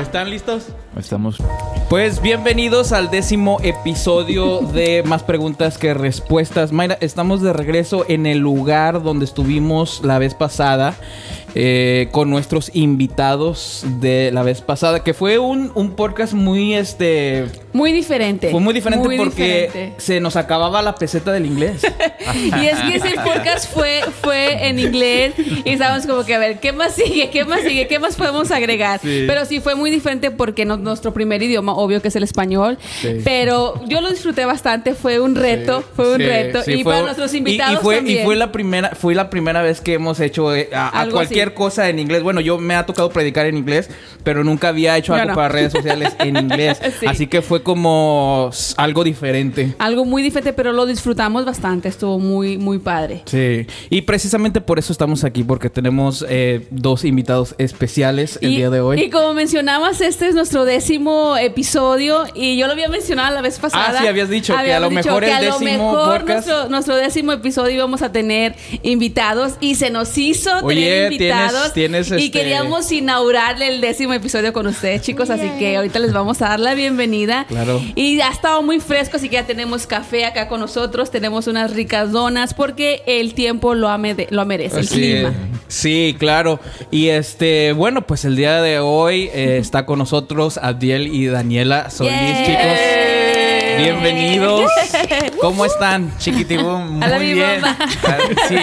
¿Están listos? Estamos. Pues bienvenidos al décimo episodio de Más Preguntas que Respuestas. Mayra, estamos de regreso en el lugar donde estuvimos la vez pasada eh, con nuestros invitados de la vez pasada, que fue un, un podcast muy, este... Muy diferente. Fue muy diferente Muy porque diferente. se nos acababa la peseta del inglés. Y es que ese podcast fue, fue en inglés y estábamos como que a ver, ¿qué más sigue? ¿Qué más sigue? ¿Qué más podemos agregar? Sí. Pero sí fue muy diferente porque no- nuestro primer idioma, obvio que es el español, Sí. pero yo lo disfruté bastante, fue un reto, fue un Sí, reto. sí, y fue para nuestros y- invitados y, fue, también. Y fue la primera, fue la primera vez que hemos hecho eh, a, a cualquier así. cosa en inglés. Bueno, yo me ha tocado predicar en inglés, pero nunca había hecho algo no. para redes sociales en inglés. Sí. Así que fue como algo diferente. Algo muy diferente, pero lo disfrutamos bastante, estuvo muy, muy padre. Sí, y precisamente por eso estamos aquí, porque tenemos eh, dos invitados especiales el y, día de hoy. Y como mencionabas, este es nuestro décimo episodio y yo lo había mencionado la vez pasada. Ah, sí, habías dicho que a lo mejor que el a lo mejor podcast- nuestro, nuestro décimo episodio íbamos a tener invitados y se nos hizo Oye, tener tienes- invitados tienes, y este- queríamos inaugurarle el décimo episodio con ustedes, chicos, así que ahorita les vamos a dar la bienvenida. Claro. Y ha estado muy fresco, así que ya tenemos café acá con nosotros, tenemos unas ricas donas porque el tiempo lo, ame- lo merece, el Sí, clima. sí, claro. Y este, bueno, pues el día de hoy eh, está con nosotros Abdiel y Daniela Solís, Yeah. chicos. Bienvenidos. ¿Cómo están? Chiquitibum, muy A la mi bien. Ah, Sí,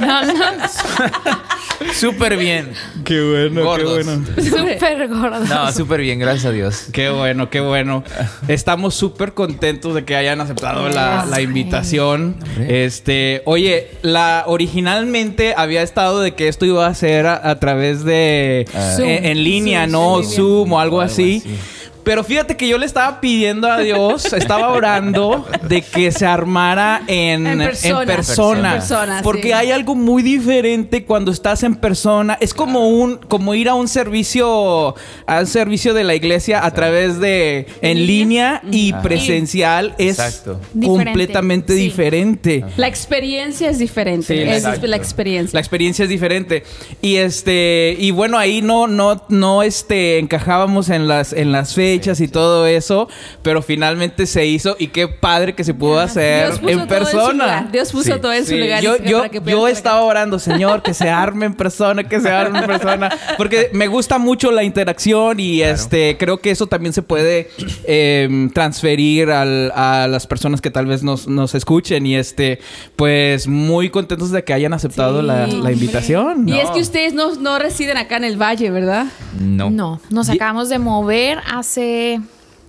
No, no. súper bien. Qué bueno, Gordos. Súper gordo. No, súper bien, gracias a Dios. Qué bueno, qué bueno. Estamos súper contentos de que hayan aceptado la, la invitación. Este, oye, la originalmente había estado de que esto iba a ser a, a través de Ah. en, en línea, Zoom, no. Zoom o algo O algo así. así. Pero fíjate que yo le estaba pidiendo a Dios, estaba orando de que se armara en, En persona. en persona. En persona, porque sí. hay algo muy diferente cuando estás en persona. Es como un, como ir a un servicio, a un servicio de la iglesia a través de en línea y Ajá. presencial es Exacto. completamente Diferente, sí. diferente. La experiencia es diferente. Sí, es la experiencia. La experiencia es diferente. Y este, y bueno, ahí no, no, no este, encajábamos en las, en las fechas y todo eso, pero finalmente se hizo y qué padre que se pudo hacer en persona. Dios puso Sí. todo en su Sí, lugar. yo, y- yo, para que yo estaba acá. orando, Señor, que se arme en persona, que se arme en persona, porque me gusta mucho la interacción y este creo que eso también se puede eh, transferir al- a las personas que tal vez nos, nos escuchen y este pues muy contentos de que hayan aceptado Sí, la, invitación. Y No. es que ustedes no, no residen acá en el valle, ¿verdad? No. No, nos acabamos de mover hace, Okay.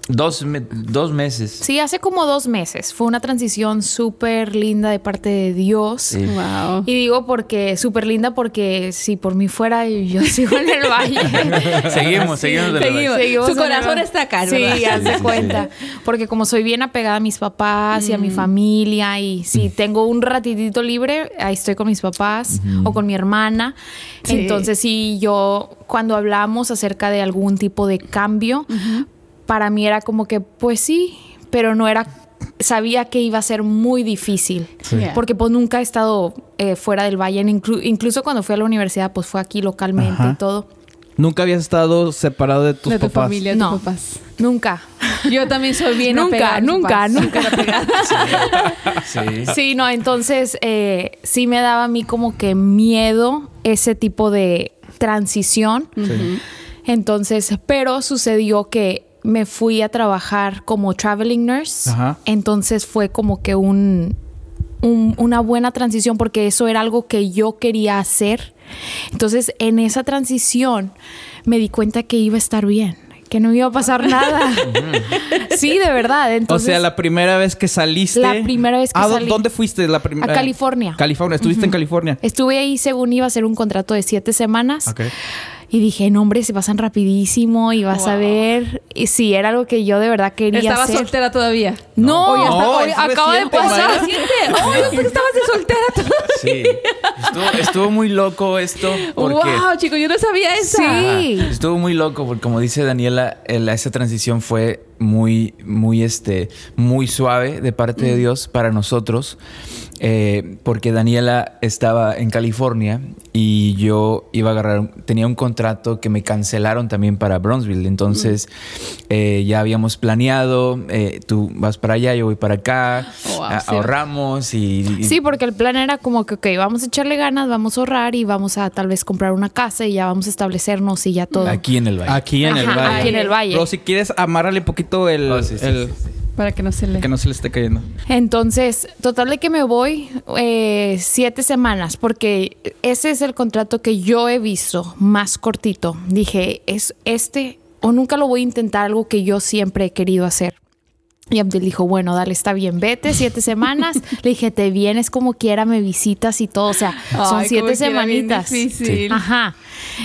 Dos, me- dos meses. sí, hace como dos meses. Fue una transición súper linda de parte de Dios. Sí. Wow. Y digo porque, súper linda porque si por mí fuera, yo sigo en el valle. Seguimos, seguimos de la Seguimos. Seguimos Su corazón está acá, Sí, haz de cuenta. Porque como soy bien apegada a mis papás y a mi familia y si tengo un ratitito libre, ahí estoy con mis papás o con mi hermana. Sí. Entonces, sí, yo cuando hablamos acerca de algún tipo de cambio, para mí era como que, pues sí, pero no era sabía que iba a ser muy difícil Sí. Porque pues nunca he estado eh, fuera del valle inclu- incluso cuando fui a la universidad pues fue aquí localmente Ajá. y todo Nunca habías estado separado de tus de tu papás. familia, de No. tus papás. nunca Yo también soy bien Nunca, nunca, papás. nunca. Apegada. Sí. Sí, no, entonces eh, sí me daba a mí como que miedo ese tipo de transición. Entonces, pero sucedió que me fui a trabajar como traveling nurse. Ajá. Entonces fue como que un, un- una buena transición porque eso era algo que yo quería hacer. Entonces, en esa transición me di cuenta que iba a estar bien, que no iba a pasar nada. sí, de verdad. O Entonces, sea, la primera vez que saliste. La primera vez que ¿A salí. ¿Dónde fuiste la primera? A California. California. ¿Estuviste en California? Estuve ahí según iba a ser un contrato de siete semanas. Ok. Y dije, no, hombre, se pasan rapidísimo y vas a ver. Y sí, era algo que yo de verdad quería Estaba hacer. soltera todavía. No, O ya está- No, o- es acaba de reciente, pasar. Oh, yo pensé que estabas de soltera todavía. Sí. Estuvo, estuvo muy loco esto porque... Wow, chicos, yo no sabía eso. Sí. Estuvo muy loco porque como dice Daniela, el- esa transición fue muy, muy, este, muy suave de parte de Dios para nosotros, eh, porque Daniela estaba en California y yo iba a agarrar, tenía un contrato que me cancelaron también para Bronzeville, entonces eh, ya habíamos planeado, eh, tú vas para allá, yo voy para acá, Oh, wow, a- sí. ahorramos y... y- Sí, porque el plan era como que, ok, vamos a echarle ganas, vamos a ahorrar y vamos a tal vez comprar una casa y ya vamos a establecernos y ya todo. Aquí en el valle. Aquí en el valle. aquí en el valle. Pero si quieres, amárrale un poquito el... Oh, sí, sí, el- sí, sí. Para que no se le... Que no se le esté cayendo. Entonces, total de que me voy eh, siete semanas, porque ese es el contrato que yo he visto más cortito. Dije, es este o nunca lo voy a intentar, algo que yo siempre he querido hacer. Y Abdel dijo, bueno, dale, está bien, vete siete semanas. Le dije, te vienes como quiera, me visitas y todo. O sea, son siete semanitas. Ajá.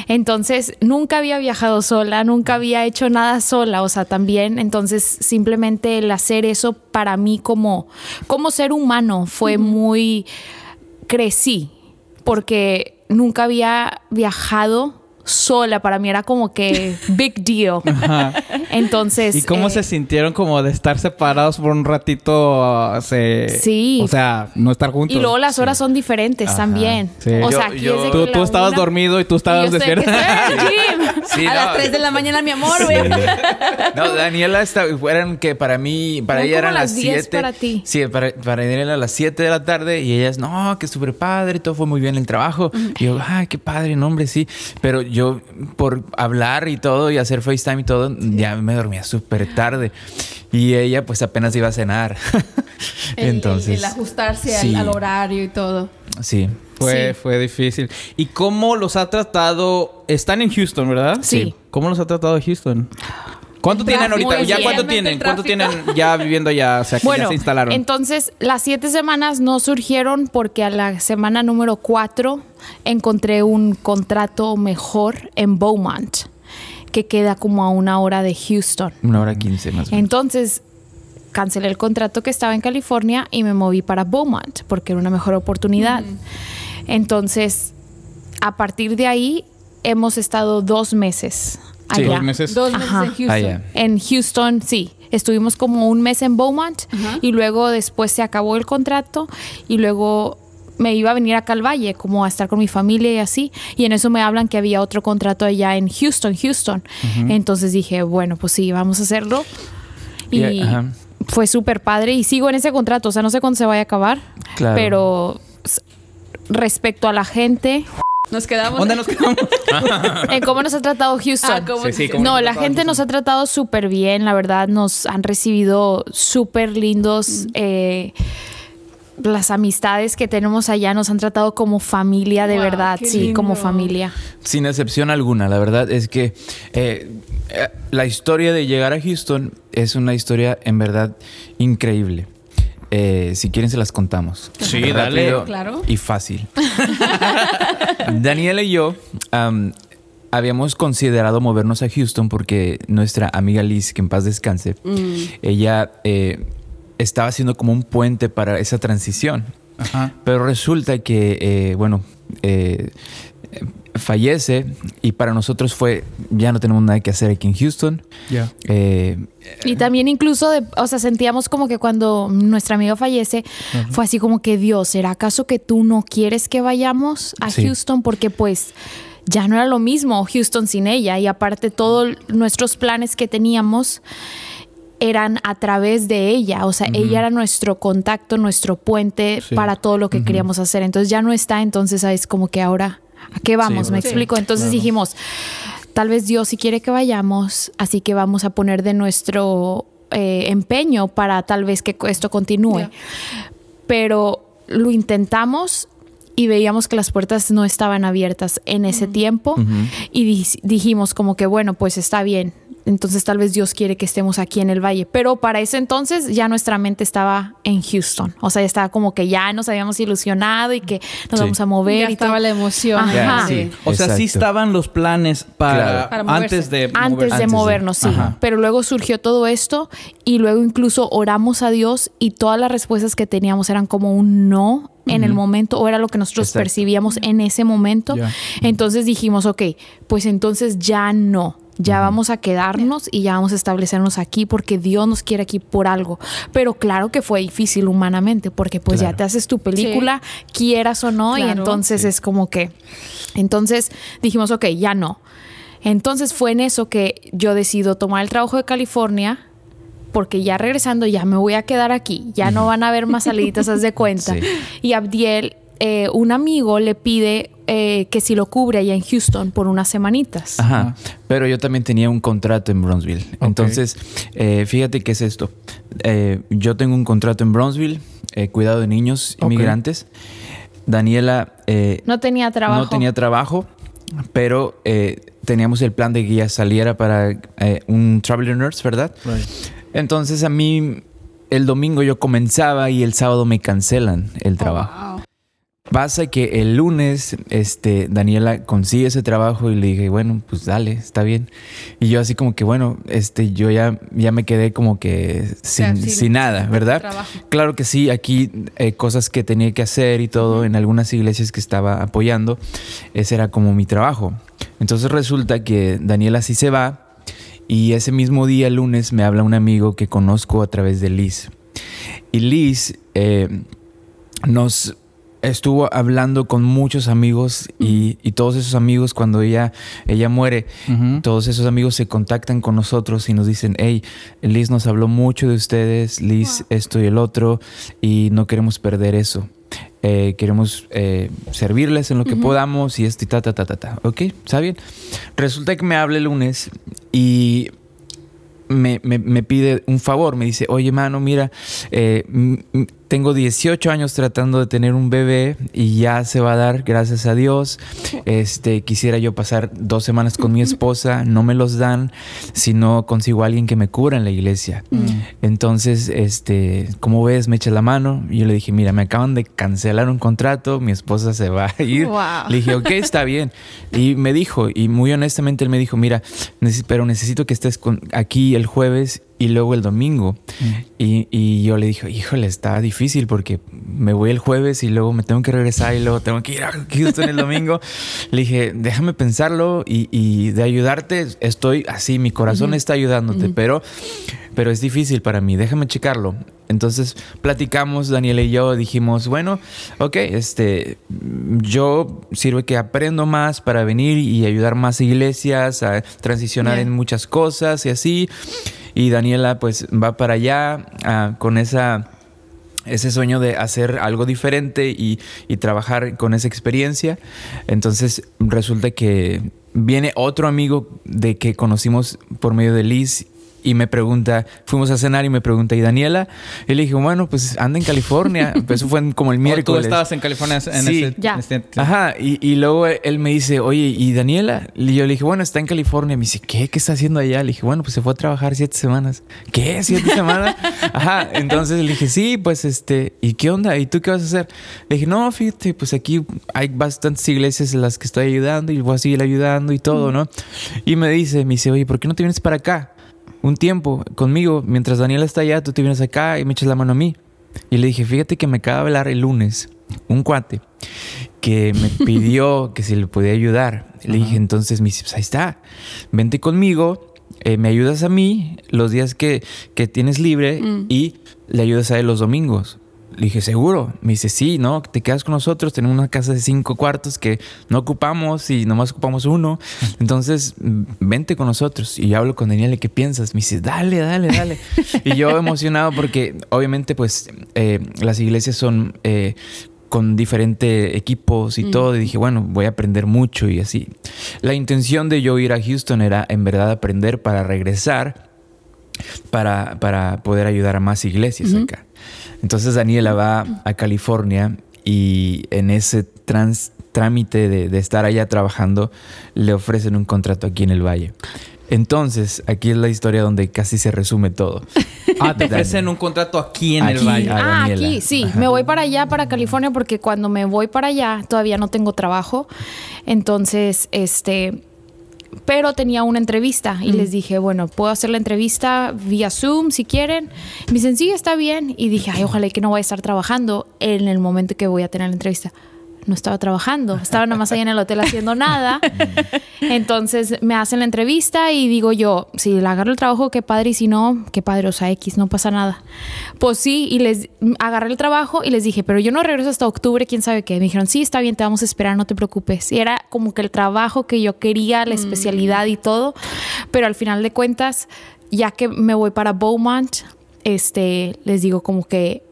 Entonces, nunca había viajado sola, nunca había hecho nada sola, o sea, también, entonces, simplemente el hacer eso para mí como, como ser humano fue muy, crecí, porque nunca había viajado sola, para mí era como que big deal. Entonces... ¿Y cómo eh, se sintieron como de estar separados por un ratito? se- Sí. O sea, no estar juntos. Y luego las horas son diferentes Ajá. también. Sí. O Yo- sea, aquí yo- es de Tú, tú estabas una- dormido y tú estabas gym. Sí, a no. las 3 de la mañana, mi amor, güey. No, Daniela está, eran que para mí, para ella eran las las 10 7. para ti. Sí, para, para Daniela eran las 7 de la tarde y ellas, no, que súper padre, todo fue muy bien el trabajo. Y yo, ay, qué padre, no, hombre, sí. Pero yo, por hablar y todo y hacer FaceTime y todo, ya me dormía súper tarde. Y ella, pues apenas iba a cenar. El- Entonces. El, el ajustarse al, horario y todo. Sí. Fue, Sí. fue difícil. ¿Y cómo los ha tratado? Están en Houston, ¿verdad? Sí. ¿Cómo los ha tratado Houston? ¿Cuánto tienen ahorita? ¿Ya cuánto tienen? ¿Cuánto tienen ya viviendo allá? O sea, que ya se instalaron. entonces las siete semanas no surgieron porque a la semana número cuatro encontré un contrato mejor en Beaumont, que queda como a una hora de Houston. Una hora quince más o menos. Entonces cancelé el contrato que estaba en California y me moví para Beaumont porque era una mejor oportunidad. Entonces, a partir de ahí hemos estado dos meses Sí. allá. Dos meses. Dos meses Ajá. en Houston. Ah, ya. En Houston, sí. Estuvimos como un mes en Beaumont Ajá. y luego después se acabó el contrato y luego me iba a venir acá al Valle como a estar con mi familia y así. Y en eso me hablan que había otro contrato allá en Houston, Houston. Entonces dije, bueno, pues sí, vamos a hacerlo. Y fue súper padre y sigo en ese contrato. O sea, no sé cuándo se vaya a acabar, Claro. pero respecto a la gente, Nos quedamos. ¿Dónde nos quedamos? en cómo nos ha tratado Houston. Ah, ¿cómo Sí, sí, te- ¿cómo No, nos la gente Houston? nos ha tratado súper bien, la verdad, nos han recibido súper lindos. eh, las amistades que tenemos allá nos han tratado como familia, de Wow, verdad, sí, como familia. Sin excepción alguna, la verdad es que eh, eh, la historia de llegar a Houston es una historia en verdad increíble. Eh, si quieren se las contamos. Sí, Rápido dale. Claro. Y fácil. Daniela y yo am, habíamos considerado movernos a Houston porque nuestra amiga Liz, que en paz descanse, ella eh, estaba haciendo como un puente para esa transición. Ajá. Pero resulta que, eh, bueno, fallece y para nosotros fue, ya no tenemos nada que hacer aquí en Houston. Ya. Eh, Y también incluso, de, o sea, sentíamos como que cuando nuestra amiga fallece, fue así como que Dios, ¿será acaso que tú no quieres que vayamos a Sí. Houston? Porque pues ya no era lo mismo Houston sin ella. Y aparte todos nuestros planes que teníamos eran a través de ella, o sea, ella era nuestro contacto, nuestro puente Sí. para todo lo que queríamos hacer. Entonces ya no está, entonces es como que ahora, ¿a qué vamos? Sí, ¿Me sí, explico? Entonces claro. dijimos, tal vez Dios sí quiere que vayamos, así que vamos a poner de nuestro eh, empeño para tal vez que esto continúe. Pero lo intentamos y veíamos que las puertas no estaban abiertas en ese tiempo y di- dijimos como que bueno, pues está bien. Entonces tal vez Dios quiere que estemos aquí en el valle. Pero para ese entonces ya nuestra mente estaba en Houston. O sea, ya estaba como que ya nos habíamos ilusionado y que nos Sí. vamos a mover. Ya y todo. estaba la emoción. Ajá. Ya, Sí. sí. O sea, sí estaban los planes para, Claro. Para moverse. antes de Antes moverse. de Antes de- movernos, sí. Ajá. Pero luego surgió todo esto y luego incluso oramos a Dios y todas las respuestas que teníamos eran como un no en el momento o era lo que nosotros Exacto. percibíamos en ese momento. Entonces dijimos, ok, pues entonces ya no. Ya vamos a quedarnos y ya vamos a establecernos aquí porque Dios nos quiere aquí por algo. Pero claro que fue difícil humanamente porque pues ya te haces tu película, quieras o no, y entonces es como que... Entonces dijimos, ok, ya no. Entonces fue en eso que yo decido tomar el trabajo de California porque ya regresando ya me voy a quedar aquí, ya no van a haber más saliditas, haz de cuenta. Sí. Y Abdiel, eh, un amigo le pide eh, que si lo cubre allá en Houston por unas semanitas. Ajá. Pero yo también tenía un contrato en Bronzeville. Entonces, eh, fíjate qué es esto. Eh, yo tengo un contrato en Bronzeville, eh, cuidado de niños inmigrantes. Daniela eh, No tenía trabajo. no tenía trabajo, pero eh, teníamos el plan de que ella saliera para eh, un Traveler Nurse, ¿verdad? Entonces a mí el domingo yo comenzaba y el sábado me cancelan el trabajo. Wow. Pasa que el lunes, este, Daniela consigue ese trabajo y le dije, bueno, pues dale, está bien. Y yo así como que, bueno, este, yo ya, ya me quedé como que sin, sea, sin- sin nada, ¿verdad? trabajo. Claro que sí, aquí eh, cosas que tenía que hacer y todo, en algunas iglesias que estaba apoyando, ese era como mi trabajo. Entonces resulta que Daniela sí se va y ese mismo día, el lunes, me habla un amigo que conozco a través de Liz. Y Liz eh, nos estuvo hablando con muchos amigos y, y todos esos amigos cuando ella, ella muere, todos esos amigos se contactan con nosotros y nos dicen, hey, Liz nos habló mucho de ustedes, Liz esto y el otro, y no queremos perder eso. Eh, queremos eh, servirles en lo que podamos y esto y ta, ta, ta, ta, ta. ¿Ok? ¿Está bien? Resulta que me habla el lunes y me, me- me pide un favor. Me dice, oye, mano, mira, eh, tengo 18 años tratando de tener un bebé y ya se va a dar, gracias a Dios. Este, quisiera yo pasar dos semanas con mi esposa, no me los dan, si no consigo a alguien que me cubra en la iglesia. Entonces, este, como ves, me echa la mano. Y yo le dije, mira, me acaban de cancelar un contrato, mi esposa se va a ir. Wow. Le dije, ok, está bien. Y me dijo, y muy honestamente él me dijo, mira, pero necesito que estés con, aquí el jueves y luego el domingo. Y, y yo le dije, híjole, está difícil porque me voy el jueves y luego me tengo que regresar y luego tengo que ir a Houston el domingo. le dije, déjame pensarlo y, y de ayudarte estoy así, mi corazón está ayudándote, pero, pero es difícil para mí, déjame checarlo. Entonces platicamos, Daniela y yo, dijimos, bueno, ok, este, yo sirve que aprendo más para venir y ayudar más iglesias a transicionar Yeah. en muchas cosas y así. Y Daniela pues va para allá ah, con ese sueño de hacer algo diferente y, y trabajar con esa experiencia. Entonces resulta que viene otro amigo de que conocimos por medio de Liz y me pregunta, fuimos a cenar y me pregunta, ¿y Daniela? Y le dije, bueno, pues anda en California. Pues eso fue como el ¿O miércoles. Tú estabas en California en Sí. ese, Ya. en este- Ajá, y, y luego él me dice, oye, ¿y Daniela? Y yo le dije, bueno, está en California. Me dice, ¿qué? ¿Qué está haciendo allá? Le dije, bueno, pues se fue a trabajar siete semanas. ¿Qué? ¿Siete semanas? Ajá, entonces le dije, sí, pues este, ¿y qué onda? ¿Y tú qué vas a hacer? Le dije, no, fíjate, pues aquí hay bastantes iglesias en las que estoy ayudando y voy a seguir ayudando y todo, ¿no? Y me dice, me dice, oye, ¿por qué no te vienes para acá? Un tiempo conmigo, mientras Daniela está allá, tú te vienes acá y me echas la mano a mí. Y le dije, fíjate que me acaba de hablar el lunes un cuate que me pidió que si le podía ayudar. Le dije, entonces me dice, pues ahí está, vente conmigo, eh, me ayudas a mí los días que, que tienes libre y le ayudas a él los domingos. Le dije, seguro. Me dice, sí, ¿no? Te quedas con nosotros. Tenemos una casa de cinco cuartos que no ocupamos y nomás ocupamos uno. Entonces, mm, vente con nosotros. Y yo hablo con Daniela, ¿qué piensas? Me dice, dale, dale, dale. y yo emocionado porque obviamente pues eh, las iglesias son eh, con diferentes equipos y todo. Y dije, bueno, voy a aprender mucho y así. La intención de yo ir a Houston era en verdad aprender para regresar para, para poder ayudar a más iglesias acá. Entonces Daniela va a California y en ese trans, trámite de, de estar allá trabajando le ofrecen un contrato aquí en el Valle. Entonces, aquí es la historia donde casi se resume todo. Ah, te ofrecen un contrato aquí en el valle. A Ah, aquí, sí. Me voy para allá, para California, porque cuando me voy para allá todavía no tengo trabajo. Entonces, este. Pero tenía una entrevista y les dije, bueno, puedo hacer la entrevista vía Zoom si quieren. Me dicen, sí, está bien. Y dije, ay, ojalá que no vaya a estar trabajando en el momento que voy a tener la entrevista. No estaba trabajando, estaba nada más ahí en el hotel haciendo nada. Entonces me hacen la entrevista y digo yo, si le agarro el trabajo, qué padre, y si no, qué padre, o sea, X, no pasa nada. Pues sí, y les agarré el trabajo y les dije, pero yo no regreso hasta octubre, quién sabe qué. Me dijeron, sí, está bien, te vamos a esperar, no te preocupes. Y era como que el trabajo que yo quería, la especialidad y todo, pero al final de cuentas, ya que me voy para Beaumont, este, les digo como que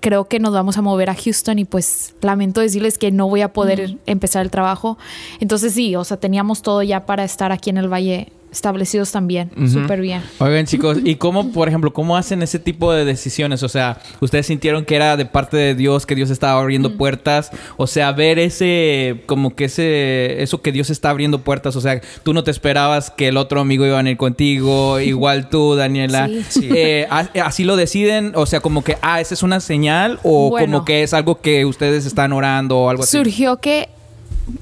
creo que nos vamos a mover a Houston y pues lamento decirles que no voy a poder empezar el trabajo. Entonces sí, o sea, teníamos todo ya para estar aquí en el Valle establecidos también, súper bien. Oigan, chicos, ¿y cómo, por ejemplo, cómo hacen ese tipo de decisiones? O sea, ¿ustedes sintieron que era de parte de Dios, que Dios estaba abriendo puertas? O sea, ver ese, como que ese, eso que Dios está abriendo puertas. O sea, tú no te esperabas que el otro amigo iba a venir contigo, igual tú, Daniela. Sí. Eh, a- ¿Así lo deciden? O sea, como que, ah, esa es una señal, o Bueno. como que es algo que ustedes están orando o algo así. Surgió que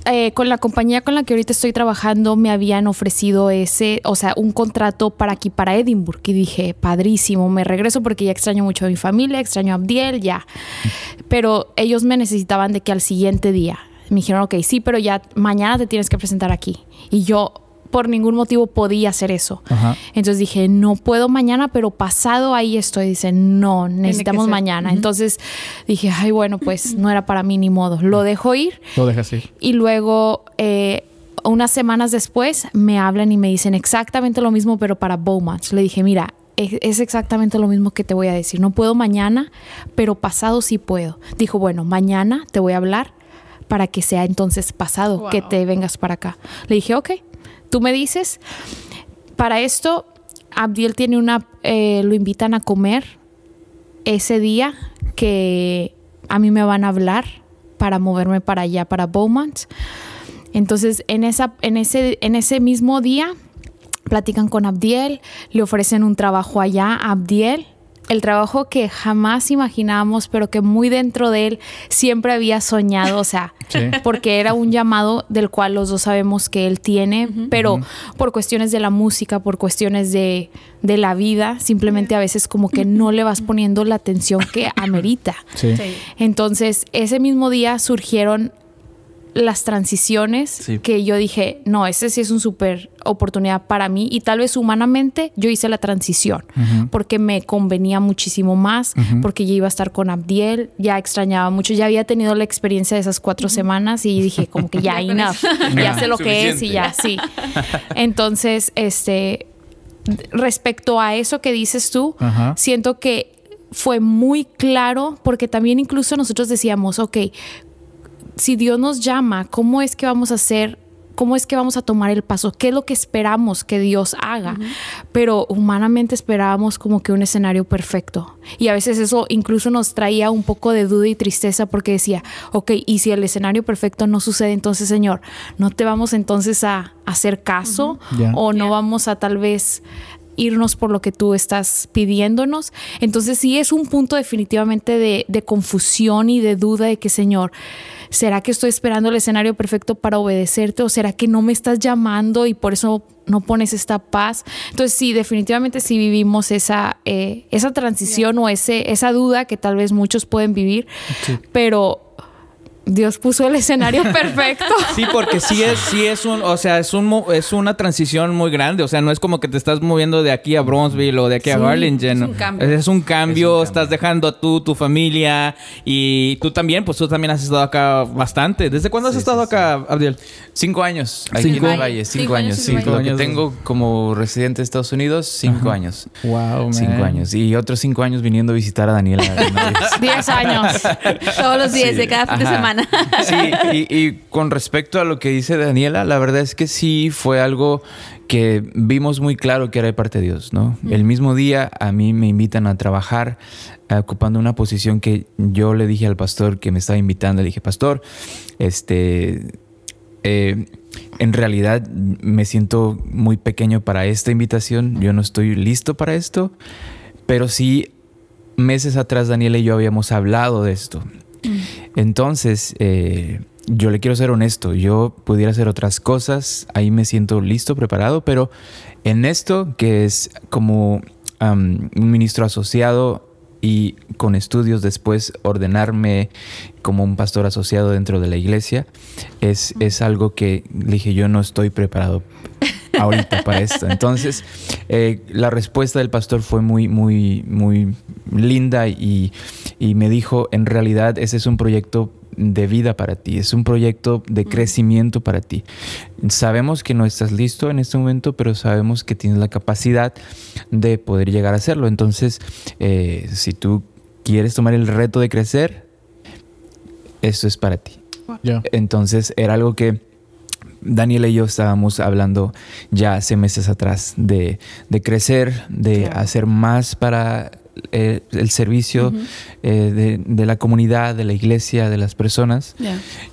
eh, con la compañía con la que ahorita estoy trabajando me habían ofrecido ese, o sea, un contrato para aquí, para Edinburgh. Y dije, padrísimo, me regreso porque ya extraño mucho a mi familia, extraño a Abdiel, ya. Pero ellos me necesitaban de que al siguiente día. Me dijeron, ok, sí, pero ya mañana te tienes que presentar aquí. Y yo por ningún motivo podía hacer eso. Ajá. Entonces dije, no puedo mañana, pero pasado ahí estoy. Dice, no, necesitamos mañana. Entonces dije, ay, bueno, pues no era para mí ni modo. Lo dejo ir Lo dejas así. y luego eh, unas semanas después me hablan y me dicen exactamente lo mismo, pero para Beaumont. Le dije, mira, es, es exactamente lo mismo que te voy a decir. No puedo mañana, pero pasado sí puedo. Dijo, bueno, mañana te voy a hablar para que sea entonces pasado Wow. que te vengas para acá. Le dije, ok, tú me dices. Para esto, Abdiel tiene una, eh, lo invitan a comer ese día que a mí me van a hablar para moverme para allá, para Beaumont. Entonces, en, esa, en, ese, en ese mismo día, platican con Abdiel, le ofrecen un trabajo allá a Abdiel. El trabajo que jamás imaginábamos, pero que muy dentro de él siempre había soñado, o sea, Sí. porque era un llamado del cual los dos sabemos que él tiene, pero por cuestiones de la música, por cuestiones de, de la vida, simplemente a veces como que no le vas poniendo la atención que amerita. Sí. Sí. Entonces, ese mismo día surgieron las transiciones Sí. que yo dije, no, ese sí es una súper oportunidad para mí y tal vez humanamente yo hice la transición porque me convenía muchísimo más, porque ya iba a estar con Abdiel, ya extrañaba mucho, ya había tenido la experiencia de esas cuatro semanas y dije como que ya, enough, ya sé lo que es y ya, sí. Entonces, este, respecto a eso que dices tú, siento que fue muy claro porque también incluso nosotros decíamos, ok, si Dios nos llama, ¿cómo es que vamos a hacer? ¿Cómo es que vamos a tomar el paso? ¿Qué es lo que esperamos que Dios haga? Pero humanamente esperábamos como que un escenario perfecto. Y a veces eso incluso nos traía un poco de duda y tristeza porque decía, ok, y si el escenario perfecto no sucede, entonces Señor, ¿no te vamos entonces a hacer caso? ¿O no vamos a tal vez irnos por lo que tú estás pidiéndonos. Entonces sí es un punto definitivamente de, de confusión y de duda de que, Señor, ¿será que estoy esperando el escenario perfecto para obedecerte o será que no me estás llamando y por eso no pones esta paz? Entonces sí, definitivamente sí vivimos esa, eh, esa transición o ese, esa duda que tal vez muchos pueden vivir, pero Dios puso el escenario perfecto. Sí, porque sí es, sí es un, o sea, es un mo- es una transición muy grande. O sea, no es como que te estás moviendo de aquí a Bronzeville o de aquí a Harlingen. es un cambio. Es un cambio, Es un cambio. estás dejando a tú, tu familia y tú también, pues tú también has estado acá bastante. ¿Desde cuándo has Sí, estado sí, sí. acá, Abdiel? Cinco años aquí Cinco en el años. Valle, cinco, Cinco años, años en el Lo que tengo como residente de Estados Unidos, cinco años. Wow, Cinco años. Y otros cinco años viniendo a visitar a Daniela. Diez años. Todos los días Sí. de cada fin de Ajá. Semana. Sí, y, y con respecto a lo que dice Daniela, la verdad es que sí fue algo que vimos muy claro que era de parte de Dios, ¿no? El mismo día a mí me invitan a trabajar eh, ocupando una posición que yo le dije al pastor que me estaba invitando, le dije, pastor, este, eh, en realidad me siento muy pequeño para esta invitación, yo no estoy listo para esto, pero sí meses atrás Daniela y yo habíamos hablado de esto. Entonces, eh, yo le quiero ser honesto, yo pudiera hacer otras cosas, ahí me siento listo, preparado, pero en esto que es como un ministro asociado y con estudios después ordenarme como un pastor asociado dentro de la iglesia, es, es algo que dije yo no estoy preparado ahorita para esto. Entonces, eh, la respuesta del pastor fue muy, muy, muy linda y, y me dijo, en realidad ese es un proyecto de vida para ti, es un proyecto de crecimiento para ti. Sabemos que no estás listo en este momento, pero sabemos que tienes la capacidad de poder llegar a hacerlo. Entonces, eh, si tú quieres tomar el reto de crecer, esto es para ti. Entonces, era algo que Daniela y yo estábamos hablando ya hace meses atrás de, de crecer, de hacer más para eh, el servicio eh, de, de la comunidad, de la iglesia, de las personas.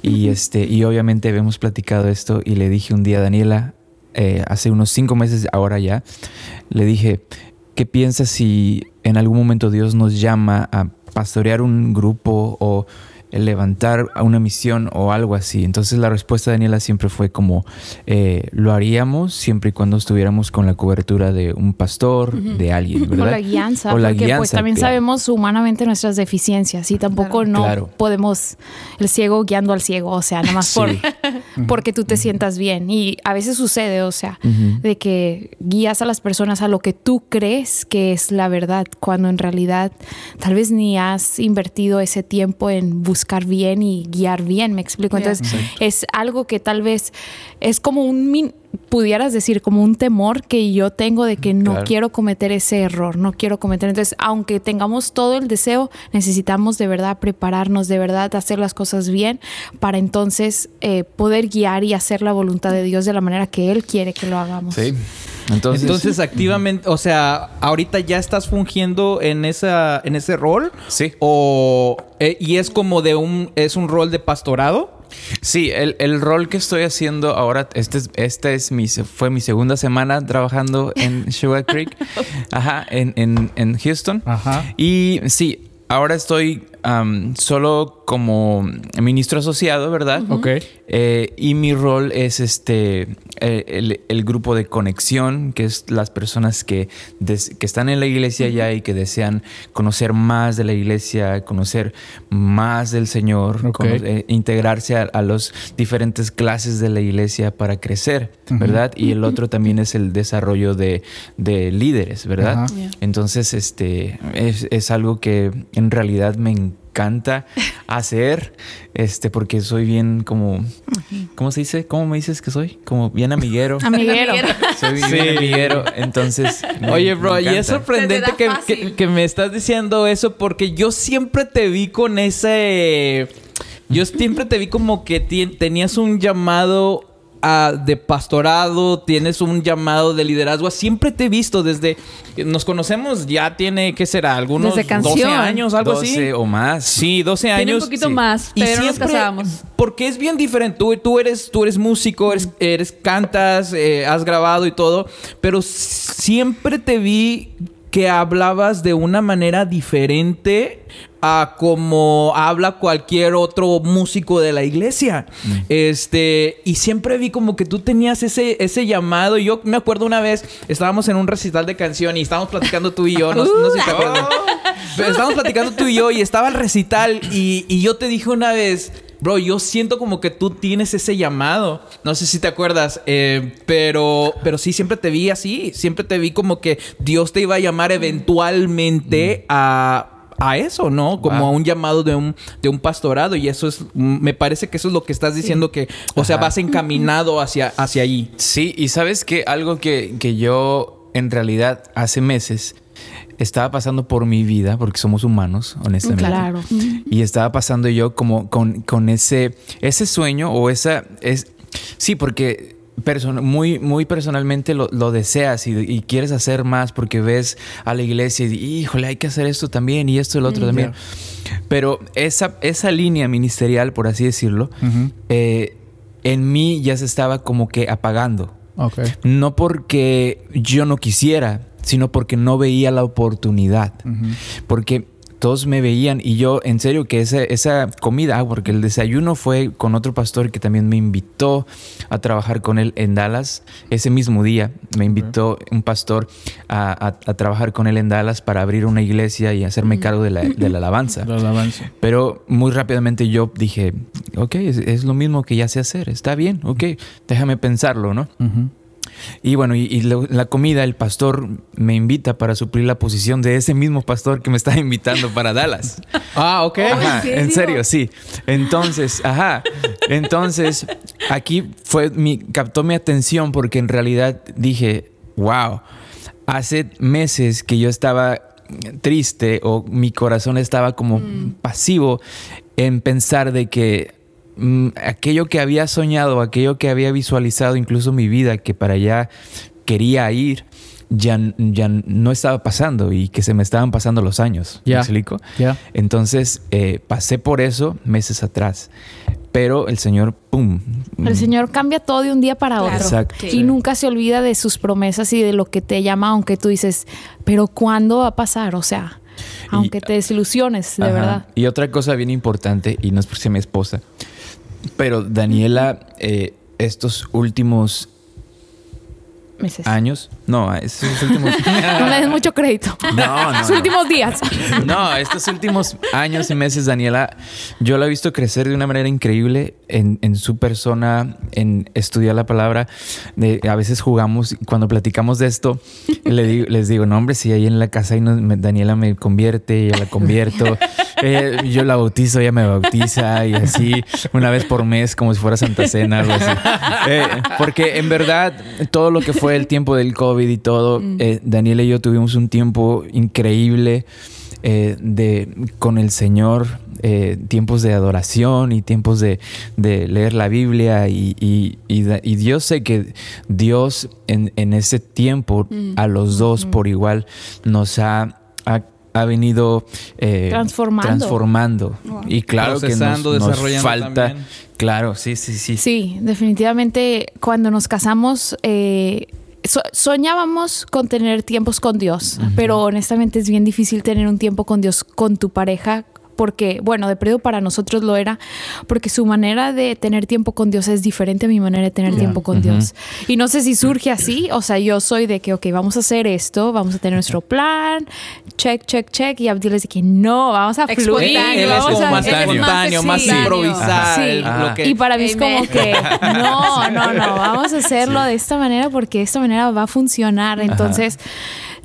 Y, este, y obviamente habíamos platicado esto y le dije un día a Daniela, eh, hace unos cinco meses ahora ya, le dije, ¿qué piensas si en algún momento Dios nos llama a pastorear un grupo o levantar a una misión o algo así? Entonces la respuesta de Daniela siempre fue como, eh, lo haríamos siempre y cuando estuviéramos con la cobertura de un pastor, de alguien, ¿verdad? O la guianza, O la porque pues guianza, también claro. sabemos humanamente nuestras deficiencias y tampoco no Claro. podemos el ciego guiando al ciego, o sea, nada más por, Sí. porque tú te sientas bien y a veces sucede, o sea, Ujú. de que guías a las personas a lo que tú crees que es la verdad, cuando en realidad tal vez ni has invertido ese tiempo en buscar bien y guiar bien, me explico. Entonces, es algo que tal vez es como un min- pudieras decir como un temor que yo tengo de que no Claro. quiero cometer ese error, no quiero cometer. Entonces, aunque tengamos todo el deseo, necesitamos de verdad prepararnos, de verdad hacer las cosas bien para entonces eh, poder guiar y hacer la voluntad de Dios de la manera que Él quiere que lo hagamos. Sí. Entonces, Entonces, activamente, o sea, ahorita ya estás fungiendo en esa en ese rol Sí. o eh, y es como de un es un rol de pastorado. Sí, el, el rol que estoy haciendo ahora, este es, esta es mi, fue mi segunda semana trabajando en Sugar Creek, ajá, en, en, en Houston. Ajá. Y sí, ahora estoy solo como ministro asociado, ¿verdad? Ok. Eh, y mi rol es este eh, el, el grupo de conexión, que es las personas que, des- que están en la iglesia ya y que desean conocer más de la iglesia, conocer más del Señor, eh, integrarse a, a las diferentes clases de la iglesia para crecer, ¿verdad? Y el otro también es el desarrollo de, de líderes, ¿verdad? Entonces, este es, es algo que en realidad me encanta hacer, este, porque soy bien como, ¿cómo se dice? ¿Cómo me dices que soy? Como bien amiguero. Amiguero. soy bien Sí. amiguero, entonces. me- Oye, me bro, y es encanta. sorprendente que, que- que me estás diciendo eso porque yo siempre te vi con ese... Yo siempre te vi como que tenías un llamado ah, de pastorado, tienes un llamado de liderazgo. Siempre te he visto desde... Nos conocemos ya tiene, ¿qué será? Algunos Desde 12 canción. años, algo 12 así. o más. Sí, 12 años. Tiene un poquito sí. más, Y pero nos siempre, casábamos. porque es bien diferente. Tú, tú eres, tú eres músico, eres, eres cantas, eh, has grabado y todo, pero siempre te vi que hablabas de una manera diferente a como habla cualquier otro músico de la iglesia. Este, y siempre vi como que tú tenías ese, ese llamado. Y yo me acuerdo una vez, estábamos en un recital de canción y estábamos platicando tú y yo, no, no sé si te acuerdas. Pero estábamos platicando tú y yo y estaba el recital y, y yo te dije una vez, bro, yo siento como que tú tienes ese llamado. No sé si te acuerdas, eh, pero, pero sí, siempre te vi así. Siempre te vi como que Dios te iba a llamar eventualmente a... A eso, ¿no? Como Wow. a un llamado de un, de un pastorado. Y eso es, me parece que eso es lo que estás diciendo que, o sea, vas encaminado hacia, hacia allí. Sí, y sabes que algo que, que yo en realidad hace meses estaba pasando por mi vida, porque somos humanos, honestamente. Claro. Y estaba pasando yo como con, con ese, ese sueño o esa... Es, sí, porque person- muy, muy personalmente lo, lo deseas y, y quieres hacer más porque ves a la iglesia y híjole, hay que hacer esto también y esto y lo otro también. Pero esa, esa línea ministerial, por así decirlo, eh, en mí ya se estaba como que apagando. Ok. No porque yo no quisiera, sino porque no veía la oportunidad. Porque todos me veían y yo, en serio, que esa, esa comida, porque el desayuno fue con otro pastor que también me invitó a trabajar con él en Dallas. Ese mismo día me invitó un pastor a, a- a trabajar con él en Dallas para abrir una iglesia y hacerme cargo de la, de la alabanza. La alabanza. Pero muy rápidamente yo dije, ok, es, es lo mismo que ya sé hacer, está bien, ok, déjame pensarlo, ¿no? Y bueno, y, y lo- la comida, el pastor me invita para suplir la posición de ese mismo pastor que me estaba invitando para Dallas. Ah, ok. Ajá, ¿en en serio? serio, sí. Entonces, ajá. Entonces, aquí fue mi, captó mi atención porque en realidad dije, wow, hace meses que yo estaba triste o mi corazón estaba como pasivo en pensar de que mm, aquello que había soñado, aquello que había visualizado, incluso mi vida, que para allá quería ir, ya, ya no estaba pasando y que se me estaban pasando los años. ¿Me Ya. explico? Ya. Entonces eh, pasé por eso meses atrás. Pero el Señor, ¡pum! El Señor cambia todo de un día para Claro. otro. Exacto. Y nunca se olvida de sus promesas y de lo que te llama, aunque tú dices, pero ¿cuándo va a pasar? O sea, aunque te desilusiones, de Ajá. verdad. Y otra cosa bien importante, y no es porque sea mi esposa, pero Daniela, eh, estos últimos Meses. años, no, estos últimos... No le des mucho crédito. No, no, no. últimos días. No, estos últimos años y meses, Daniela, yo la he visto crecer de una manera increíble en, en su persona, en estudiar la palabra. De- a veces jugamos, cuando platicamos de esto, le digo- les digo, no, hombre, si ahí en la casa y Daniela me convierte, yo la convierto, Eh, yo la bautizo, ella me bautiza y así, una vez por mes, como si fuera Santa Cena, algo así. Eh, porque en verdad, todo lo que fue el tiempo del COVID y todo, eh, Daniela y yo tuvimos un tiempo increíble eh, de, con el Señor, eh, tiempos de adoración y tiempos de, de leer la Biblia y, y, y da- y Dios sé que Dios en, en ese tiempo a los dos por igual nos ha, ha, ha venido eh, Transformando. transformando. y claro que nos, nos falta, también. claro, sí, sí, sí. Sí, definitivamente cuando nos casamos eh, so- soñábamos con tener tiempos con Dios, pero honestamente es bien difícil tener un tiempo con Dios con tu pareja. Porque, bueno, de periodo para nosotros lo era, porque su manera de tener tiempo con Dios es diferente a mi manera de tener tiempo con Dios. Y no sé si surge así, o sea, yo soy de que, ok, vamos a hacer esto, vamos a tener nuestro plan, check, check, check, y Abdil es de que no, vamos a fluir. Vamos a- más espontáneo, improvisar. Sí. Ah. que- Y para mí es como que no, no, no, vamos a hacerlo de esta manera porque de esta manera va a funcionar. Entonces,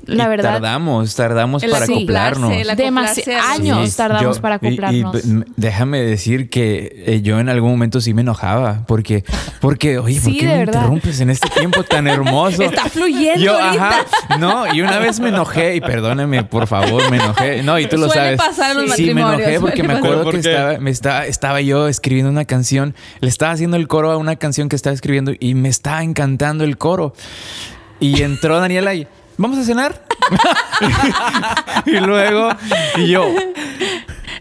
la Y verdad, Tardamos, tardamos El para acoplarnos. demasi- a- años Sí, tardamos yo- para y- y acoplarnos. m- déjame decir que eh, yo en algún momento sí me enojaba porque, porque oye, ¿por Sí, qué me verdad. interrumpes en este tiempo tan hermoso? Está fluyendo Yo, ahorita. ajá, no, y una vez me enojé y perdóname, por favor, me enojé. No, y tú lo Suele sabes. pasar los sí, me enojé porque me acuerdo ¿Por que estaba, me estaba, estaba yo escribiendo una canción, le estaba haciendo el coro a una canción que estaba escribiendo y me estaba encantando el coro. Y entró Daniela y, ¿vamos a cenar? y luego, y yo,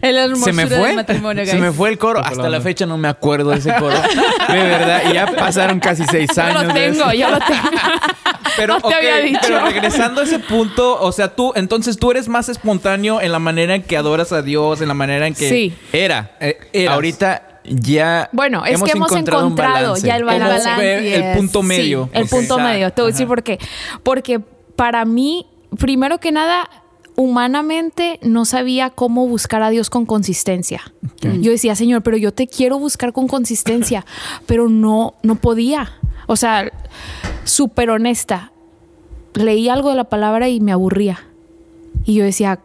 El se me fue. del matrimonio, Se guys. me fue el coro. Hasta la fecha no me acuerdo de ese coro. De verdad. Y ya pasaron casi seis yo años. lo de tengo, yo lo tengo. Pero, No te había dicho. pero regresando a ese punto, o sea, tú, entonces tú eres más espontáneo en la manera en que adoras a Dios, en la manera en que Sí. Era. Eh. Ahorita ya. Bueno, es que hemos encontrado, un balance. ya el balance. el punto medio. Sí, el punto Exacto. medio. Te voy a decir por qué. Porque para mí, primero que nada, humanamente no sabía cómo buscar a Dios con consistencia. Yo decía, Señor, pero yo te quiero buscar con consistencia, pero no, no podía. O sea, súper honesta. Leí algo de la palabra y me aburría. Y yo decía,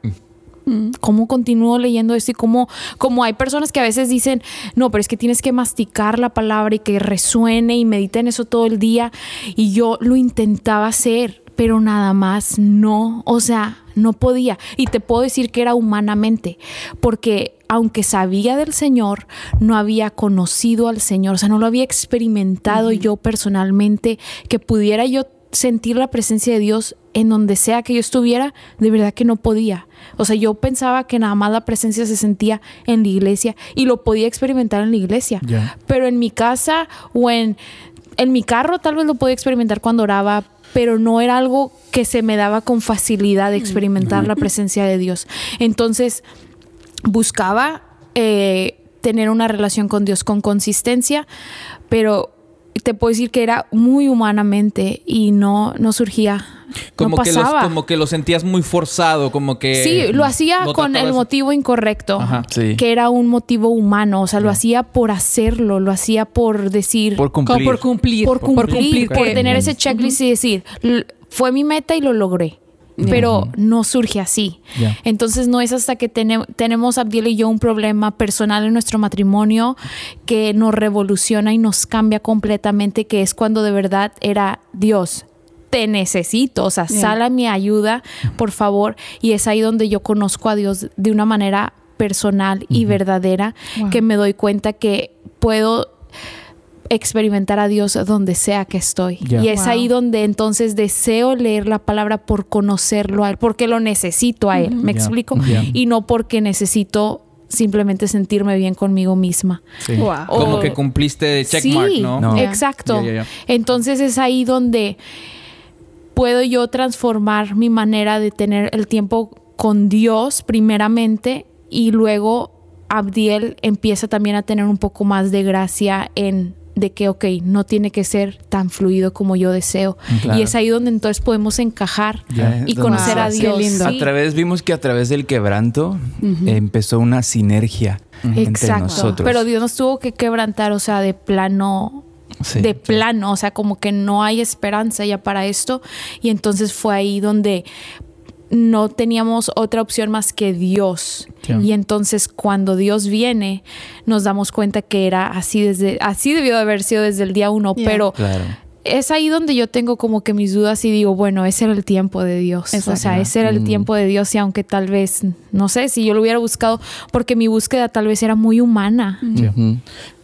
"Mm, ¿cómo continúo leyendo esto? Y cómo, como hay personas que a veces dicen, no, pero es que tienes que masticar la palabra y que resuene y medita en eso todo el día. Y yo lo intentaba hacer, pero nada más no, o sea, no podía. Y te puedo decir que era humanamente, porque aunque sabía del Señor, no había conocido al Señor, o sea, no lo había experimentado yo personalmente, que pudiera yo sentir la presencia de Dios en donde sea que yo estuviera, de verdad que no podía. O sea, yo pensaba que nada más la presencia se sentía en la iglesia y lo podía experimentar en la iglesia. Pero en mi casa o en, en mi carro tal vez lo podía experimentar cuando oraba, pero no era algo que se me daba con facilidad experimentar la presencia de Dios. Entonces, buscaba eh, tener una relación con Dios con consistencia, pero te puedo decir que era muy humanamente y no, no surgía. Como, no que los- pasaba. como que lo sentías muy forzado, como que... Sí, lo hacía no con el motivo incorrecto, Ajá. Sí. que era un motivo humano, o sea, lo hacía por hacerlo, lo hacía por decir, Por cumplir. por cumplir. por cumplir, por, que- tener ese checklist y decir, "L- fue mi meta y lo logré. Pero no surge así. Entonces no es hasta que tene- tenemos Abdiel y yo un problema personal en nuestro matrimonio que nos revoluciona y nos cambia completamente, que es cuando de verdad era Dios. Te necesito, o sea, sal a mi ayuda, por favor. Y es ahí donde yo conozco a Dios de una manera personal y verdadera, Wow. que me doy cuenta que puedo experimentar a Dios donde sea que estoy. Y es Wow. ahí donde entonces deseo leer la palabra por conocerlo a Él, porque lo necesito a Él, ¿me explico? Y no porque necesito simplemente sentirme bien conmigo misma. Sí. Wow. Como o- que cumpliste checkmark, sí, ¿no? No. Exacto. Entonces es ahí donde puedo yo transformar mi manera de tener el tiempo con Dios primeramente y luego Abdiel empieza también a tener un poco más de gracia en de que, ok, no tiene que ser tan fluido como yo deseo. Claro. Y es ahí donde entonces podemos encajar y conocer a Dios. lindo. A través, vimos que a través del quebranto empezó una sinergia entre Exacto. nosotros. Pero Dios nos tuvo que quebrantar, o sea, de plano, Sí, de sí. plano, o sea, como que no hay esperanza ya para esto. Y entonces fue ahí donde no teníamos otra opción más que Dios. Y entonces cuando Dios viene, nos damos cuenta que era así desde, así debió de haber sido desde el día uno, pero Claro. Es ahí donde yo tengo como que mis dudas y digo, bueno, ese era el tiempo de Dios. O sea, ese era el Mm. tiempo de Dios y aunque tal vez, no sé, si yo lo hubiera buscado, porque mi búsqueda tal vez era muy humana.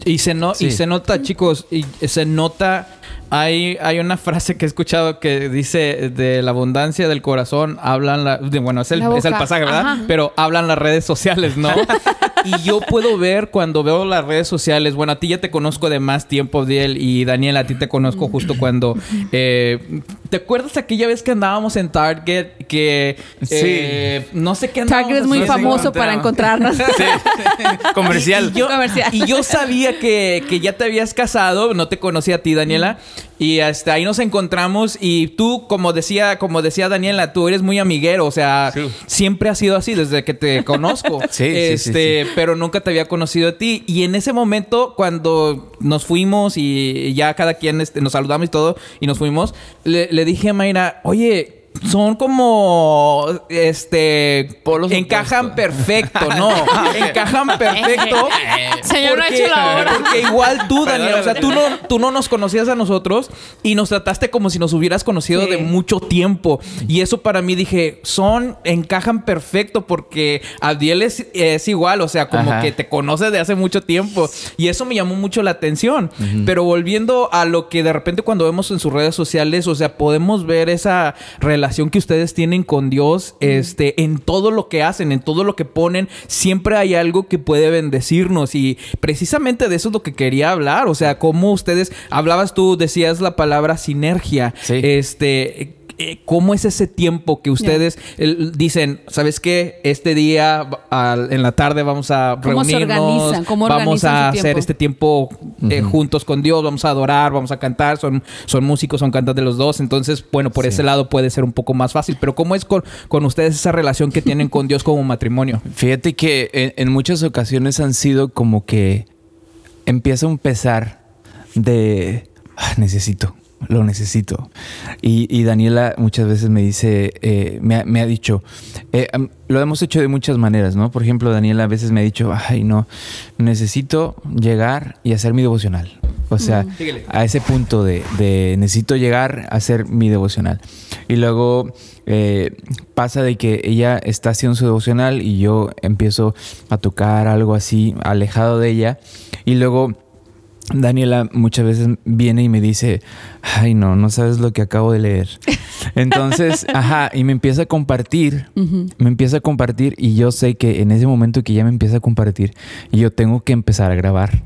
Y se, no, y se nota, chicos, y se nota. Hay, hay una frase que he escuchado que dice de la abundancia del corazón hablan la, de- bueno es el, La es el pasaje verdad Ajá. pero hablan las redes sociales no y yo puedo ver cuando veo las redes sociales bueno a ti ya te conozco de más tiempo Diel y Daniel a ti te conozco justo cuando eh, te acuerdas aquella vez que andábamos en Target que eh, no sé qué andábamos Target es muy famoso para encontrarnos. Comercial. Y yo, Comercial. y yo sabía que, que ya te habías casado, no te conocía a ti, Daniela. Y hasta ahí nos encontramos. Y tú, como decía, como decía Daniela, tú eres muy amiguero. O sea, Sí. siempre has sido así desde que te conozco. Sí, sí, sí, este, pero nunca te había conocido a ti. Y en ese momento, cuando nos fuimos y ya cada quien este, nos saludamos y todo, y nos fuimos, le, le dije a Mayra, oye. Son como este Polos encajan opuestos. perfecto, no, encajan perfecto. Señor, no ha Porque- hecho la hora. Porque igual tú, Daniel, o sea, tú no, tú no nos conocías a nosotros y nos trataste como si nos hubieras conocido Sí. de mucho tiempo. Y eso para mí dije, son, encajan perfecto porque Abdiel es, es igual, o sea, como Ajá. que te conoce de hace mucho tiempo. Y eso me llamó mucho la atención. Pero volviendo a lo que de repente cuando vemos en sus redes sociales, o sea, podemos ver esa relación que ustedes tienen con Dios, este, en todo lo que hacen, en todo lo que ponen, siempre hay algo que puede bendecirnos. Y precisamente de eso es lo que quería hablar. O sea, cómo ustedes, hablabas tú, decías la palabra sinergia. Sí. Este. Eh, ¿Cómo es ese tiempo que ustedes el- dicen, ¿sabes qué? Este día al- en la tarde vamos a ¿Cómo se reunirnos, organizan? ¿Cómo vamos a su hacer tiempo? este tiempo eh, juntos con Dios, vamos a adorar, vamos a cantar, son, son músicos, son cantantes los dos, entonces, bueno, por Sí. ese lado puede ser un poco más fácil, pero ¿cómo es con, con ustedes esa relación que tienen con Dios como matrimonio? Fíjate que en, en muchas ocasiones han sido como que empieza un pesar de "Ah, necesito, lo necesito. Y, y Daniela muchas veces me dice, eh, me, ha, me ha dicho, eh, lo hemos hecho de muchas maneras, ¿no? Por ejemplo, Daniela a veces me ha dicho, ay, no, necesito llegar y hacer mi devocional. O sea, a ese punto de, de necesito llegar a hacer mi devocional. Y luego eh, pasa de que ella está haciendo su devocional y yo empiezo a tocar algo así alejado de ella. Y luego Daniela muchas veces viene y me dice, ay no, no sabes lo que acabo de leer. Entonces, ajá, y me empieza a compartir, me empieza a compartir y yo sé que en ese momento que ya me empieza a compartir, yo tengo que empezar a grabar.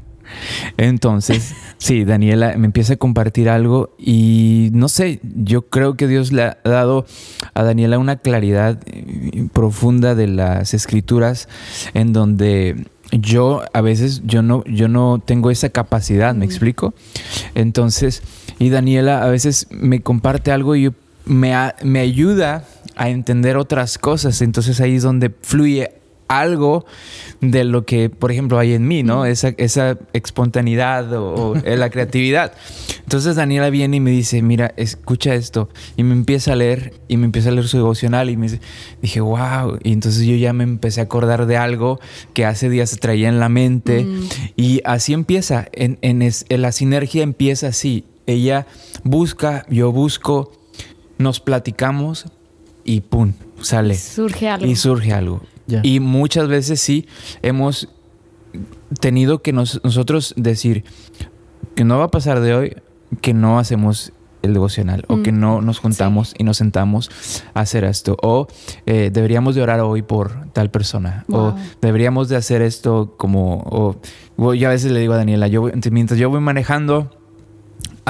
Entonces, sí, Daniela me empieza a compartir algo y no sé, yo creo que Dios le ha dado a Daniela una claridad eh, profunda de las escrituras en donde yo a veces yo no yo no tengo esa capacidad, ¿me explico? Entonces, y Daniela a veces me comparte algo y yo- me, me ayuda a entender otras cosas, entonces ahí es donde fluye algo de lo que, por ejemplo, hay en mí, ¿no? Esa, esa espontaneidad o, o, la creatividad. Entonces Daniela viene y me dice, mira, escucha esto. Y me empieza a leer, y me empieza a leer su devocional, y me dice- dije, wow. Y entonces yo ya me empecé a acordar de algo que hace días traía en la mente. Y así empieza, en, en es- en la sinergia empieza así. Ella busca, yo busco, nos platicamos y ¡pum! sale. Surge algo. Y surge algo. Y muchas veces sí hemos tenido que nos- nosotros decir que no va a pasar de hoy que no hacemos el devocional o que no nos juntamos y nos sentamos a hacer esto. O eh, deberíamos de orar hoy por tal persona. O deberíamos de hacer esto como o, o yo a veces le digo a Daniela yo voy- mientras yo voy manejando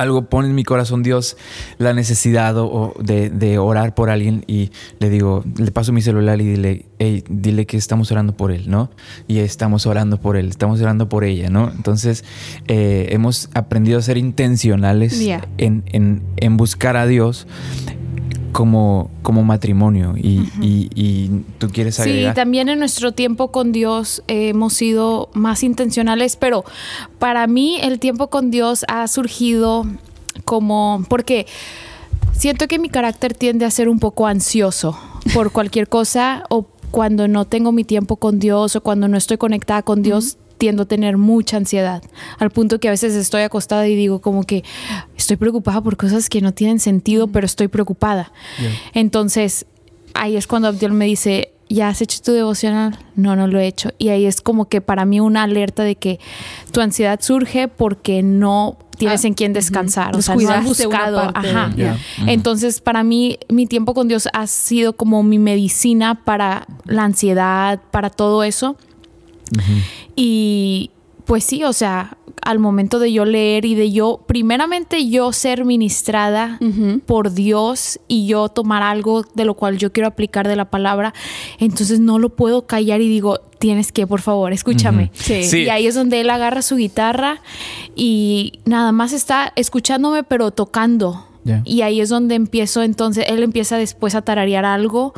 algo pone en mi corazón Dios la necesidad o, de, de orar por alguien y le digo, le paso mi celular y dile, hey, dile que estamos orando por él, ¿no? Y estamos orando por él, estamos orando por ella, ¿no? Entonces eh, hemos aprendido a ser intencionales Yeah. en, en- en buscar a Dios como, como matrimonio y, y- y tú quieres Sí, agregar. también en nuestro tiempo con Dios eh, hemos sido más intencionales, pero para mí el tiempo con Dios ha surgido como porque siento que mi carácter tiende a ser un poco ansioso por cualquier cosa o cuando no tengo mi tiempo con Dios o cuando no estoy conectada con Dios. Tiendo a tener mucha ansiedad, al punto que a veces estoy acostada y digo como que estoy preocupada por cosas que no tienen sentido, pero estoy preocupada. Entonces, ahí es cuando Abdiel me dice, ¿ya has hecho tu devocional? No, no lo he hecho. Y ahí es como que para mí una alerta de que tu ansiedad surge porque no tienes Ah, en quién descansar. O sea, no has buscado. Ajá. Entonces, para mí, mi tiempo con Dios ha sido como mi medicina para la ansiedad, para todo eso. Y pues sí, o sea, al momento de yo leer y de yo, primeramente yo ser ministrada por Dios y yo tomar algo de lo cual yo quiero aplicar de la palabra, entonces no lo puedo callar y digo, tienes que, por favor, escúchame. Sí. Sí. Y ahí es donde él agarra su guitarra y nada más está escuchándome, pero tocando. Y ahí es donde empiezo, entonces él empieza después a tararear algo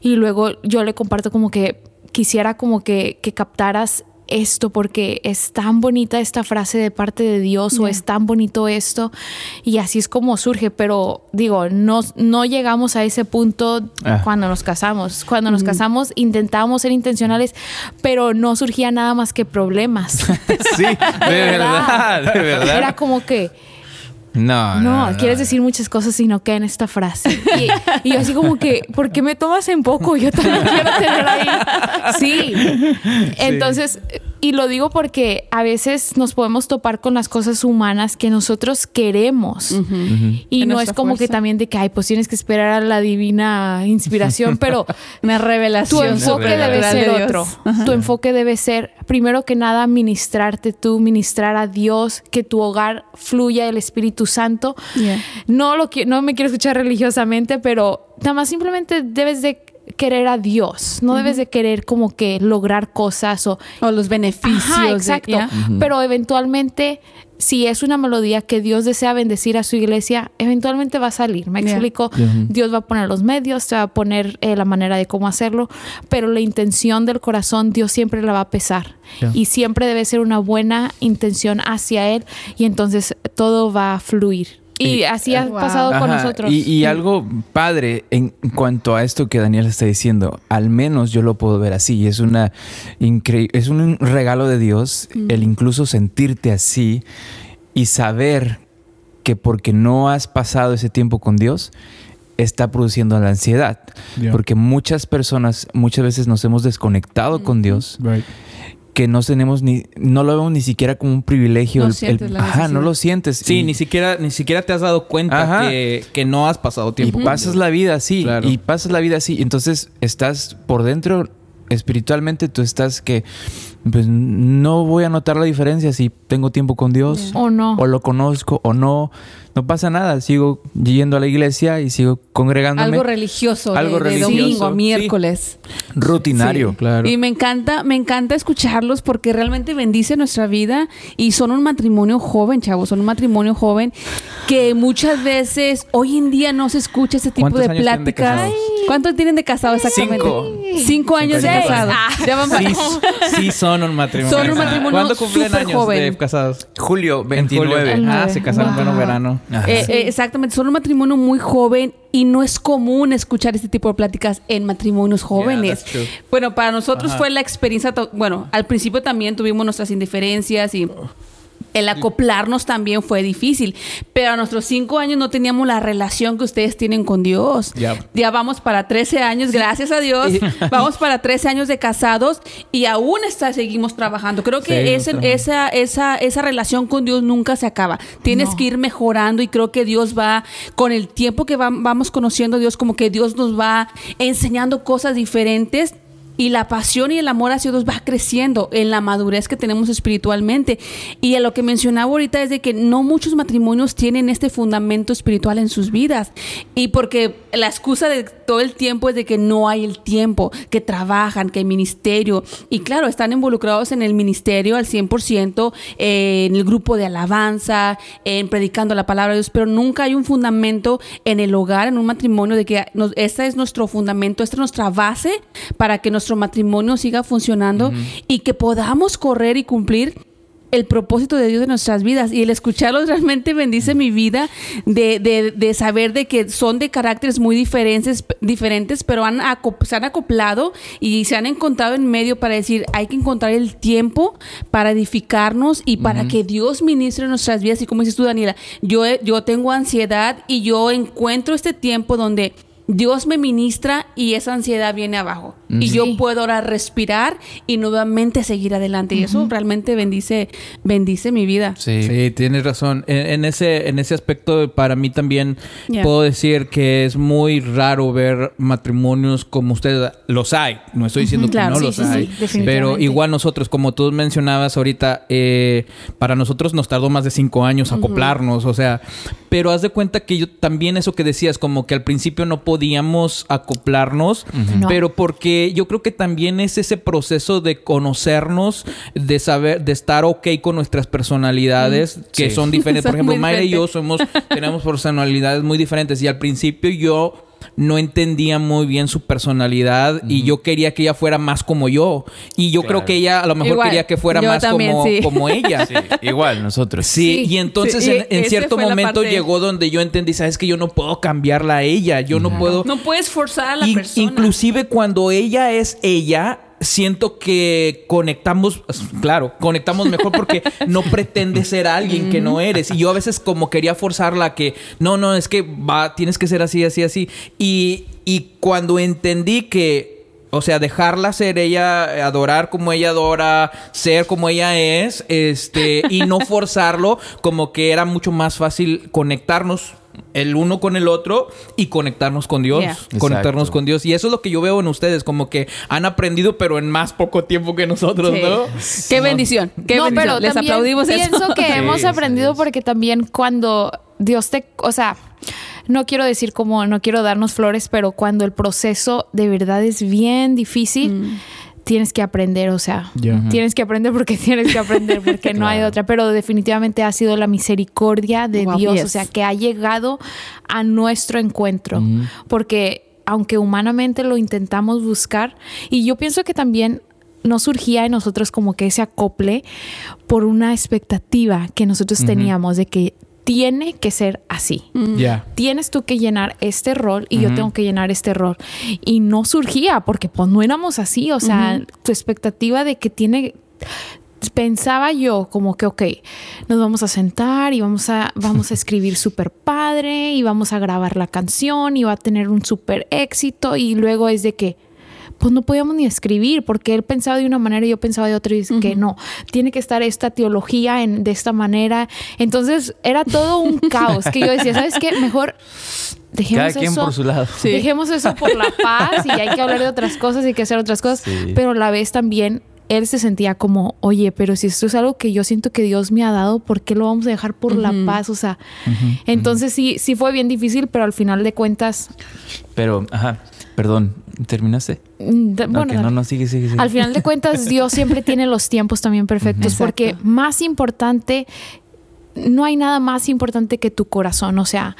y luego yo le comparto como que quisiera como que, que captaras esto porque es tan bonita esta frase de parte de Dios o es tan bonito esto y así es como surge, pero digo, no, no llegamos a ese punto Ah. cuando nos casamos. Cuando nos casamos intentábamos ser intencionales, pero no surgía nada más que problemas. Sí, de verdad, de verdad. Era como que, no, no, quieres decir muchas cosas y no queda en esta frase. Y, y yo así como que, ¿por qué me tomas en poco? Yo también quiero tener ahí. Sí. Entonces, y lo digo porque a veces nos podemos topar con las cosas humanas que nosotros queremos. Y no es como que también de que, ay, pues tienes que esperar a la divina inspiración, pero Una tu revelación. enfoque revelación. debe de ser otro. Ajá. Tu enfoque debe ser, primero que nada, ministrarte tú, ministrar a Dios, que tu hogar fluya el Espíritu Santo. Yeah. No, lo que, no me quiero escuchar religiosamente, pero nada más simplemente debes de querer a Dios. No debes de querer como que lograr cosas o... O los beneficios. Ajá, de- exacto. Pero eventualmente, si es una melodía que Dios desea bendecir a su iglesia, eventualmente va a salir. ¿Me Yeah. explico? Dios va a poner los medios, te va a poner eh, la manera de cómo hacerlo, pero la intención del corazón Dios siempre la va a pesar. Y siempre debe ser una buena intención hacia Él y entonces todo va a fluir. Y Y- así ha Wow. pasado con nosotros. Y, y algo padre en cuanto a esto que Daniel está diciendo, al menos yo lo puedo ver así. y Es una es un regalo de Dios el incluso sentirte así y saber que porque no has pasado ese tiempo con Dios está produciendo la ansiedad. Porque muchas personas muchas veces nos hemos desconectado con Dios Right. Que no tenemos ni no lo vemos ni siquiera como un privilegio. No el- sientes el- la ajá, no lo sientes. Sí, Y- ni siquiera, ni siquiera te has dado cuenta que, que no has pasado Y tiempo. con pasas Dios. la vida así. Claro. Y pasas la vida así. Entonces estás por dentro espiritualmente tú estás que pues no voy a notar la diferencia si tengo tiempo con Dios O no. o lo conozco o no. No pasa nada, sigo yendo a la iglesia y sigo congregándome. Algo religioso, de- Algo de, religioso, domingo, sí. miércoles. Rutinario. Sí. Claro. Y me encanta, me encanta escucharlos porque realmente bendice nuestra vida y son un matrimonio joven, chavos, son un matrimonio joven que muchas veces hoy en día no se escucha ese tipo ¿Cuántos de pláticas. ¿Cuántos tienen de casados exactamente? Cinco. Cinco años de casados. Ya van sí son un matrimonio. Son un matrimonio ¿Cuándo cumplen súper años joven. de casados? Julio En 29. julio. Ah, se casaron en Wow. pleno verano. Eh, eh, exactamente, son un matrimonio muy joven y no es común escuchar este tipo de pláticas en matrimonios jóvenes. bueno, para nosotros Ajá. fue la experiencia, bueno, al principio también tuvimos nuestras indiferencias y el acoplarnos también fue difícil, pero a nuestros cinco años no teníamos la relación que ustedes tienen con Dios. Ya. Ya vamos para 13 años, gracias a Dios, vamos para 13 años de casados y aún está, seguimos trabajando. Creo que ese- esa, esa, esa relación con Dios nunca se acaba. Tienes No. que ir mejorando y creo que Dios va, con el tiempo que va- vamos conociendo a Dios, como que Dios nos va enseñando cosas diferentes. Y la pasión y el amor hacia Dios va creciendo en la madurez que tenemos espiritualmente. Y a lo que mencionaba ahorita es de que no muchos matrimonios tienen este fundamento espiritual en sus vidas. Y porque la excusa de todo el tiempo es de que no hay el tiempo, que trabajan, que hay ministerio. Y claro, están involucrados en el ministerio al 100%, eh, en el grupo de alabanza, en predicando la palabra de Dios, pero nunca hay un fundamento en el hogar, en un matrimonio, de que nos, este es nuestro fundamento, esta es nuestra base para que nuestro matrimonio siga funcionando y que podamos correr y cumplir el propósito de Dios en nuestras vidas. Y el escucharlos realmente bendice mi vida de, de- de saber de que son de caracteres muy diferentes, diferentes pero han se han acoplado y se han encontrado en medio para decir hay que encontrar el tiempo para edificarnos y para que Dios ministre en nuestras vidas. Y como dices tú Daniela yo, yo tengo ansiedad y yo encuentro este tiempo donde Dios me ministra y esa ansiedad viene abajo. Y yo puedo ahora respirar y nuevamente seguir adelante. Y eso realmente bendice, bendice mi vida. Sí. Sí, tienes razón. En, en ese, en ese aspecto, para mí también puedo decir que es muy raro ver matrimonios como ustedes. Los hay. No estoy diciendo que no sí, los sí, hay. pero igual nosotros, como tú mencionabas ahorita, eh, para nosotros nos tardó más de cinco años acoplarnos. O sea, pero haz de cuenta que yo también eso que decías, como que al principio no podíamos acoplarnos, No. pero porque yo creo que también es ese proceso de conocernos, de saber, de estar ok con nuestras personalidades, que Sí. son diferentes. Por ejemplo, Mayra y yo somos, tenemos personalidades muy diferentes. Y al principio yo no entendía muy bien su personalidad y yo quería que ella fuera más como yo. Y yo creo que ella a lo mejor Igual, quería que fuera yo más también, como, sí. como ella. Sí, igual nosotros. Sí, Sí, y entonces sí, en, cierto momento parte- llegó donde yo entendí, sabes que yo no puedo cambiarla a ella, yo no puedo... No puedes forzar a la In- persona. Inclusive cuando ella es ella, siento que conectamos, claro, conectamos mejor porque no pretende ser alguien que no eres. Y yo a veces como quería forzarla a que, no, no, es que va, tienes que ser así, así, así. Y, y cuando entendí que... O sea, dejarla ser ella, adorar como ella adora, ser como ella es, este, y no forzarlo, como que era mucho más fácil conectarnos el uno con el otro y conectarnos con Dios. Yeah. Conectarnos Exacto. con Dios. Y eso es lo que yo veo en ustedes, como que han aprendido, pero en más poco tiempo que nosotros, Sí. ¿no? Qué bendición. Qué no, bendición. pero Les también aplaudimos pienso eso. que Sí, hemos aprendido Dios. porque también cuando Dios te, o sea, no quiero decir como, no quiero darnos flores, pero cuando el proceso de verdad es bien difícil, Mm. Tienes que aprender, o sea, tienes que aprender porque tienes que aprender, porque no hay otra, pero definitivamente ha sido la misericordia de Wow, Dios, o sea, que ha llegado a nuestro encuentro, porque aunque humanamente lo intentamos buscar, y yo pienso que también no surgía en nosotros como que ese acople por una expectativa que nosotros teníamos de que tiene que ser así. Ya. Tienes tú que llenar este rol y yo tengo que llenar este rol. Y no surgía porque pues no éramos así. O sea, tu expectativa de que tiene... Pensaba yo como que, ok, nos vamos a sentar y vamos a, vamos a escribir súper padre y vamos a grabar la canción y va a tener un súper éxito y luego es de que, pues no podíamos ni escribir porque él pensaba de una manera y yo pensaba de otra y dice que no, tiene que estar esta teología en, de esta manera. Entonces era todo un caos que yo decía, ¿sabes qué? Mejor dejemos Cada quien eso. por su lado. Dejemos eso por la paz y hay que hablar de otras cosas y hay que hacer otras cosas. Sí. Pero a la vez también él se sentía como, oye, pero si esto es algo que yo siento que Dios me ha dado, ¿por qué lo vamos a dejar por la paz? O sea, entonces sí, sí fue bien difícil, pero al final de cuentas, Pero, ajá, perdón, ¿terminaste? mm, de- bueno, no, no, sigue, sigue, sigue. Al final de cuentas, Dios siempre tiene los tiempos también perfectos, Exacto. porque más importante, no hay nada más importante que tu corazón. O sea,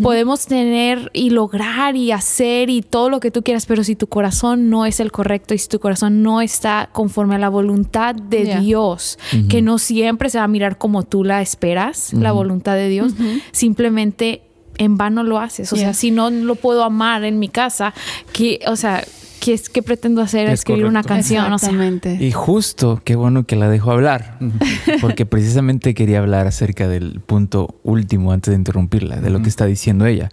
podemos tener y lograr y hacer y todo lo que tú quieras, pero si tu corazón no es el correcto y si tu corazón no está conforme a la voluntad de. Dios, que no siempre se va a mirar como tú la esperas, la voluntad de Dios, simplemente en vano lo haces. O sea, si no lo puedo amar en mi casa, que, o sea, ¿qué, es, qué pretendo hacer? Es Escribir una canción. O sea, Exactamente. Y justo, qué bueno que la dejó hablar, porque precisamente quería hablar acerca del punto último antes de interrumpirla, de lo que está diciendo ella.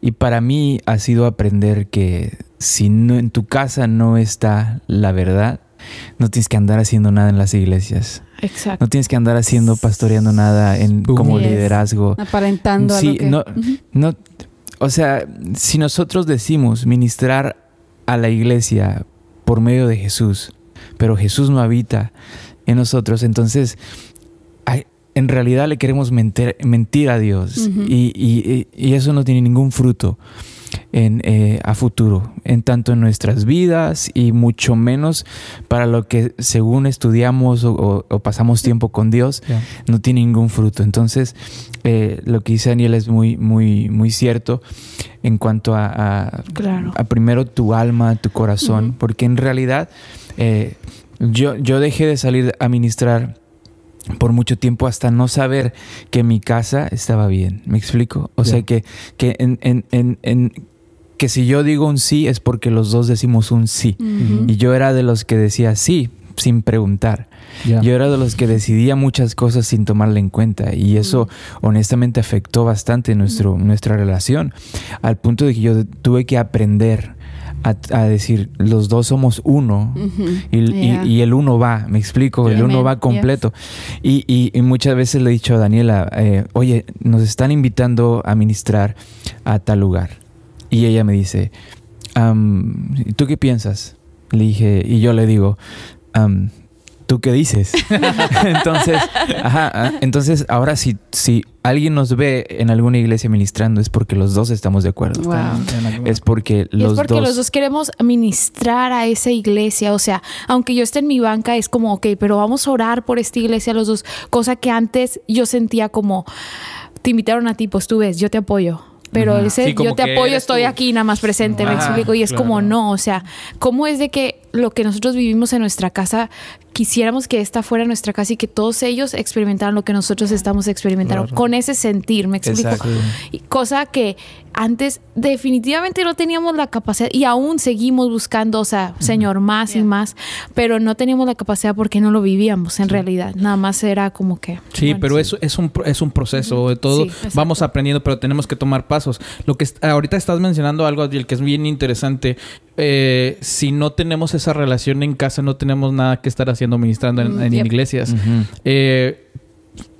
Y para mí ha sido aprender que si no, en tu casa no está la verdad, no tienes que andar haciendo nada en las iglesias. exacto. No tienes que andar haciendo, pastoreando nada en, Boom. como Yes. liderazgo. Aparentando Sí, algo que... no, no, o sea, si nosotros decimos ministrar a la iglesia por medio de Jesús, pero Jesús no habita en nosotros, entonces en realidad le queremos mentir, mentir a Dios Ujú. y, y- y eso no tiene ningún fruto en, eh, a futuro, en tanto en nuestras vidas y mucho menos para lo que según estudiamos o, o- o pasamos tiempo con Dios, no tiene ningún fruto. Entonces, eh, lo que dice Daniel es muy, muy, muy cierto en cuanto a, a- Claro. a primero tu alma, tu corazón, porque en realidad eh, yo, yo dejé de salir a ministrar por mucho tiempo hasta no saber que mi casa estaba bien. ¿Me explico? O sea que, que en, en- en- en- que si yo digo un sí es porque los dos decimos un sí. Y yo era de los que decía sí sin preguntar. Ya. Yo era de los que decidía muchas cosas sin tomarla en cuenta y eso honestamente afectó bastante nuestro, nuestra relación al punto de que yo tuve que aprender a, a decir los dos somos uno y, y- Yeah. y el uno va, me explico, el Yeah. uno va completo. Y, y- y muchas veces le he dicho a Daniela, eh, oye, nos están invitando a ministrar a tal lugar. Y ella me dice, "Am, ¿y ¿tú qué piensas? Le dije, y yo le digo, "Am, ¿tú qué dices? entonces, ajá, ah, entonces ahora si, si alguien nos ve en alguna iglesia ministrando es porque los dos estamos de acuerdo. Wow. Es porque Y los es porque dos... los dos queremos ministrar a esa iglesia. O sea, aunque yo esté en mi banca, es como, ok, pero vamos a orar por esta iglesia los dos. Cosa que antes yo sentía como, te invitaron a ti, pues tú ves, yo te apoyo. Pero ese Sí, yo te apoyo, estoy tú. aquí nada más presente, me explico. Y es como, no, o sea, ¿cómo es de que lo que nosotros vivimos en nuestra casa, quisiéramos que esta fuera nuestra casa y que todos ellos experimentaran lo que nosotros estamos experimentando? Claro. Con ese sentir, me explico. Exacto. Cosa que antes definitivamente no teníamos la capacidad y aún seguimos buscando, o sea, Señor, más y más, pero no teníamos la capacidad porque no lo vivíamos en realidad. Nada más era como que... Sí, bueno, pero Eso, es, un, pro- es un proceso de todo. Sí. Vamos aprendiendo, pero tenemos que tomar pasos. Lo que ahorita estás mencionando algo, Adriel, que es bien interesante. Eh, si no tenemos esa relación en casa, no tenemos nada que estar haciendo ministrando en, Mm, en yep. iglesias. Eh,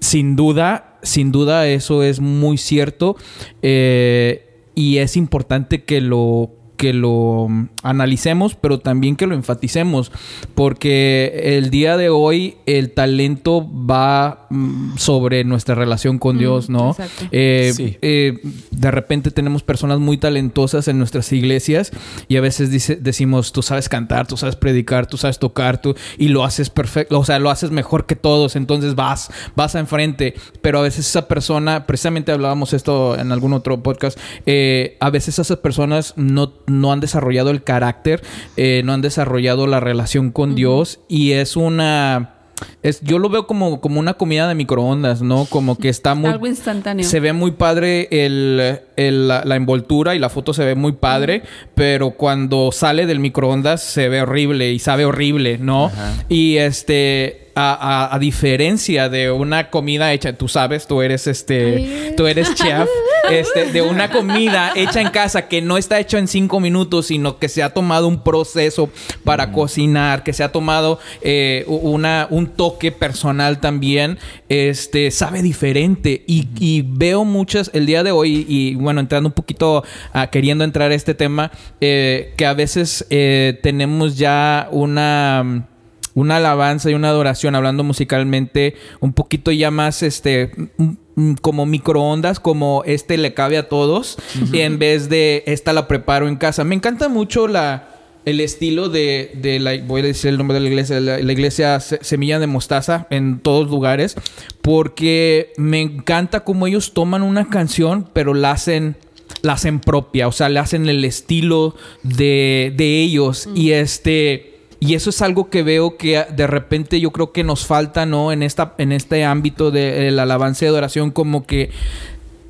sin duda, sin duda eso es muy cierto eh, y es importante que lo que lo mm, analicemos, pero también que lo enfaticemos, porque el día de hoy el talento va mm, sobre nuestra relación con Dios, ¿no? exacto. Eh, Sí. eh, de repente tenemos personas muy talentosas en nuestras iglesias y a veces dice, decimos, tú sabes cantar, tú sabes predicar, tú sabes tocar, tú, y lo haces perfecto, o sea, lo haces mejor que todos, entonces vas, vas a enfrente, pero a veces esa persona, precisamente hablábamos esto en algún otro podcast, eh, a veces esas personas no, no han desarrollado el carácter, eh, no han desarrollado la relación con Dios y es una... Es, yo lo veo como, como una comida de microondas, ¿no? Como que está muy... Algo instantáneo. Se ve muy padre el, el- la, la envoltura y la foto se ve muy padre, pero cuando sale del microondas se ve horrible y sabe horrible, ¿no? Ajá. Y este, a, a- a diferencia de una comida hecha, tú sabes, tú eres este, Ay. tú eres chef, este, de una comida hecha en casa que no está hecho en cinco minutos, sino que se ha tomado un proceso para cocinar, que se ha tomado eh, una, un toque personal también, este, sabe diferente. Y, y veo muchas el día de hoy, y bueno, entrando un poquito, a, queriendo entrar a este tema, eh, que a veces eh, tenemos ya una una alabanza y una adoración, hablando musicalmente, un poquito ya más este mm, mm, como microondas, como este le cabe a todos, en vez de esta la preparo en casa. Me encanta mucho la el estilo de, de la, voy a decir el nombre de la iglesia, la, la iglesia Se- Semilla de Mostaza en todos lugares, porque me encanta cómo ellos toman una canción, pero la hacen la hacen propia, o sea, le hacen el estilo de, de ellos. Y este y eso es algo que veo que de repente yo creo que nos falta, ¿no? En esta en este ámbito de la alabanza y adoración como que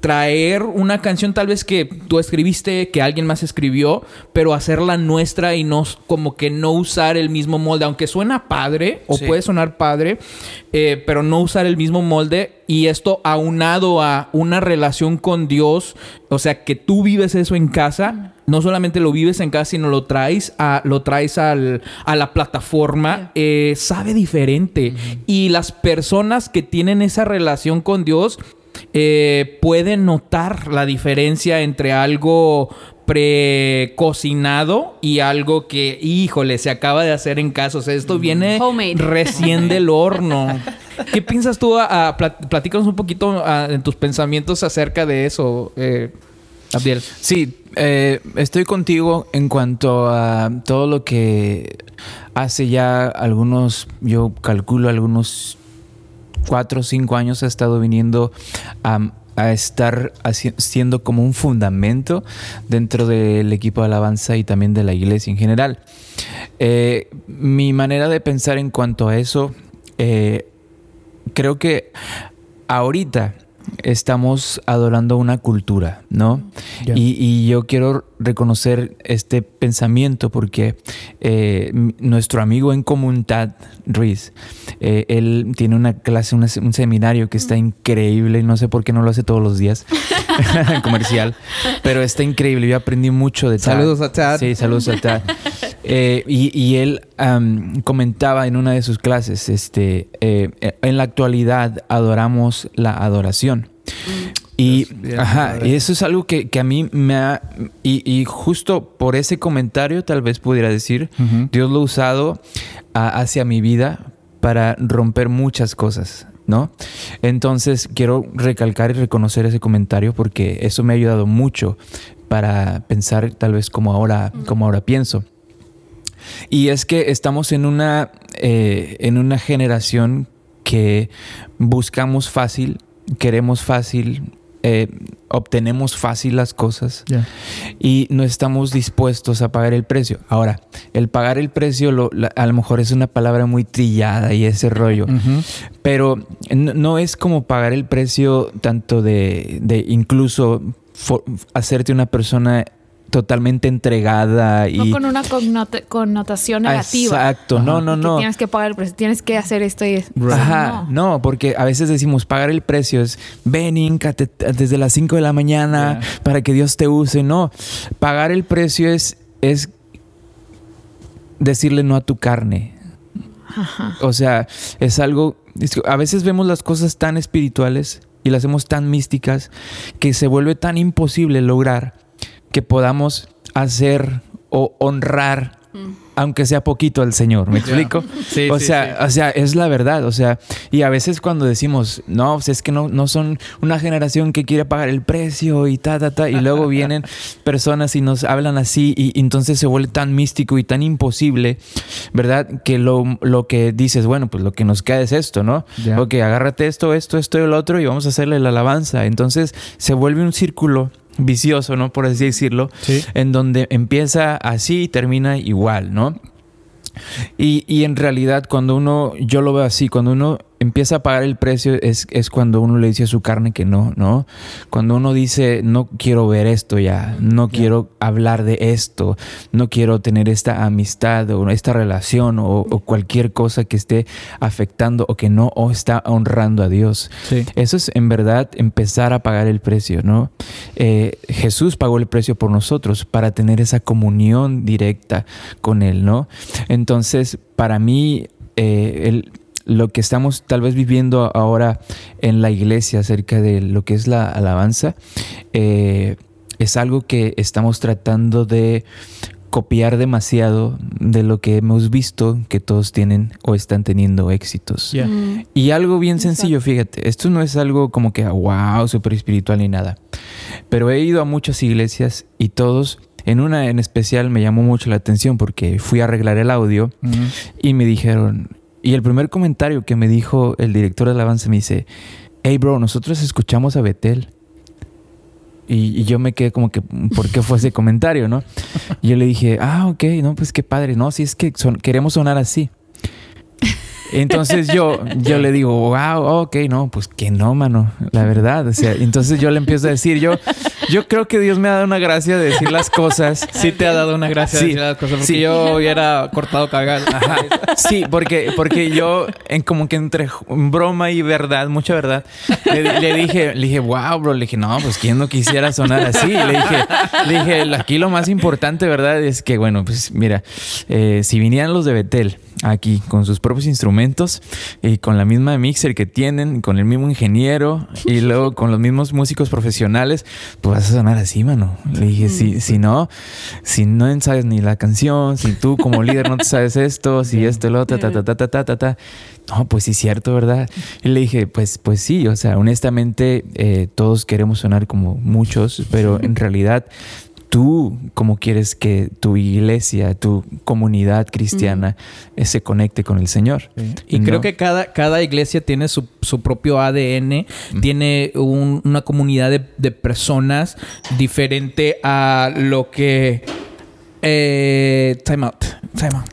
traer una canción tal vez que tú escribiste, que alguien más escribió, pero hacerla nuestra y no como que no usar el mismo molde, aunque suena padre o Sí. puede sonar padre, eh, pero no usar el mismo molde y esto aunado a una relación con Dios, o sea que tú vives eso en casa, no solamente lo vives en casa, sino lo traes a lo traes al- a la plataforma, eh, sabe diferente. Y las personas que tienen esa relación con Dios eh, pueden notar la diferencia entre algo precocinado y algo que, híjole, se acaba de hacer en casa. O sea, esto viene Homemade. recién del horno. ¿Qué piensas tú? A, a- plat- platícanos un poquito a- en tus pensamientos acerca de eso, eh, Abdiel. Sí, eh, estoy contigo en cuanto a todo lo que hace ya algunos, yo calculo algunos cuatro o cinco años ha estado viniendo a, estar siendo como un fundamento dentro del equipo de alabanza y también de la iglesia en general. Eh, mi manera de pensar en cuanto a eso, eh, creo que ahorita estamos adorando una cultura, ¿no? Y, y yo quiero reconocer este pensamiento porque eh, nuestro amigo en comunidad, Ruiz, eh, él tiene una clase, una- un seminario que está increíble, no sé por qué no lo hace todos los días, comercial, pero está increíble, yo aprendí mucho de Tad. Saludos a Tad. Sí, saludos a Tad. Eh, y, y él comentaba en una de sus clases, este, eh, en la actualidad adoramos la adoración. Y, Es bien ajá, y eso es algo que, que a mí me ha... Y, y justo por ese comentario tal vez pudiera decir. Dios lo ha usado hacia mi vida para romper muchas cosas, ¿no? Entonces quiero recalcar y reconocer ese comentario porque eso me ha ayudado mucho para pensar tal vez como ahora, como ahora pienso. Y es que estamos en una, eh, en una generación que buscamos fácil, queremos fácil, eh, obtenemos fácil las cosas y no estamos dispuestos a pagar el precio. Ahora, el pagar el precio lo- la- a lo mejor es una palabra muy trillada y ese rollo, pero no, no es como pagar el precio tanto de, de incluso hacerte una persona totalmente entregada y... No con una connota- connotación negativa. Exacto, no, Ajá. no, Que no. tienes que pagar el precio, tienes que hacer esto y eso. Ajá, No. no. porque a veces decimos pagar el precio es ven, desde las 5 de la mañana Yeah. para que Dios te use. No, pagar el precio es, es decirle no a tu carne. O sea, es algo. a veces vemos las cosas tan espirituales y las hacemos tan místicas que se vuelve tan imposible lograr que podamos hacer o honrar, aunque sea poquito, al Señor. ¿Me explico? Sí, o sí, sea, sí. o sea, es la verdad. O sea, y a veces cuando decimos, no, pues es que no, no son una generación que quiere pagar el precio y ta, ta, ta, y luego vienen personas y nos hablan así, y, y entonces se vuelve tan místico y tan imposible, ¿verdad? Que lo, lo que dices, bueno, pues lo que nos queda es esto, ¿no? Ya. Ok, agárrate esto, esto, esto y el otro, y vamos a hacerle la alabanza. Entonces se vuelve un círculo vicioso, ¿no? Por así decirlo, Sí. en donde empieza así y termina igual, ¿no? Y, y en realidad cuando uno, yo lo veo así, cuando uno empieza a pagar el precio es, es cuando uno le dice a su carne que no, ¿no? Cuando uno dice, no quiero ver esto ya, no quiero hablar de esto, no quiero tener esta amistad o esta relación o, o cualquier cosa que esté afectando o que no o está honrando a Dios. Sí. Eso es en verdad empezar a pagar el precio, ¿no? Eh, Jesús pagó el precio por nosotros para tener esa comunión directa con Él, ¿no? Entonces, para mí, eh, el- lo que estamos tal vez viviendo ahora en la iglesia acerca de lo que es la alabanza, eh, es algo que estamos tratando de copiar demasiado de lo que hemos visto que todos tienen o están teniendo éxitos. Mm. Y algo bien Exacto. sencillo, fíjate, esto no es algo como que, wow, súper espiritual ni nada. Pero he ido a muchas iglesias y todos, en una en especial me llamó mucho la atención porque fui a arreglar el audio y me dijeron, y el primer comentario que me dijo el director de alabanza me dice, hey bro, nosotros escuchamos a Betel. Y, yo me quedé como que, ¿por qué fue ese comentario, no? Y yo le dije, ah, ok, no, pues qué padre, no, si es que son- queremos sonar así. Entonces yo, yo le digo, wow, ok, no, pues que no, mano, la verdad. O sea, entonces yo le empiezo a decir, yo, yo creo que Dios me ha dado una gracia de decir las cosas. Sí te ha dado una gracia Sí. de decir las cosas, porque Sí. yo hubiera cortado. Ajá. Sí, porque, porque yo, en como que entre broma y verdad, mucha verdad, le, le dije, le dije, wow, bro, le dije, no, pues quién no quisiera sonar así. Le dije, le dije, aquí lo más importante, ¿verdad? Es que, bueno, pues mira, eh, si vinieran los de Betel aquí con sus propios instrumentos y con la misma mixer que tienen, con el mismo ingeniero y luego con los mismos músicos profesionales, pues vas a sonar así, mano. Le dije, si, si no, si no sabes ni la canción, si tú como líder no te sabes esto, si esto, lo otro, ta, ta, ta, ta, ta, ta, ta. No, pues sí, cierto, ¿verdad? Y le dije, pues, pues sí, o sea, honestamente, eh, todos queremos sonar como muchos, pero en realidad tú cómo quieres que tu iglesia, tu comunidad cristiana eh, se conecte con el Señor. Y ¿No? creo que cada, cada iglesia tiene su, su propio ADN, tiene un- una comunidad de, de personas diferente a lo que... Eh, time out, time out.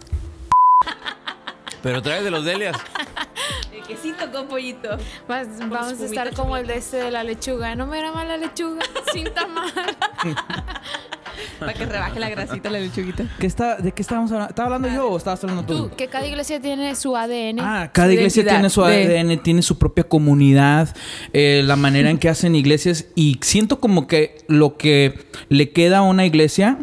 Pero traes de los Delias. Quesito con pollito. Vas- vamos a estar como el de este de la lechuga. No me era mal la lechuga, sin tamal. Para que rebaje la grasita la lechuguita. ¿Qué está, ¿De qué estábamos hablando? ¿Estaba hablando yo o estabas hablando tú? Tú, que cada iglesia tiene su ADN. Ah, cada iglesia tiene su de- ADN, tiene su propia comunidad, eh, la manera en que hacen iglesias y siento como que lo que le queda a una iglesia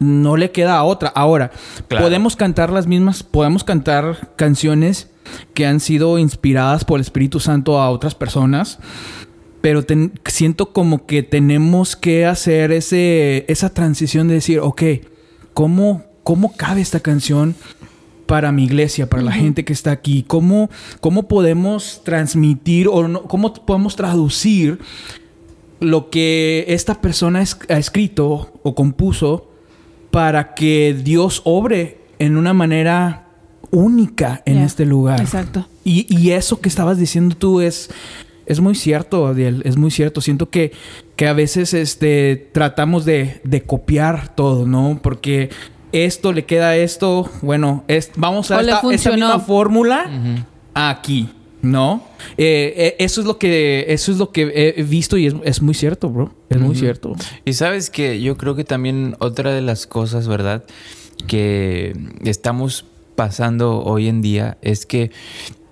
no le queda a otra. Ahora, Claro. podemos cantar las mismas, podemos cantar canciones que han sido inspiradas por el Espíritu Santo a otras personas, pero ten- siento como que tenemos que hacer ese, esa transición de decir, ok, ¿cómo, cómo cabe esta canción para mi iglesia, para la gente que está aquí? ¿Cómo, cómo podemos transmitir o no- cómo podemos traducir lo que esta persona es- ha escrito o compuso para que Dios obre en una manera única en este lugar? Exacto. Y, y eso que estabas diciendo tú es, es muy cierto, Adiel, es muy cierto. Siento que, que a veces este, tratamos de, de copiar todo, ¿no? Porque esto le queda a esto, bueno, es, vamos a esta, esta misma fórmula aquí, ¿no? Eh, eh, eso es lo que eso es lo que he visto y es, es muy cierto, bro. Es muy cierto. Y sabes que yo creo que también otra de las cosas, ¿verdad? Que estamos pasando hoy en día es que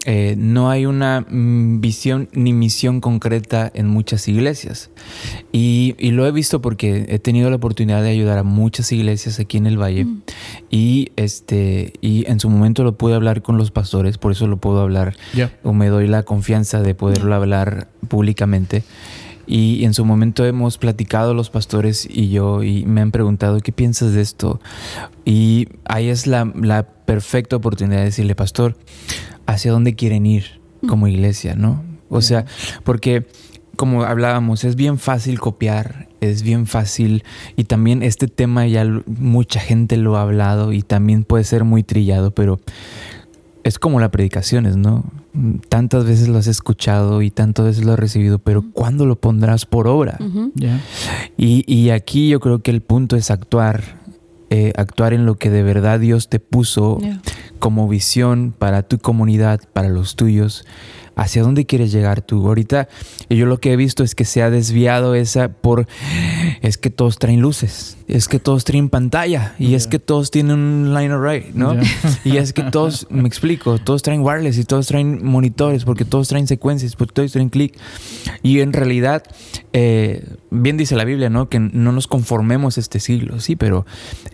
eh, no hay una mm, visión ni misión concreta en muchas iglesias. Y, y lo he visto porque he tenido la oportunidad de ayudar a muchas iglesias aquí en el Valle. Y este y en su momento lo pude hablar con los pastores, por eso lo puedo hablar o me doy la confianza de poderlo hablar públicamente. Y en su momento hemos platicado los pastores y yo y me han preguntado, ¿qué piensas de esto? Y ahí es la, la perfecta oportunidad de decirle, pastor, ¿hacia dónde quieren ir como iglesia? ¿No? O sea, porque como hablábamos, es bien fácil copiar, es bien fácil y también este tema ya mucha gente lo ha hablado y también puede ser muy trillado, pero es como las predicaciones, ¿no? Tantas veces lo has escuchado y tantas veces lo has recibido, pero ¿cuándo lo pondrás por obra? Y, y aquí yo creo que el punto es actuar, eh, actuar en lo que de verdad Dios te puso como visión para tu comunidad, para los tuyos, ¿Hacia dónde quieres llegar tú? Ahorita yo lo que he visto es que se ha desviado esa por... Es que todos traen luces, es que todos traen pantalla y es que todos tienen un line array, ¿no? Y es que todos, me explico, todos traen wireless y todos traen monitores porque todos traen secuencias, porque todos traen clic. Y en realidad, eh, bien dice la Biblia, ¿no? Que no nos conformemos este siglo, sí, pero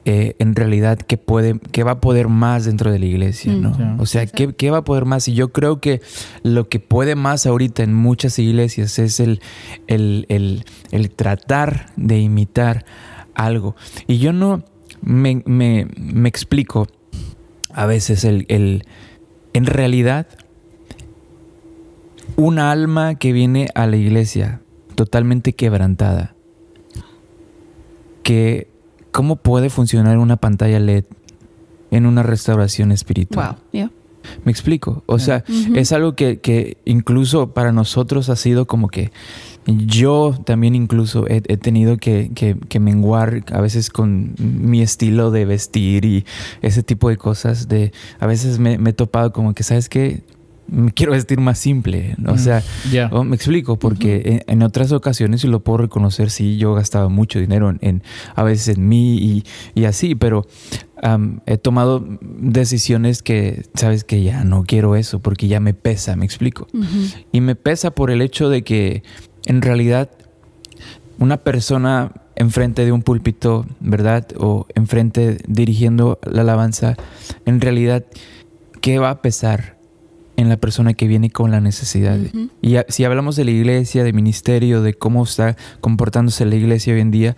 eh, en realidad, ¿qué, puede, qué va a poder más dentro de la iglesia, ¿no? Ya. O sea, ¿qué, ¿qué va a poder más? Y yo creo que lo que puede más ahorita en muchas iglesias es el, el, el, el tratar de imitar algo. Y yo no me, me, me explico a veces el, en realidad, un alma que viene a la iglesia totalmente quebrantada, que cómo puede funcionar una pantalla LED en una restauración espiritual. Wow. Yeah. Me explico. O sea, es algo que, que incluso para nosotros ha sido como que yo también incluso he, he tenido que, que- que menguar a veces con mi estilo de vestir y ese tipo de cosas. De, a veces me, me he topado como que, ¿sabes qué? Quiero vestir más simple. O sea, Ya. Oh, me explico, porque en, en otras ocasiones, y lo puedo reconocer, sí, yo gastaba mucho dinero en, en- a veces en mí y, y así, pero am, he tomado decisiones que, sabes, que ya no quiero eso, porque ya me pesa, me explico. Y me pesa por el hecho de que en realidad una persona enfrente de un púlpito, ¿verdad? O enfrente dirigiendo la alabanza, en realidad, ¿qué va a pesar en la persona que viene con la necesidad? Y a- si hablamos de la iglesia, de ministerio, de cómo está comportándose la iglesia hoy en día,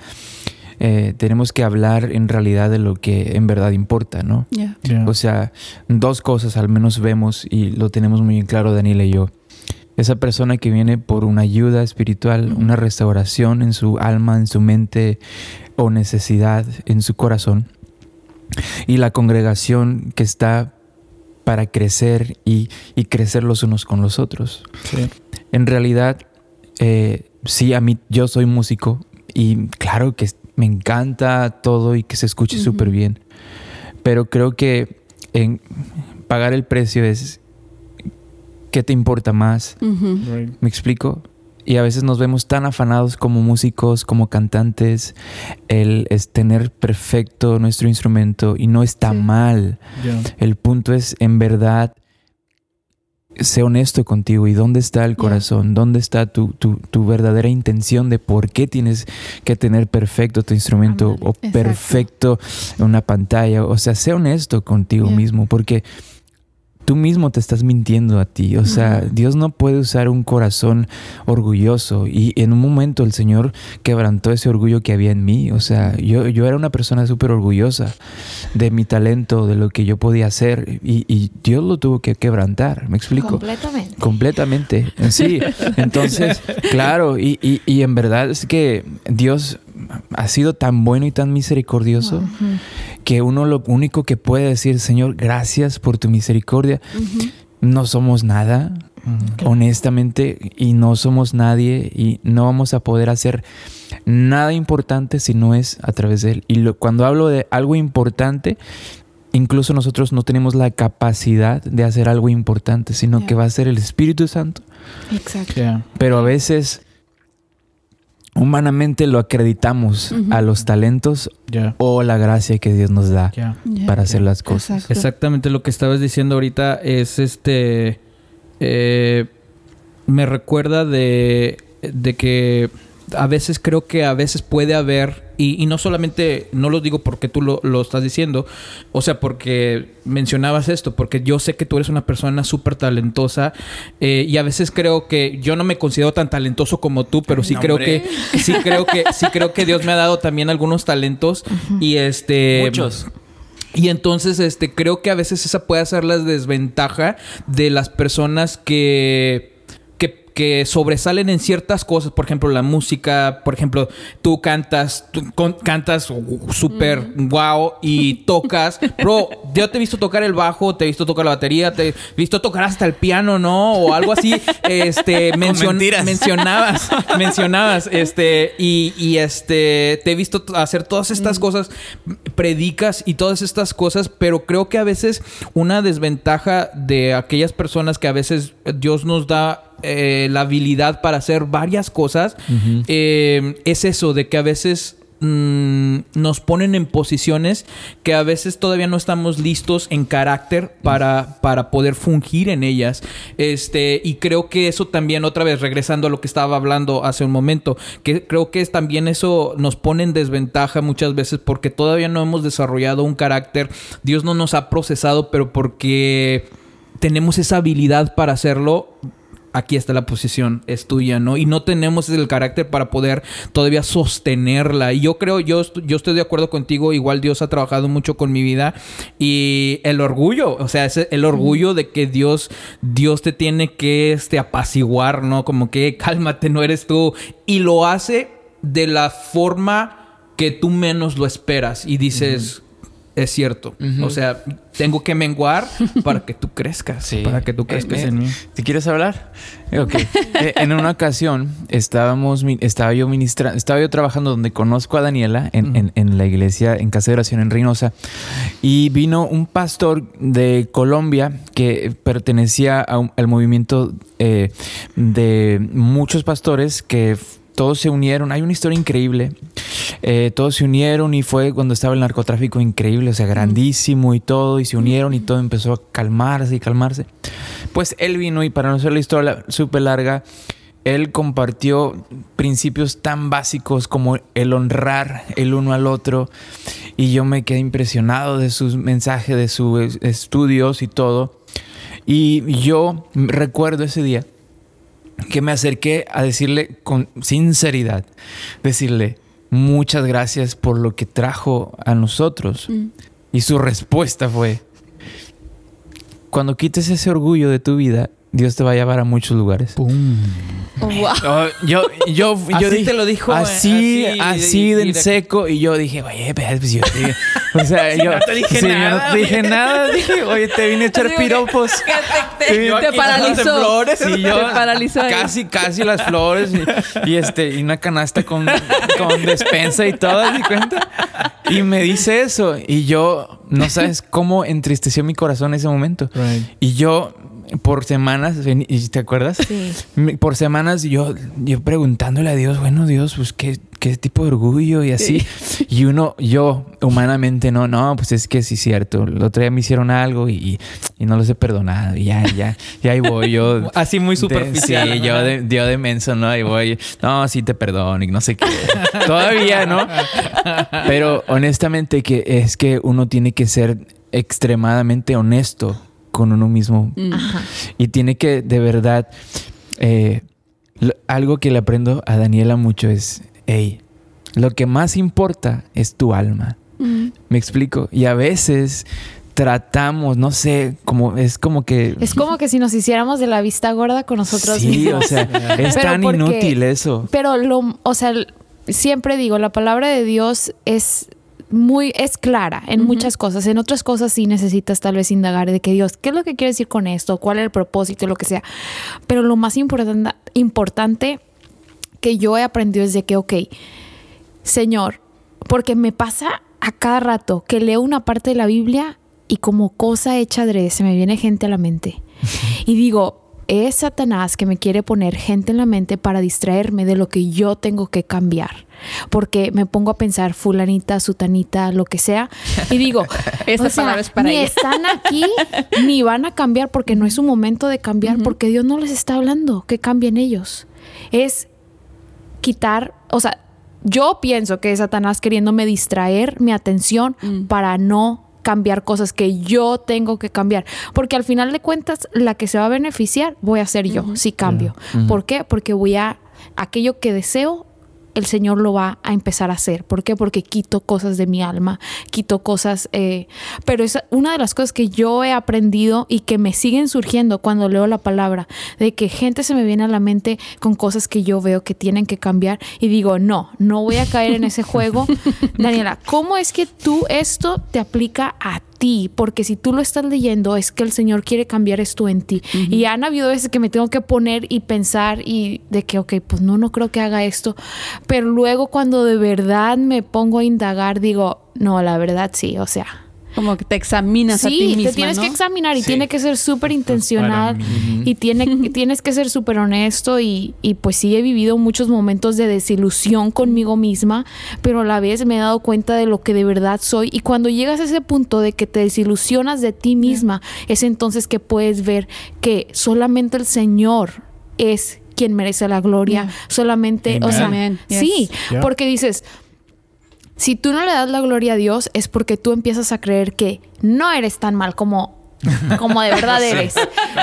eh, tenemos que hablar en realidad de lo que en verdad importa, ¿no? Yeah. O sea, dos cosas al menos vemos y lo tenemos muy en claro Daniel y yo. Esa persona que viene por una ayuda espiritual, una restauración en su alma, en su mente o necesidad en su corazón. Y la congregación que está para crecer y, y crecer los unos con los otros. Sí. En realidad, eh, sí, a mí yo soy músico y claro que me encanta todo y que se escuche súper bien. Pero creo que en pagar el precio es qué te importa más. Right. ¿Me explico? Y a veces nos vemos tan afanados como músicos, como cantantes, el es tener perfecto nuestro instrumento y no está Sí. mal. El punto es, en verdad, sé honesto contigo y dónde está el corazón, dónde está tu, tu, tu verdadera intención de por qué tienes que tener perfecto tu instrumento o Exacto. perfecto una pantalla. O sea, sé honesto contigo mismo porque tú mismo te estás mintiendo a ti. O sea. Dios no puede usar un corazón orgulloso. Y en un momento el Señor quebrantó ese orgullo que había en mí. O sea, yo, yo era una persona súper orgullosa de mi talento, de lo que yo podía hacer. Y, y Dios lo tuvo que quebrantar. ¿Me explico? Completamente. Completamente, sí. Entonces, claro, y, y- y en verdad es que Dios ha sido tan bueno y tan misericordioso que uno lo único que puede decir, Señor, gracias por tu misericordia. No somos nada, honestamente, y no somos nadie, y no vamos a poder hacer nada importante si no es a través de Él. Y lo- cuando hablo de algo importante, incluso nosotros no tenemos la capacidad de hacer algo importante, sino que va a ser el Espíritu Santo. Exacto. Pero a veces humanamente lo acreditamos a los talentos o la gracia que Dios nos da. Yeah. para hacer las cosas. Exacto. Exactamente lo que estabas diciendo ahorita es este. eh, me recuerda de, de que a veces creo que a veces puede haber, y, y no solamente, no lo digo porque tú lo, lo estás diciendo, o sea, porque mencionabas esto, porque yo sé que tú eres una persona súper talentosa eh, y a veces creo que yo no me considero tan talentoso como tú, pero sí No, creo hombre. que, sí creo que, sí creo que Dios me ha dado también algunos talentos y este... Muchos. Y entonces, este, creo que a veces esa puede ser la desventaja de las personas que, que, sobresalen en ciertas cosas, por ejemplo, la música, por ejemplo, tú cantas, tú con- cantas súper wow y tocas. Bro, yo te he visto tocar el bajo, te he visto tocar la batería, te he visto tocar hasta el piano, ¿no? O algo así. Este, mencion- mencionabas, mencionabas, este, y, y, este, te he visto hacer todas estas cosas, predicas y todas estas cosas, pero creo que a veces una desventaja de aquellas personas que a veces Dios nos da eh, la habilidad para hacer varias cosas, eh, es eso, de que a veces mm, nos ponen en posiciones que a veces todavía no estamos listos en carácter para, para poder fungir en ellas. Este, y creo que eso también, otra vez, regresando a lo que estaba hablando hace un momento, que creo que es también eso nos pone en desventaja muchas veces porque todavía no hemos desarrollado un carácter. Dios no nos ha procesado, pero porque tenemos esa habilidad para hacerlo, aquí está la posición, es tuya, ¿no? Y no tenemos el carácter para poder todavía sostenerla. Y yo creo, yo, yo estoy de acuerdo contigo, igual Dios ha trabajado mucho con mi vida y el orgullo, o sea, es el orgullo de que Dios, Dios te tiene que este, apaciguar, ¿no? Como que cálmate, no eres tú. Y lo hace de la forma que tú menos lo esperas y dices... Es cierto. O sea, tengo que menguar para que tú crezcas. Sí. Para que tú crezcas Eh, en mí. ¿Te quieres hablar? Eh, Ok. Eh, en una ocasión estábamos, estaba yo ministrando, estaba yo trabajando donde conozco a Daniela en, en- en la iglesia, en casa de oración en Reynosa, y vino un pastor de Colombia que pertenecía un- al movimiento eh, de muchos pastores que todos se unieron. Hay una historia increíble. Eh, todos se unieron y fue cuando estaba el narcotráfico increíble, o sea, grandísimo y todo, y se unieron y todo empezó a calmarse y calmarse. Pues él vino y para no hacer la historia súper larga, él compartió principios tan básicos como el honrar el uno al otro y yo me quedé impresionado de sus mensajes, de sus estudios y todo. Y yo recuerdo ese día que me acerqué a decirle con sinceridad, decirle muchas gracias por lo que trajo a nosotros. Y su respuesta fue, cuando quites ese orgullo de tu vida, Dios te va a llevar a muchos lugares. Wow. Oh, yo, yo, yo Así dije- te lo dijo, Así, eh, así, así, de y- en seco. Y yo dije, oye, pues yo te- O sea, yo no te dije sí, yo nada, no te dije nada. Dije, oye, te vine a echar que- piropos. Te, paralizó. flores. Sí, yo Te paralizó casi, casi las flores y, y este y una canasta con, con despensa y todo, ¿te cuenta? Y me dice eso y yo no sabes cómo entristeció mi corazón en ese momento. Right. Y yo por semanas, ven- ¿y ¿te acuerdas? Sí. Por semanas yo, yo preguntándole a Dios, bueno Dios, pues qué, qué tipo de orgullo y así. Y uno, yo humanamente no, no, pues es que sí es cierto. El otro día me hicieron algo y, y no los he perdonado. Y ya, ya, ya ahí voy yo. Así muy de- superficial. sí, yo de, yo de menso, ¿no? Ahí voy. No, sí te perdono y no sé qué. Todavía, ¿no? Pero honestamente que es que uno tiene que ser extremadamente honesto con uno mismo Ajá. y tiene que, de verdad, eh, lo- algo que le aprendo a Daniela mucho es, hey, lo que más importa es tu alma. Mm. ¿Me explico? Y a veces tratamos, no sé, como es como que... Es como que si nos hiciéramos de la vista gorda con nosotros sí, mismos. o sea, es Pero tan porque- inútil eso. Pero lo, o sea, siempre digo, la palabra de Dios es muy, es clara en muchas cosas. En otras cosas sí necesitas tal vez indagar de que Dios, ¿qué es lo que quiere decir con esto? ¿Cuál es el propósito? Lo que sea. Pero lo más importante, importante que yo he aprendido es de que, ok, Señor, porque me pasa a cada rato que leo una parte de la Biblia y como cosa hecha adrede se me viene gente a la mente. Y digo, es Satanás que me quiere poner gente en la mente para distraerme de lo que yo tengo que cambiar. Porque me pongo a pensar fulanita, sutanita, lo que sea. Y digo, Esta o sea, palabra es para ni ella. están aquí, ni van a cambiar porque no es su momento de cambiar, porque Dios no les está hablando que cambien ellos. Es quitar, o sea, yo pienso que es Satanás queriéndome distraer mi atención para no cambiar cosas que yo tengo que cambiar. Porque al final de cuentas, la que se va a beneficiar voy a ser yo, si cambio. ¿Por qué? Porque voy a, aquello que deseo, el Señor lo va a empezar a hacer. ¿Por qué? Porque quito cosas de mi alma, quito cosas, eh, pero es una de las cosas que yo he aprendido y que me siguen surgiendo cuando leo la palabra, de que gente se me viene a la mente con cosas que yo veo que tienen que cambiar y digo, no, no voy a caer en ese juego. Daniela, ¿cómo es que tú esto te aplica a ti, porque si tú lo estás leyendo es que el Señor quiere cambiar esto en ti. Y han habido veces que me tengo que poner y pensar y de que, ok, pues no, no creo que haga esto, pero luego cuando de verdad me pongo a indagar, digo, no, la verdad sí, o sea, como que te examinas a ti misma, te tienes ¿no? que examinar y Sí. tiene que ser súper intencional y tiene, tienes que ser súper honesto y, y pues sí he vivido muchos momentos de desilusión conmigo misma, pero a la vez me he dado cuenta de lo que de verdad soy y cuando llegas a ese punto de que te desilusionas de ti misma, es entonces que puedes ver que solamente el Señor es quien merece la gloria, Yeah. solamente, o Amen. sea, Amen. Yes. sí, porque dices, si tú no le das la gloria a Dios es porque tú empiezas a creer que no eres tan mal como, como de verdad eres.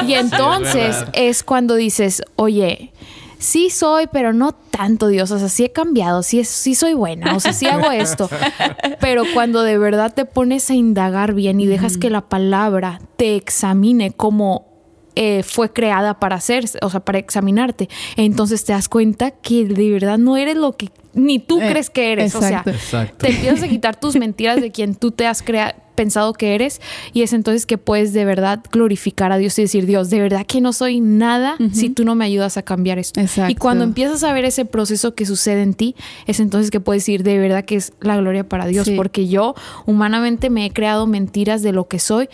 Y entonces es cuando dices, oye, sí soy, pero no tanto Dios. O sea, sí he cambiado, sí, es- sí soy buena, o sea, sí hago esto. Pero cuando de verdad te pones a indagar bien y dejas que la palabra te examine como eh, fue creada para hacer, o sea, para examinarte, entonces te das cuenta que de verdad no eres lo que ni tú Eh, crees que eres. exacto. O sea, Exacto. te empiezas a quitar tus mentiras de quien tú te has crea pensado que eres y es entonces que puedes de verdad glorificar a Dios y decir, Dios, de verdad que no soy nada si tú no me ayudas a cambiar esto. Exacto. Y cuando empiezas a ver ese proceso que sucede en ti, es entonces que puedes decir, de verdad que es la gloria para Dios, Sí. porque yo humanamente me he creado mentiras de lo que soy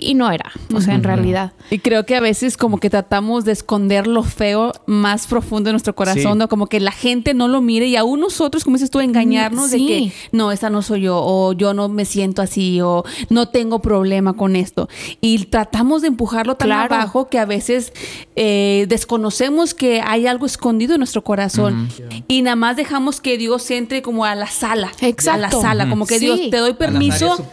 y no era, o sea, en realidad. Y creo que a veces como que tratamos de esconder lo feo más profundo de nuestro corazón, Sí. ¿no? Como que la gente no lo mire y aún nosotros, como dices tú, engañarnos de que no, esta no soy yo, o yo no me siento así, o no tengo problema con esto. Y tratamos de empujarlo tan Claro. abajo que a veces eh, desconocemos que hay algo escondido en nuestro corazón. Y nada más dejamos que Dios entre como a la sala. A la Exacto. sala, como que Sí. Dios, te doy permiso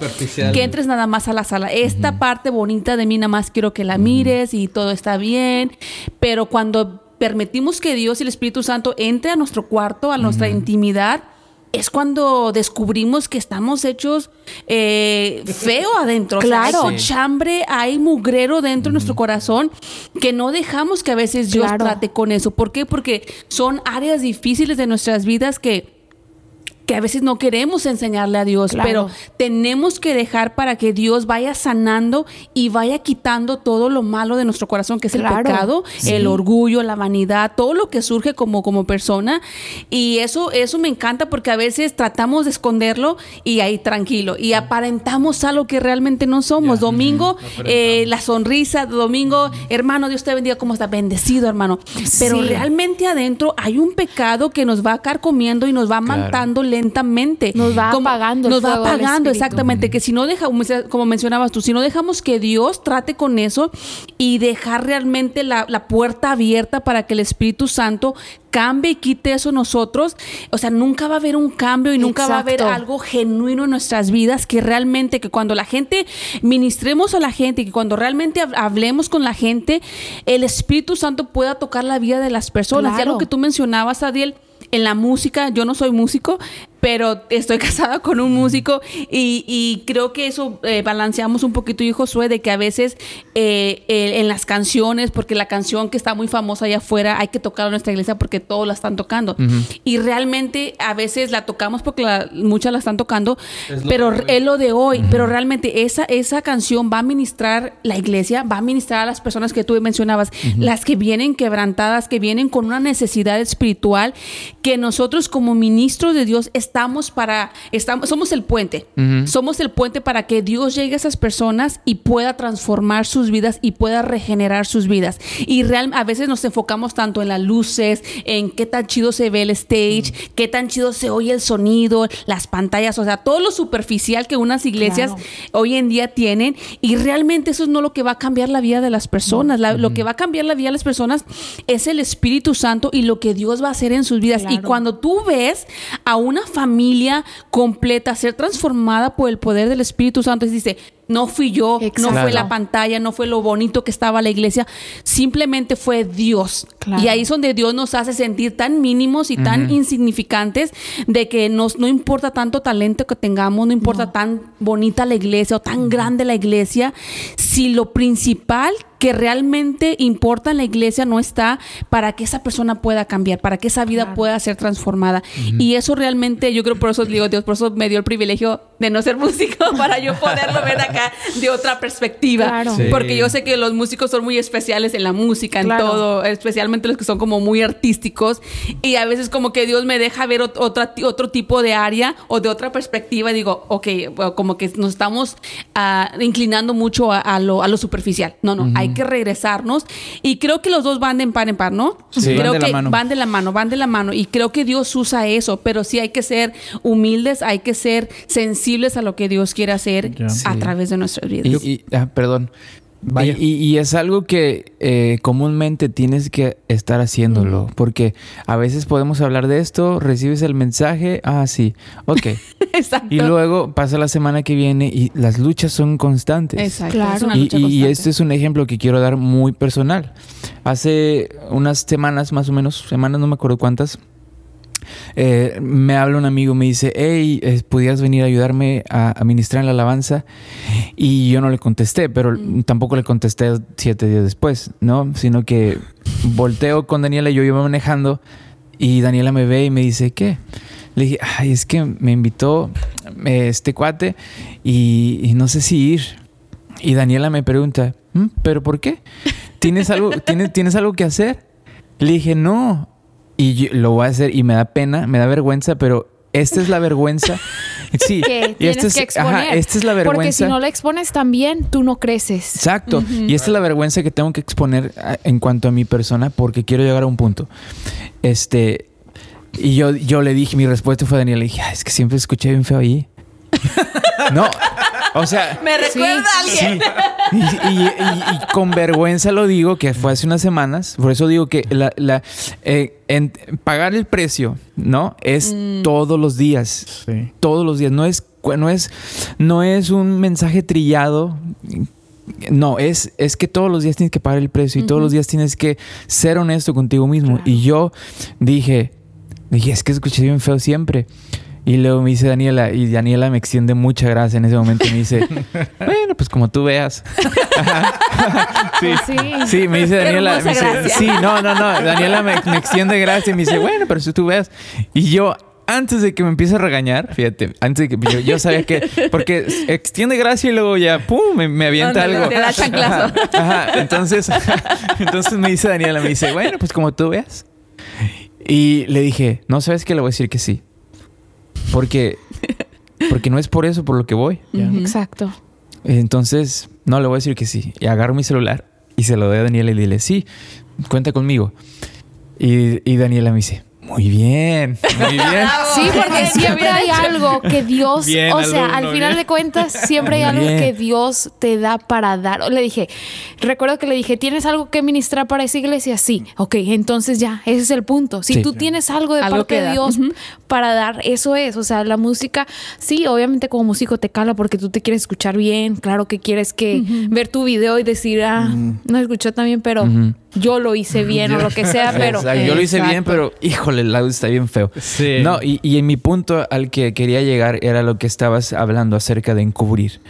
que entres nada más a la sala. Esta parte bonita de mí nada más quiero que la mires y todo está bien, pero cuando permitimos que Dios y el Espíritu Santo entre a nuestro cuarto, a nuestra intimidad, es cuando descubrimos que estamos hechos eh, feo adentro. O sea, Claro. hay cochambre, hay mugrero dentro de nuestro corazón que no dejamos que a veces Dios Claro. trate con eso. ¿Por qué? Porque son áreas difíciles de nuestras vidas que que a veces no queremos enseñarle a Dios, Claro. pero tenemos que dejar para que Dios vaya sanando y vaya quitando todo lo malo de nuestro corazón, que es Claro. el pecado, Sí. el orgullo, la vanidad, todo lo que surge como, como persona. Y eso, eso me encanta porque a veces tratamos de esconderlo y ahí tranquilo. Y aparentamos algo que realmente no somos. Ya. Domingo, eh, la sonrisa, domingo, hermano, Dios te bendiga, ¿cómo está? Bendecido, hermano. Pero Sí. realmente adentro hay un pecado que nos va carcomiendo y nos va Claro. matando lentamente. Nos va apagando el Nos va apagando, exactamente. Que si no dejamos, como mencionabas tú, si no dejamos que Dios trate con eso y dejar realmente la, la puerta abierta para que el Espíritu Santo cambie y quite eso nosotros, o sea, nunca va a haber un cambio y nunca va a haber algo genuino en nuestras vidas que realmente, que cuando la gente ministremos a la gente y que cuando realmente hab- hablemos con la gente, el Espíritu Santo pueda tocar la vida de las personas. Ya Claro. lo que tú mencionabas, Adiel, en la música, yo no soy músico, pero estoy casada con un músico y, y creo que eso eh, balanceamos un poquito. Yo y Josué de que a veces eh, eh, en las canciones, porque la canción que está muy famosa allá afuera hay que tocarla en nuestra iglesia porque todos la están tocando. Y realmente a veces la tocamos porque la- muchas la están tocando, Es pero es lo de hoy, pero realmente esa, esa canción va a ministrar la iglesia, va a ministrar a las personas que tú mencionabas, las que vienen quebrantadas, que vienen con una necesidad espiritual, que nosotros como ministros de Dios estamos para, estamos, somos el puente, somos el puente para que Dios llegue a esas personas y pueda transformar sus vidas y pueda regenerar sus vidas. Y real, a veces nos enfocamos tanto en las luces, en qué tan chido se ve el stage, qué tan chido se oye el sonido, las pantallas, o sea, todo lo superficial que unas iglesias Claro. hoy en día tienen y realmente eso es no lo que va a cambiar la vida de las personas. La- Lo que va a cambiar la vida de las personas es el Espíritu Santo y lo que Dios va a hacer en sus vidas. Y Claro. cuando tú ves a una familia completa ser transformada por el poder del Espíritu Santo, es dice, No fui yo, no fue la pantalla, no fue lo bonito que estaba la iglesia, simplemente fue Dios. Claro. Y ahí es donde Dios nos hace sentir tan mínimos y tan insignificantes de que nos, no importa tanto talento que tengamos, no importa tan bonita la iglesia o tan grande la iglesia, si lo principal que realmente importa en la iglesia no está para que esa persona pueda cambiar, para que esa vida Claro. pueda ser transformada. Y eso realmente, yo creo por eso digo, Dios, por eso me dio el privilegio de no ser músico, para yo poderlo ver acá de otra perspectiva. Claro. Sí. Porque yo sé que los músicos son muy especiales en la música, en Claro. todo, especialmente los que son como muy artísticos. Y a veces como que Dios me deja ver ot- otra, otro tipo de área o de otra perspectiva y digo, ok, como que nos estamos ah, inclinando mucho a, a lo, a lo superficial. No, no, hay que regresarnos. Y creo que los dos van de par en par, ¿no? Sí. Creo Van de la que mano. van de la mano, van de la mano. Y creo que Dios usa eso, pero sí hay que ser humildes, hay que ser sensibles a lo que Dios quiere hacer Ya. a Sí. través de nuestras vidas. Y, y- ah, perdón. Vaya. Y, es algo que eh, comúnmente tienes que estar haciéndolo, porque a veces podemos hablar de esto, recibes el mensaje, ah, sí, ok. Exacto. y luego pasa la semana que viene y las luchas son constantes. Exacto. Claro. es una Y, lucha y- y constante. este es un ejemplo que quiero dar muy personal. Hace unas semanas, más o menos, semanas, no me acuerdo cuántas, eh, me habla un amigo, me dice, hey, ¿pudieras venir a ayudarme a, a ministrar en la alabanza? Y yo no le contesté, pero Mm. tampoco le contesté siete días después, ¿no? Sino que volteo con Daniela, yo iba manejando y Daniela me ve y me dice, ¿qué? Le dije, ay, es que me invitó eh, este cuate y, y no sé si ir. Y Daniela me pregunta, "¿Mm? ¿pero por qué? ¿Tienes algo, ¿tienes, ¿Tienes algo que hacer? Le dije, no. Y yo lo voy a hacer y me da pena, me da vergüenza, pero esta es la vergüenza. Sí, Que y esta es, que exponer. ajá, esta es la vergüenza. Porque si no la expones también, tú no creces. Exacto. Y esta es la vergüenza que tengo que exponer a- en cuanto a mi persona porque quiero llegar a un punto. Este. Y yo, yo le dije, mi respuesta fue a Daniel, le dije, "Ay, es que siempre escuché bien feo ahí. no, o sea, Me recuerda a alguien. y, y- y- y con vergüenza lo digo, que fue hace unas semanas. Por eso digo que la, la- eh, en- pagar el precio, ¿no? Es todos los días. Sí. Todos los días. No es, no es, no es un mensaje trillado. No, es, es que todos los días tienes que pagar el precio y todos los días tienes que ser honesto contigo mismo. Y yo dije, dije, es que escuché bien feo siempre. Y luego me dice Daniela, y Daniela me extiende mucha gracia en ese momento y me dice, bueno, pues como tú veas. sí. Sí. Sí, me dice Daniela. me dice, sí, no, no, no. Daniela me, me extiende gracia y me dice, bueno, pero si tú veas. Y yo, antes de que me empiece a regañar, fíjate, antes de que yo, yo sabía que, porque extiende gracia y luego ya, pum, me, me avienta algo. te da chanclazo. Ajá, Ajá, entonces, entonces me dice Daniela, me dice, bueno, pues como tú veas. Y le dije, no sabes que le voy a decir que sí. Porque, porque no es por eso por lo que voy. Exacto. Entonces, no, le voy a decir que sí. Y agarro mi celular y se lo doy a Daniela y le dile, sí, cuenta conmigo. Y, y Daniela me dice, muy bien, muy bien. Sí, porque siempre hay algo que Dios, Bien, o sea, alumno, al final bien. de cuentas, siempre hay Muy algo bien. que Dios te da para dar. Le dije, recuerdo que le dije, ¿tienes algo que ministrar para esa iglesia? Sí. Ok, entonces ya, ese es el punto. Si Sí. tú tienes algo de Algo parte que de. Dios para dar, eso es. O sea, la música, sí, obviamente como músico te cala porque tú te quieres escuchar bien. Claro que quieres que ver tu video y decir, ah, no escuchó también, pero. Yo lo hice bien o lo que sea, pero. Exacto, Yo lo hice bien, pero híjole, el audio está bien feo. Sí. No, y, y en mi punto al que quería llegar era lo que estabas hablando acerca de encubrir.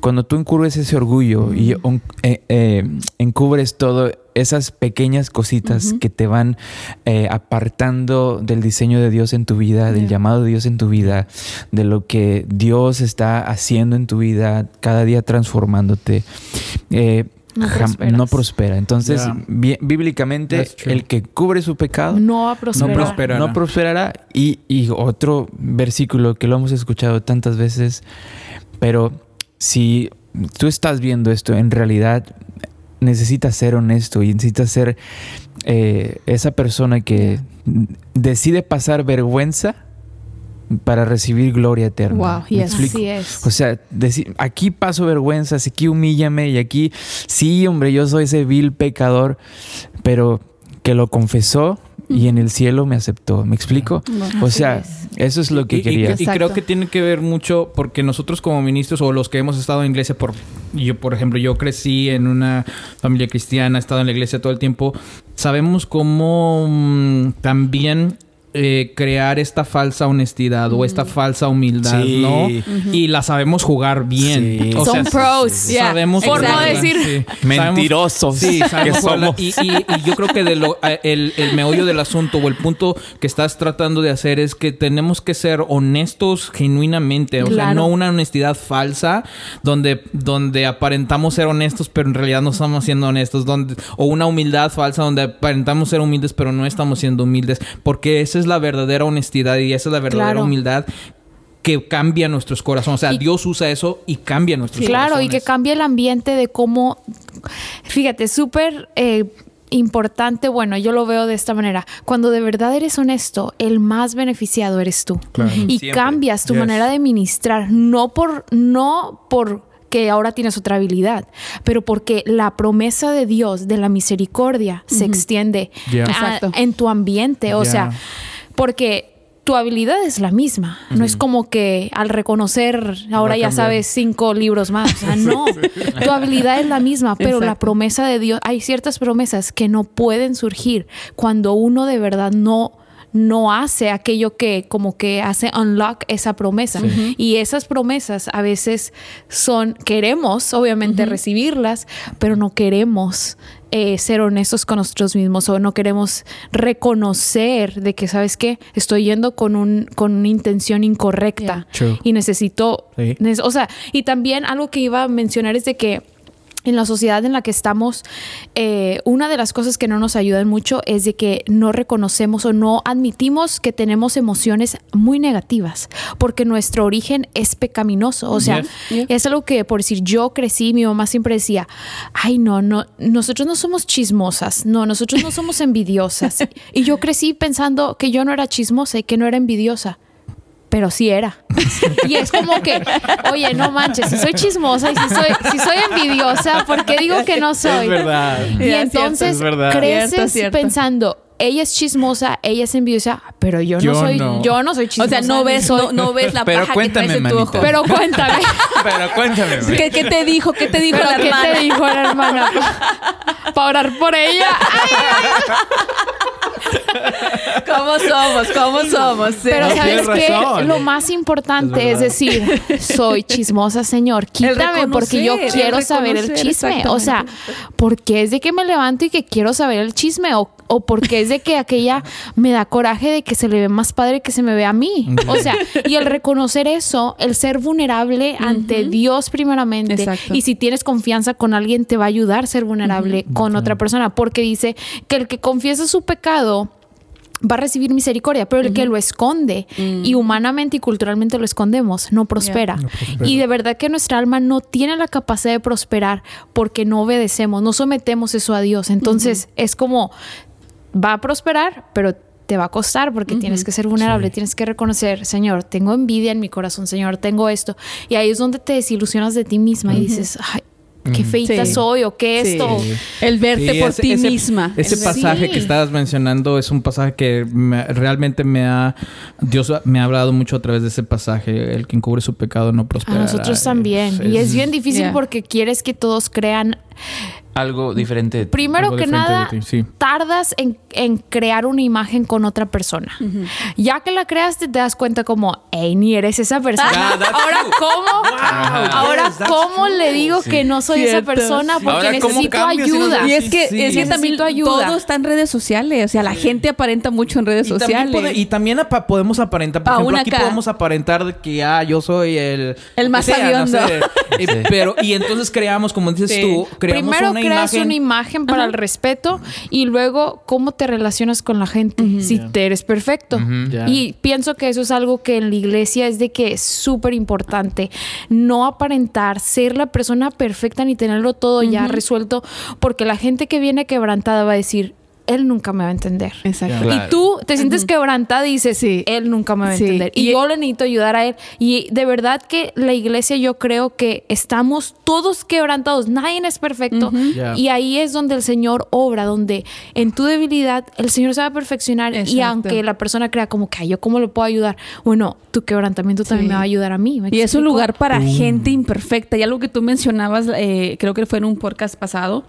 Cuando tú encubres ese orgullo y un- eh, eh, encubres todo esas pequeñas cositas que te van eh, apartando del diseño de Dios en tu vida, del llamado de Dios en tu vida, de lo que Dios está haciendo en tu vida, cada día transformándote. eh, No jam- prosperas. no prospera. Entonces, bíblicamente, el que cubre su pecado No va a prosperar. No prospera. no prosperará. Y, y otro versículo que lo hemos escuchado tantas veces, pero si tú estás viendo esto, en realidad necesitas ser honesto y necesitas ser eh, esa persona que decide pasar vergüenza para recibir gloria eterna. Wow, ¿Me yes. Así es. O sea, deci- aquí paso vergüenzas, aquí humíllame y aquí, sí, hombre, yo soy ese vil pecador, pero que lo confesó y en el cielo me aceptó. ¿Me explico? o sea, es. eso es lo que Y- y- quería. Y, creo que tiene que ver mucho porque nosotros como ministros o los que hemos estado en iglesia por yo por ejemplo yo crecí en una familia cristiana he estado en la iglesia todo el tiempo sabemos cómo mm, también eh, crear esta falsa honestidad o esta falsa humildad, Sí. ¿no? Y la sabemos jugar bien. Sí. O Son sea, pros. Yeah. Sabemos Por no jugarla, decir sí. Mentirosos Sí, sabemos que somos. Y, y- y yo creo que de lo- eh, el, el meollo del asunto o el punto que estás tratando de hacer es que tenemos que ser honestos genuinamente. O sea, no una honestidad falsa donde, donde aparentamos ser honestos, pero en realidad no estamos siendo honestos. Donde, o una humildad falsa donde aparentamos ser humildes, pero no estamos siendo humildes. Porque esa es la verdadera honestidad y esa es la verdadera Claro. humildad que cambia nuestros corazones. O sea, Y- Dios usa eso y cambia nuestros Claro, y que corazones. cambie el ambiente de cómo, fíjate, súper eh, importante, bueno, yo lo veo de esta manera, cuando de verdad eres honesto, el más beneficiado eres tú. Y Siempre. cambias tu Yes. manera de ministrar, no por, no por que ahora tienes otra habilidad, pero porque la promesa de Dios, de la misericordia, se extiende Yeah. a- Exacto. en tu ambiente. O Yeah. sea, porque tu habilidad es la misma. No es como que al reconocer ahora ya sabes cinco libros más. O sea, no. tu habilidad es la misma, pero la promesa de Dios, hay ciertas promesas que no pueden surgir cuando uno de verdad no no hace aquello que como que hace unlock esa promesa. Y esas promesas a veces son queremos obviamente recibirlas pero no queremos eh, ser honestos con nosotros mismos o no queremos reconocer de que sabes qué estoy yendo con un con una intención incorrecta y necesito Sí. o sea y también algo que iba a mencionar es de que en la sociedad en la que estamos, eh, una de las cosas que no nos ayudan mucho es de que no reconocemos o no admitimos que tenemos emociones muy negativas, porque nuestro origen es pecaminoso. O sea, es algo que, por decir, yo crecí, mi mamá siempre decía, ay, no, no, nosotros no somos chismosas, no, nosotros no somos envidiosas. y yo crecí pensando que yo no era chismosa y que no era envidiosa pero sí era. Y es como que, oye, no manches, si soy chismosa y si soy, si soy envidiosa, ¿por qué digo que no soy? Es verdad. Y entonces es verdad. creces Cierto, cierto. pensando, ella es chismosa, ella es envidiosa, pero yo, Yo no soy, no. yo no soy O chismosa. sea, no ves, soy- no, no ves la Pero paja que traes en tu ojo. Pero cuéntame, Pero cuéntame. ¿Qué, qué te dijo? ¿Qué te dijo ¿pero la qué hermana? te dijo la hermana? Para orar por ella. ¿Cómo somos? ¿Cómo somos? Sí. Pero ¿sabes qué? razón. Lo más importante Es decir, soy chismosa, Señor. Quítame porque yo el quiero saber el chisme. O sea, porque es de que me levanto y que quiero saber el chisme o, o porque es de que aquella me da coraje de que se le ve más padre que se me ve a mí. O sea, y el reconocer eso, el ser vulnerable ante Dios primeramente. Exacto. Y si tienes confianza con alguien, te va a ayudar a ser vulnerable con otra persona. Porque dice que el que confiesa su pecado va a recibir misericordia, pero el que lo esconde y humanamente y culturalmente lo escondemos, no prospera. Y de verdad que nuestra alma no tiene la capacidad de prosperar porque no obedecemos, no sometemos eso a Dios. Entonces es como va a prosperar, pero te va a costar porque tienes que ser vulnerable, tienes que reconocer, Señor, tengo envidia en mi corazón, Señor, tengo esto. Y ahí es donde te desilusionas de ti misma y dices, ay, qué feita Sí. soy o qué Sí. esto. El verte Sí, por ese- ti ese- misma. Ese pasaje Sí. que estabas mencionando es un pasaje que me- realmente me ha... Dios me ha hablado mucho a través de ese pasaje. El que encubre su pecado no A prospera. nosotros también. y es bien difícil Yeah. porque quieres que todos crean Algo diferente. Primero Algo que diferente nada, de ti, sí. tardas en, en crear una imagen con otra persona. Ya que la creaste, te das cuenta como, hey, ni eres esa persona. Ah, that's Ahora, true. ¿cómo? Ahora, yes, ¿cómo true. le digo Sí. que no soy esa Cierto. persona? Porque Ahora, ¿cómo necesito si no ayuda. sabes Y es que, Sí, es que también Necesito ayuda. todo está en redes sociales. O sea, la gente aparenta mucho en redes Y también, sociales. pode- y también apa- podemos aparentar, por Pa' ejemplo, aquí acá. podemos aparentar que ah, yo soy el El más que sea, no sabiondo. sé. Eh, pero y entonces creamos, como dices Sí. tú, creamos Primero una creas imagen. una imagen para el respeto y luego cómo te relacionas con la gente. Si te eres perfecto. Y pienso que eso es algo que en la iglesia es de que es súper importante. No aparentar ser la persona perfecta ni tenerlo todo ya resuelto, porque la gente que viene quebrantada va a decir, él nunca me va a entender. Exacto. Claro. Y tú te sientes quebrantada y dices, Sí. él nunca me va a Sí. entender. Y, Y- yo le necesito ayudar a él. Y de verdad que la iglesia yo creo que estamos todos quebrantados. Nadie es perfecto. Y ahí es donde el Señor obra, donde en tu debilidad el Señor se va a perfeccionar. Y aunque la persona crea como que, "Ay, ¿yo cómo lo puedo ayudar? Bueno, tu quebrantamiento también Sí. me va a ayudar a mí. ¿me Y es un lugar para gente imperfecta. Y algo que tú mencionabas, eh, creo que fue en un podcast pasado,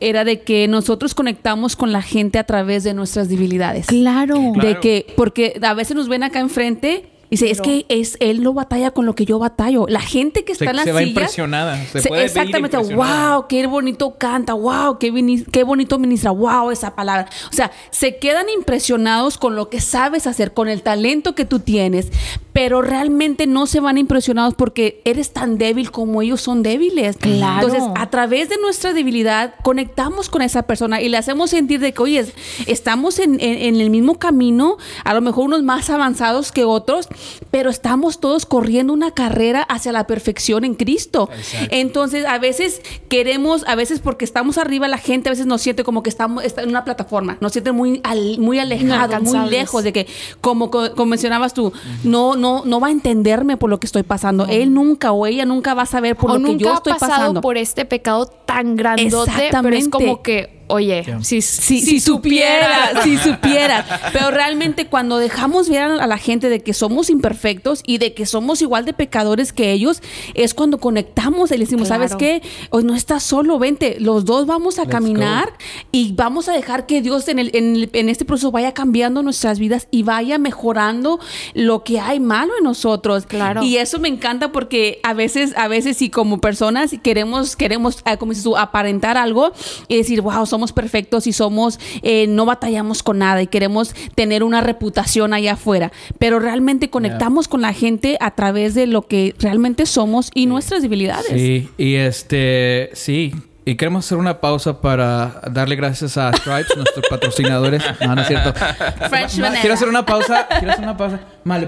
era de que nosotros conectamos con la gente a través de nuestras debilidades. Claro. De que, porque a veces nos ven acá enfrente y dice, es que es, él no batalla con lo que yo batallo. La gente que está Se, en las se va sillas, impresionada. Se se- puede ver exactamente, impresionada. wow, qué bonito canta, wow, qué, qué bonito ministra, wow, esa palabra. O sea, se quedan impresionados con lo que sabes hacer, con el talento que tú tienes, pero realmente no se van impresionados porque eres tan débil como ellos son débiles. Claro. Entonces, a través de nuestra debilidad, conectamos con esa persona y le hacemos sentir de que, oye, estamos en, en- en el mismo camino, a lo mejor unos más avanzados que otros, pero estamos todos corriendo una carrera hacia la perfección en Cristo. Entonces, a veces queremos, a veces porque estamos arriba, la gente a veces nos siente como que estamos está en una plataforma, nos siente muy, al- muy alejados, muy lejos de que, como, co- como mencionabas tú, no, no, no va a entenderme por lo que estoy pasando. Él nunca o ella nunca va a saber por o lo que nunca yo ha estoy pasado pasando. por este pecado tan grandote, pero es Exactamente. como que, oye, si, Si, si supiera, si supiera. Pero realmente cuando dejamos ver a la gente de que somos imperfectos y de que somos igual de pecadores que ellos, es cuando conectamos y le decimos, Claro. ¿sabes qué? Hoy no estás solo, vente, los dos vamos a Let's caminar y vamos a dejar que Dios en, el, en, el- en este proceso vaya cambiando nuestras vidas y vaya mejorando lo que hay malo en nosotros. Claro. Y eso me encanta porque a veces, a veces sí como personas queremos, queremos, ah, como dices tú, aparentar algo y decir, wow, somos perfectos y somos, eh, no batallamos con nada y queremos tener una reputación allá afuera. Pero realmente conectamos con la gente a través de lo que realmente somos y nuestras debilidades. Sí, y este, sí. Y queremos hacer una pausa para darle gracias a Stripes, nuestros patrocinadores. No, no es cierto. Quiero hacer una pausa. Quiero hacer una pausa. Mal.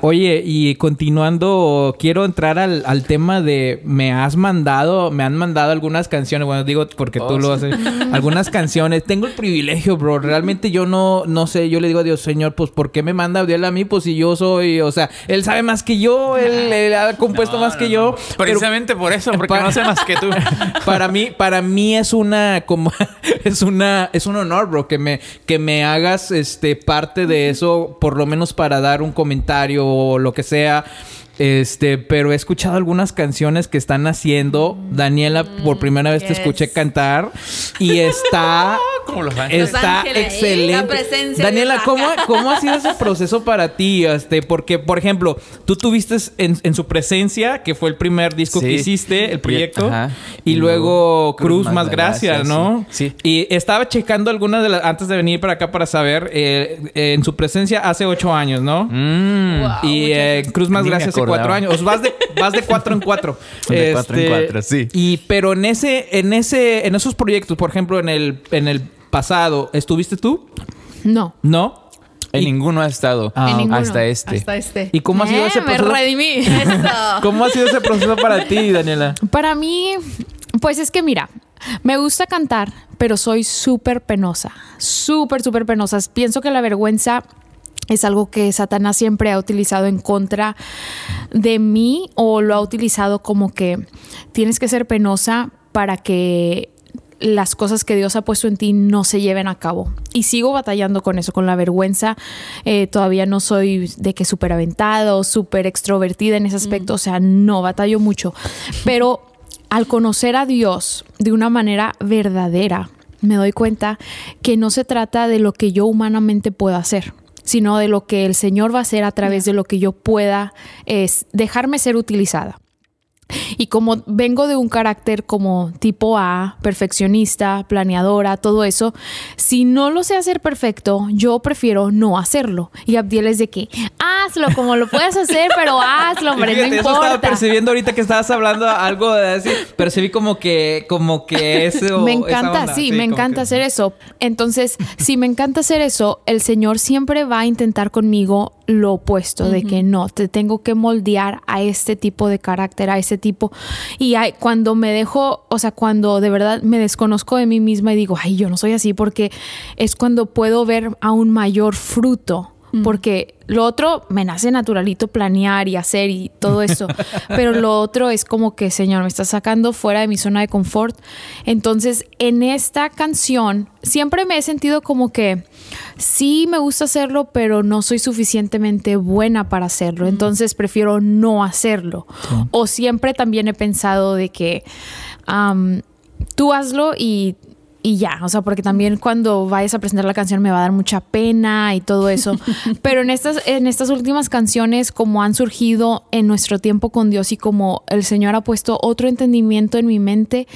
Oye, y continuando, quiero entrar al, al tema de me has mandado, me han mandado algunas canciones, bueno, digo porque tú Oh, lo sí. haces, algunas canciones. Tengo el privilegio, bro. Realmente yo no, no sé, yo le digo a Dios, Señor, pues ¿por qué me manda Dios a mí? Pues si yo soy, o sea, Él sabe más que yo, Él, él ha compuesto No, más no, que no. yo. pero- Precisamente por eso, porque Pa- no sé más que tú. para mí, para mí es una como es una es un honor, bro, que me que me hagas este parte de eso, por lo menos para dar un comentario o lo que sea. Este, pero he escuchado algunas canciones que están haciendo. Daniela, por primera vez te escuché cantar y está Como los ángeles. Está Ángeles, excelente. la presencia Daniela, de- ¿cómo, ¿cómo ha sido ese proceso para ti? Este, porque, por ejemplo, tú tuviste en, en su presencia, que fue el primer disco Sí. que hiciste, el proyecto, Ajá. y, Y luego luego Cruz, más gracias, ¿no? sí. Sí. Y estaba checando algunas de las, antes de venir para acá para saber, eh, en su presencia hace ocho años, ¿no? Mm. Wow. Y eh, Cruz más gracias. Cuatro años. O vas de, vas de cuatro en cuatro. Este, De cuatro en cuatro, sí. Y pero en ese, en ese, en esos proyectos, por ejemplo, en el, en el pasado, ¿estuviste tú? No. ¿No? En Y- ninguno ha estado. Ah, En ninguno. Hasta este. Hasta este. ¿Y cómo ha sido Eh, ese me proceso? redimí. ¿Cómo ha sido ese proceso para ti, Daniela? Para mí, pues es que mira, me gusta cantar, pero soy súper penosa, súper, súper penosa. Pienso que la vergüenza es algo que Satanás siempre ha utilizado en contra de mí o lo ha utilizado como que tienes que ser penosa para que las cosas que Dios ha puesto en ti no se lleven a cabo. Y sigo batallando con eso, con la vergüenza. Eh, todavía no soy de que súper aventada o súper extrovertida en ese aspecto. O sea, no, batallo mucho. Pero al conocer a Dios de una manera verdadera, me doy cuenta que no se trata de lo que yo humanamente puedo hacer sino de lo que el Señor va a hacer a través de lo que yo pueda es dejarme ser utilizada. Y como vengo de un carácter como tipo A, perfeccionista, planeadora, todo eso, si no lo sé hacer perfecto, yo prefiero no hacerlo. Y Abdiel es de que, hazlo como lo puedes hacer, pero hazlo, hombre, Fíjate, no eso estaba importa. percibiendo ahorita que estabas hablando algo de así. Percibí como que, como que eso. me encanta, onda. sí, me encanta que- hacer eso. Entonces, si me encanta hacer eso, el Señor siempre va a intentar conmigo lo opuesto, de que no, te tengo que moldear a este tipo de carácter, a este tipo. Y hay, cuando me dejo, o sea, cuando de verdad me desconozco de mí misma y digo, ay, yo no soy así, porque es cuando puedo ver aún mayor fruto. Porque lo otro me nace naturalito planear y hacer y todo eso. pero lo otro es como que, Señor, me está sacando fuera de mi zona de confort. Entonces, en esta canción, siempre me he sentido como que sí me gusta hacerlo, pero no soy suficientemente buena para hacerlo. Entonces, prefiero no hacerlo. O siempre también he pensado de que tú hazlo y y ya, o sea, porque también cuando vayas a presentar la canción me va a dar mucha pena y todo eso. Pero en estas, en estas últimas canciones, como han surgido en nuestro tiempo con Dios y como el Señor ha puesto otro entendimiento en mi mente,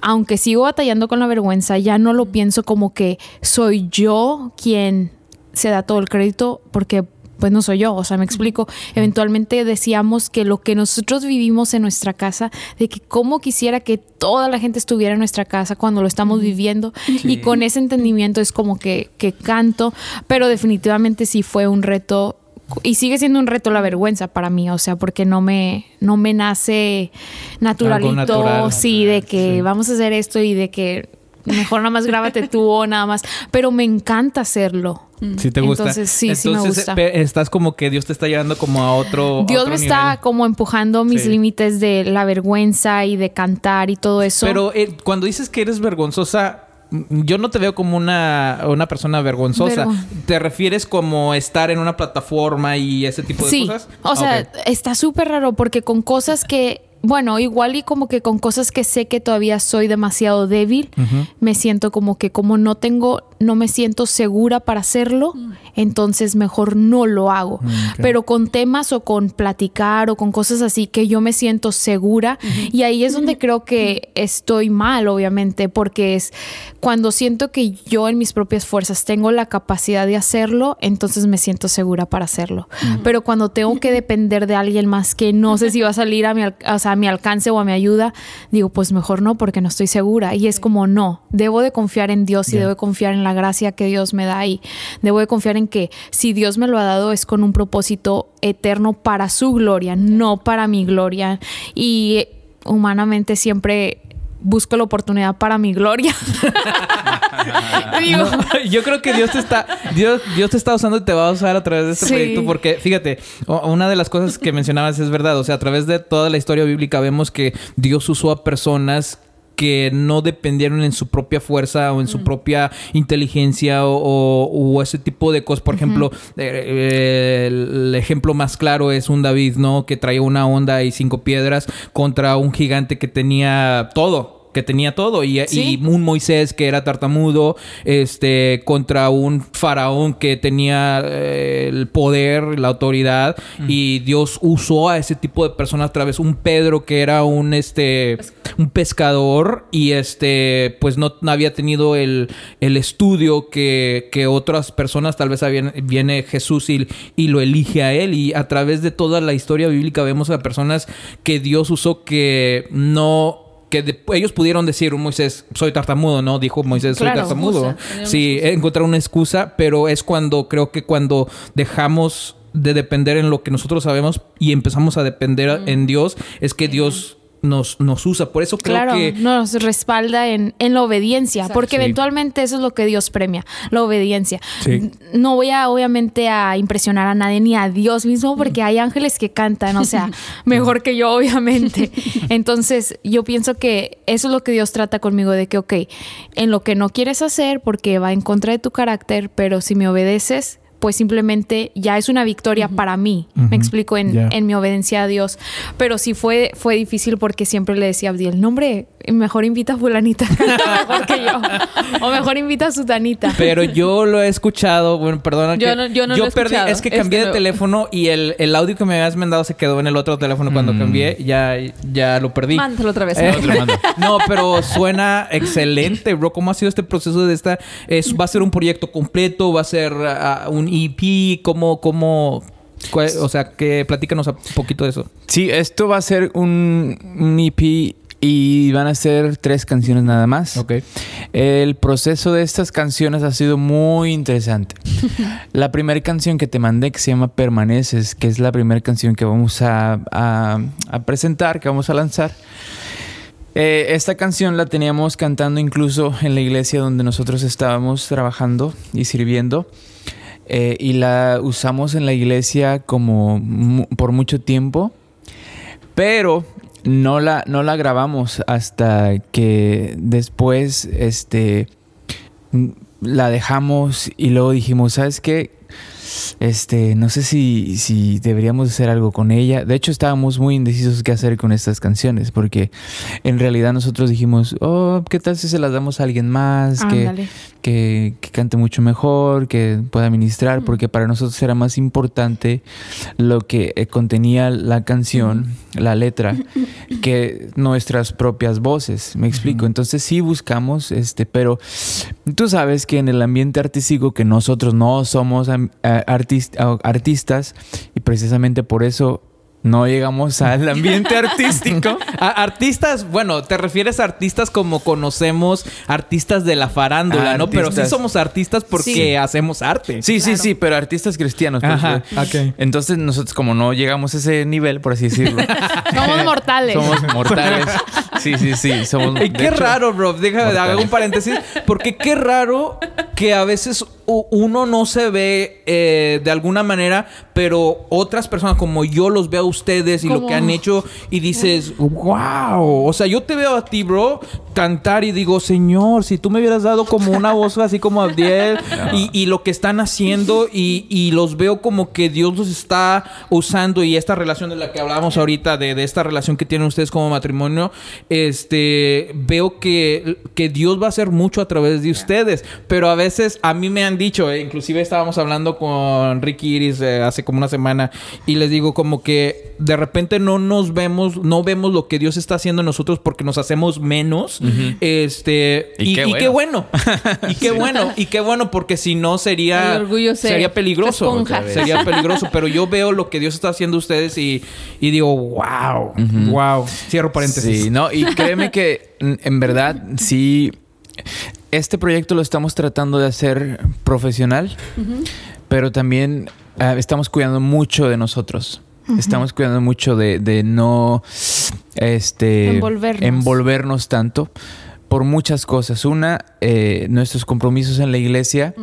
aunque sigo batallando con la vergüenza, ya no lo pienso como que soy yo quien se da todo el crédito, porque pues no soy yo, o sea, me explico. Eventualmente decíamos que lo que nosotros vivimos en nuestra casa, de que cómo quisiera que toda la gente estuviera en nuestra casa cuando lo estamos viviendo y con ese entendimiento es como que, que canto, pero definitivamente sí fue un reto y sigue siendo un reto la vergüenza para mí, o sea, porque no me, no me nace naturalito, natural. sí, de que Sí. vamos a hacer esto y de que mejor nada más grábate tú o nada más, pero me encanta hacerlo. Si te gusta. Entonces, sí, sí me Entonces, gusta. estás como que Dios te está llevando como a otro. a Dios otro me está nivel. como empujando mis Sí. límites de la vergüenza y de cantar y todo eso. Pero eh, cuando dices que eres vergonzosa, mm, yo no te veo como una, una persona vergonzosa. Vergon- ¿Te refieres como estar en una plataforma y ese tipo de sí, cosas? o sea, está súper raro porque con cosas que, bueno, igual y como que con cosas que sé que todavía soy demasiado débil, me siento como que como no tengo, no me siento segura para hacerlo, entonces mejor no lo hago. Pero con temas o con platicar o con cosas así que yo me siento segura y ahí es donde creo que estoy mal, obviamente, porque es cuando siento que yo en mis propias fuerzas tengo la capacidad de hacerlo, entonces me siento segura para hacerlo. Pero cuando tengo que depender de alguien más que no sé si va a salir a mi, al- o sea, a mi alcance o a mi ayuda, digo, pues mejor no, porque no estoy segura. Y es como, no, debo de confiar en Dios y debo de confiar en la gracia que Dios me da y debo de confiar en que si Dios me lo ha dado es con un propósito eterno para su gloria, no para mi gloria. Y humanamente siempre busco la oportunidad para mi gloria. Digo, No, yo creo que Dios te está Dios, Dios te está usando y te va a usar a través de este Sí. proyecto porque fíjate, una de las cosas que mencionabas es verdad, o sea, a través de toda la historia bíblica vemos que Dios usó a personas que no dependieron en su propia fuerza o en su propia inteligencia o, o- o ese tipo de cosas. Por ejemplo, eh, el ejemplo más claro es un David, ¿no? Que traía una onda y cinco piedras contra un gigante que tenía todo. Que tenía todo. Y, Sí. y un Moisés que era tartamudo. Este. Contra un faraón que tenía eh, el poder, la autoridad. Y Dios usó a ese tipo de personas a través. Un Pedro que era un este. Un pescador. Y este. Pues no, no había tenido el, el estudio que, que otras personas tal vez habían. Viene Jesús y, y lo elige a él. Y a través de toda la historia bíblica vemos a personas que Dios usó que no que de- ellos pudieron decir, un Moisés, soy tartamudo, ¿no? Dijo Moisés, soy Claro, tartamudo. excusa, Sí, encontrar una excusa, pero es cuando creo que cuando dejamos de depender en lo que nosotros sabemos y empezamos a depender en Dios, es que Dios nos, nos usa. Por eso creo claro, que... nos respalda en, en la obediencia, Exacto. porque Sí. eventualmente eso es lo que Dios premia, la obediencia. Sí. No voy a, obviamente, a impresionar a nadie ni a Dios mismo, porque hay ángeles que cantan, o sea, mejor que yo, obviamente. Entonces, yo pienso que eso es lo que Dios trata conmigo, de que, ok, en lo que no quieres hacer, porque va en contra de tu carácter, pero si me obedeces, pues simplemente ya es una victoria para mí. Me explico en, en mi obediencia a Dios. Pero sí fue, fue difícil porque siempre le decía a Abdiel, no hombre, mejor invita a fulanita, canta mejor que yo. O mejor invita a sutanita. Pero yo lo he escuchado, bueno, perdona Yo que no- yo no lo he perdí, escuchado, es que este cambié de nuevo. teléfono y el, el audio que me habías mandado se quedó en el otro teléfono cuando Mm. cambié, ya, ya lo perdí. Mándalo otra vez. Eh, mando. no, pero suena excelente, bro. ¿Cómo ha sido este proceso de esta? Es, ¿Va a ser un proyecto completo? ¿Va a ser ah, un EP? ¿Cómo, cómo, o sea, que platícanos un poquito de eso. Sí, esto va a ser un, un EP Y van a ser tres canciones nada más. Ok. El proceso de estas canciones ha sido muy interesante. la primera canción que te mandé, que se llama Permaneces, que es la primera canción que vamos a, a- a presentar, que vamos a lanzar. Eh, esta canción la teníamos cantando incluso en la iglesia donde nosotros estábamos trabajando y sirviendo. Eh, y la usamos en la iglesia como por mucho tiempo. Pero no la, no la grabamos hasta que después este, la dejamos y luego dijimos, ¿sabes qué? Este, no sé si, si deberíamos hacer algo con ella. De hecho, estábamos muy indecisos qué hacer con estas canciones, porque en realidad nosotros dijimos, oh, ¿qué tal si se las damos a alguien más? Ándale. Que, que cante mucho mejor, que pueda ministrar, porque para nosotros era más importante lo que eh, contenía la canción, la letra, que nuestras propias voces. Me explico. Entonces sí buscamos, este, pero tú sabes que en el ambiente artístico que nosotros no somos artistas y precisamente por eso no llegamos al ambiente artístico. A- artistas, bueno, te refieres a artistas como conocemos, artistas de la farándula, ¿no? Pero sí somos artistas porque Sí. hacemos arte. Sí, sí, sí, pero artistas cristianos. Ajá. Entonces nosotros como no llegamos a ese nivel, por así decirlo. Somos mortales. Somos mortales. Sí, sí, sí. Somos, Y de qué hecho, raro, bro. Déjame hago un paréntesis. Porque qué raro que a veces uno no se ve eh, de alguna manera, pero otras personas como yo los veo a ustedes y lo que han hecho y dices, wow. O sea, yo te veo a ti, bro, cantar y digo, Señor, si tú me hubieras dado como una voz así como Abdiel y, y lo que están haciendo y, y los veo como que Dios los está usando y esta relación de la que hablábamos ahorita, de, de esta relación que tienen ustedes como matrimonio, este, veo que, que Dios va a hacer mucho a través de ustedes, pero a veces a mí me han dicho, eh, inclusive estábamos hablando con Ricky Iris eh, hace como una semana y les digo como que de repente no nos vemos, no vemos lo que Dios está haciendo en nosotros porque nos hacemos menos, este, Y y, qué y qué bueno, y qué bueno, y qué bueno porque si no sería, El orgullo se- sería peligroso, se sería peligroso, pero yo veo lo que Dios está haciendo ustedes y, y digo, wow, wow, cierro paréntesis. Sí, no, y créeme que en verdad sí. Este proyecto lo estamos tratando de hacer profesional, pero también ah, estamos cuidando mucho de nosotros. Estamos cuidando mucho de, de no este, Envolvernos. envolvernos tanto por muchas cosas. Una, eh, nuestros compromisos en la iglesia,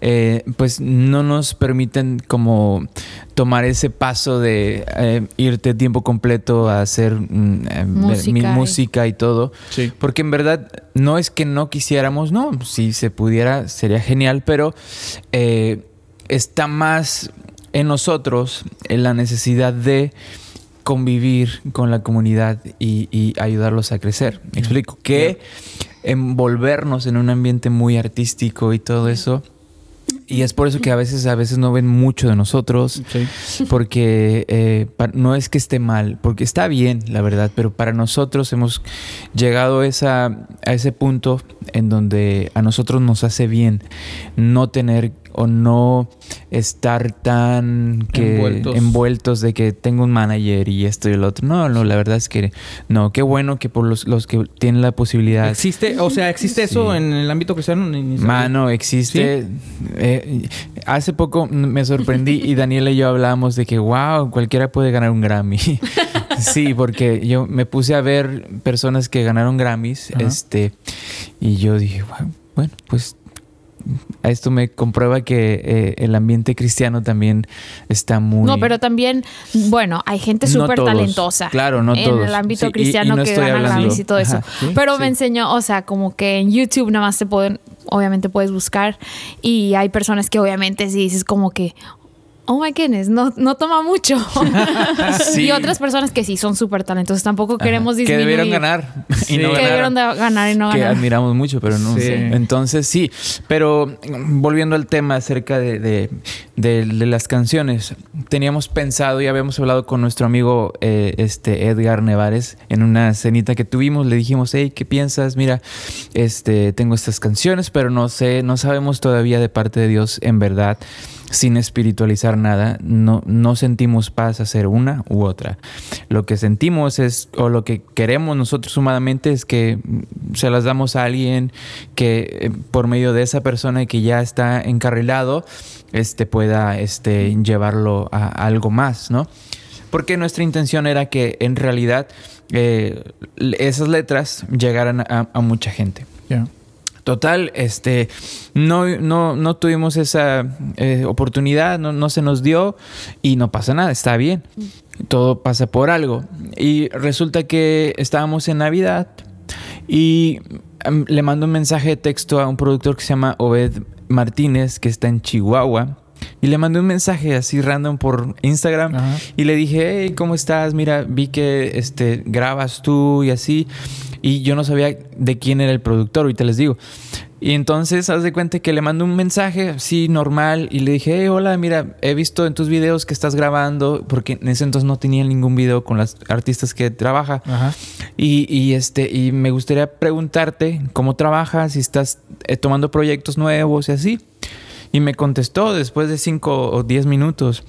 eh, pues no nos permiten como tomar ese paso de eh, irte tiempo completo a hacer mm, eh, Música mi y- música y todo. Sí. Porque en verdad no es que no quisiéramos, no, si se pudiera sería genial, pero eh, está más en nosotros en la necesidad de convivir con la comunidad y, y ayudarlos a crecer. Me explico que envolvernos en un ambiente muy artístico y todo eso. Y es por eso que a veces, a veces no ven mucho de nosotros, Sí. porque eh, no es que esté mal, porque está bien, la verdad, pero para nosotros hemos llegado esa, a ese punto en donde a nosotros nos hace bien no tener o no estar tan que Envueltos. envueltos. de que tengo un manager y esto y el otro. No, no, la verdad es que no, qué bueno que por los, los que tienen la posibilidad. Existe, o sea, existe eso en el ámbito cristiano. Mano, existe. eh, hace poco me sorprendí y Daniela y yo hablábamos de que, wow, cualquiera puede ganar un Grammy. sí, porque yo me puse a ver personas que ganaron Grammys, Ajá. este, y yo dije, "Wow, bueno, pues esto me comprueba que eh, el ambiente cristiano también está muy... No, pero también, bueno, hay gente súper talentosa. Claro, no en todos. el ámbito Sí, y- y cristiano no que gana Grammys y todo eso. Sí, Pero sí. me enseñó, o sea, como que en YouTube nada más te pueden, obviamente puedes buscar y hay personas que obviamente sí dices como que, oh my goodness, no, no toma mucho. Sí. Y otras personas que sí son súper talentosas. Tampoco queremos que disminuir. debieron ganar y Sí. no Que debieron de ganar y no que ganar. admiramos mucho, pero no. Sí. Entonces, sí. Pero mm, volviendo al tema acerca de, de- de, de las canciones. Teníamos pensado y habíamos hablado con nuestro amigo eh, este Edgar Nevares en una cenita que tuvimos. Le dijimos, hey, ¿qué piensas? Mira, este, tengo estas canciones, pero no sé, no sabemos todavía de parte de Dios en verdad sin espiritualizar nada, no, no sentimos paz hacer una u otra. Lo que sentimos es, o lo que queremos nosotros humanamente es que se las damos a alguien que eh, por medio de esa persona que ya está encarrilado, este pueda este, llevarlo a algo más, ¿no? Porque nuestra intención era que en realidad eh, esas letras llegaran a, mucha gente. Total, este, no, no, no tuvimos esa eh, oportunidad, no, no se nos dio y no pasa nada, está bien. Todo pasa por algo. Y resulta que estábamos en Navidad y em, le mando un mensaje de texto a un productor que se llama Obed Martínez, que está en Chihuahua. Y le mandé un mensaje así random por Instagram Ajá. y le dije, hey, ¿cómo estás? Mira, vi que este, grabas tú y así. Y yo no sabía de quién era el productor, ahorita les digo. Y entonces, haz de cuenta que le mando un mensaje así normal y le dije, hey, hola, mira, he visto en tus videos que estás grabando, porque en ese entonces no tenía ningún video con las artistas que trabaja. Ajá. Y, y, este, y me gustaría preguntarte cómo trabajas, si estás eh, tomando proyectos nuevos y así. Y me contestó después de cinco o diez minutos.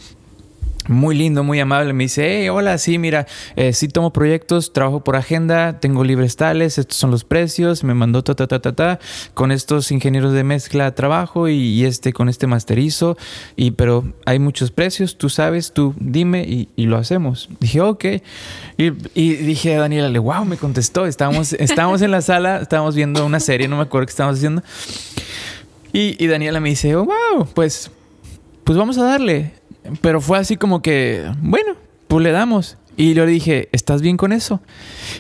Muy lindo, muy amable. Me dice, hey, hola, sí, mira, eh, sí tomo proyectos, trabajo por agenda, tengo libres tales, estos son los precios. Me mandó ta, ta, ta, ta, ta. Con estos ingenieros de mezcla trabajo y, y este con este masterizo. Y, pero hay muchos precios, tú sabes, tú dime y, y lo hacemos. Dije, ok. Y, y dije a Daniela, wow, me contestó. Estábamos, estábamos en la sala, estábamos viendo una serie, no me acuerdo qué estábamos haciendo. Y, y Daniela me dice, oh, wow, pues, pues vamos a darle. Pero fue así como que, bueno, pues le damos. Y yo le dije, ¿estás bien con eso?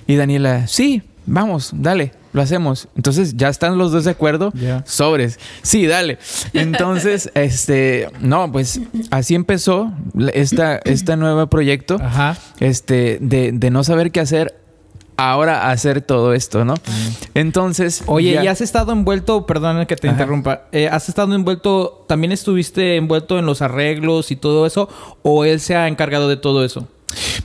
Y Daniela, sí, vamos, dale, lo hacemos. Entonces ya están los dos de acuerdo. Sobres. Sí, dale. Entonces, este, no, pues así empezó esta, este nuevo proyecto. Ajá. Este, de, de no saber qué hacer, ahora hacer todo esto, ¿no? Entonces. Oye, ya- ¿y has estado envuelto, perdón que te Ajá. interrumpa, eh, has estado envuelto, también estuviste envuelto en los arreglos y todo eso, o él se ha encargado de todo eso?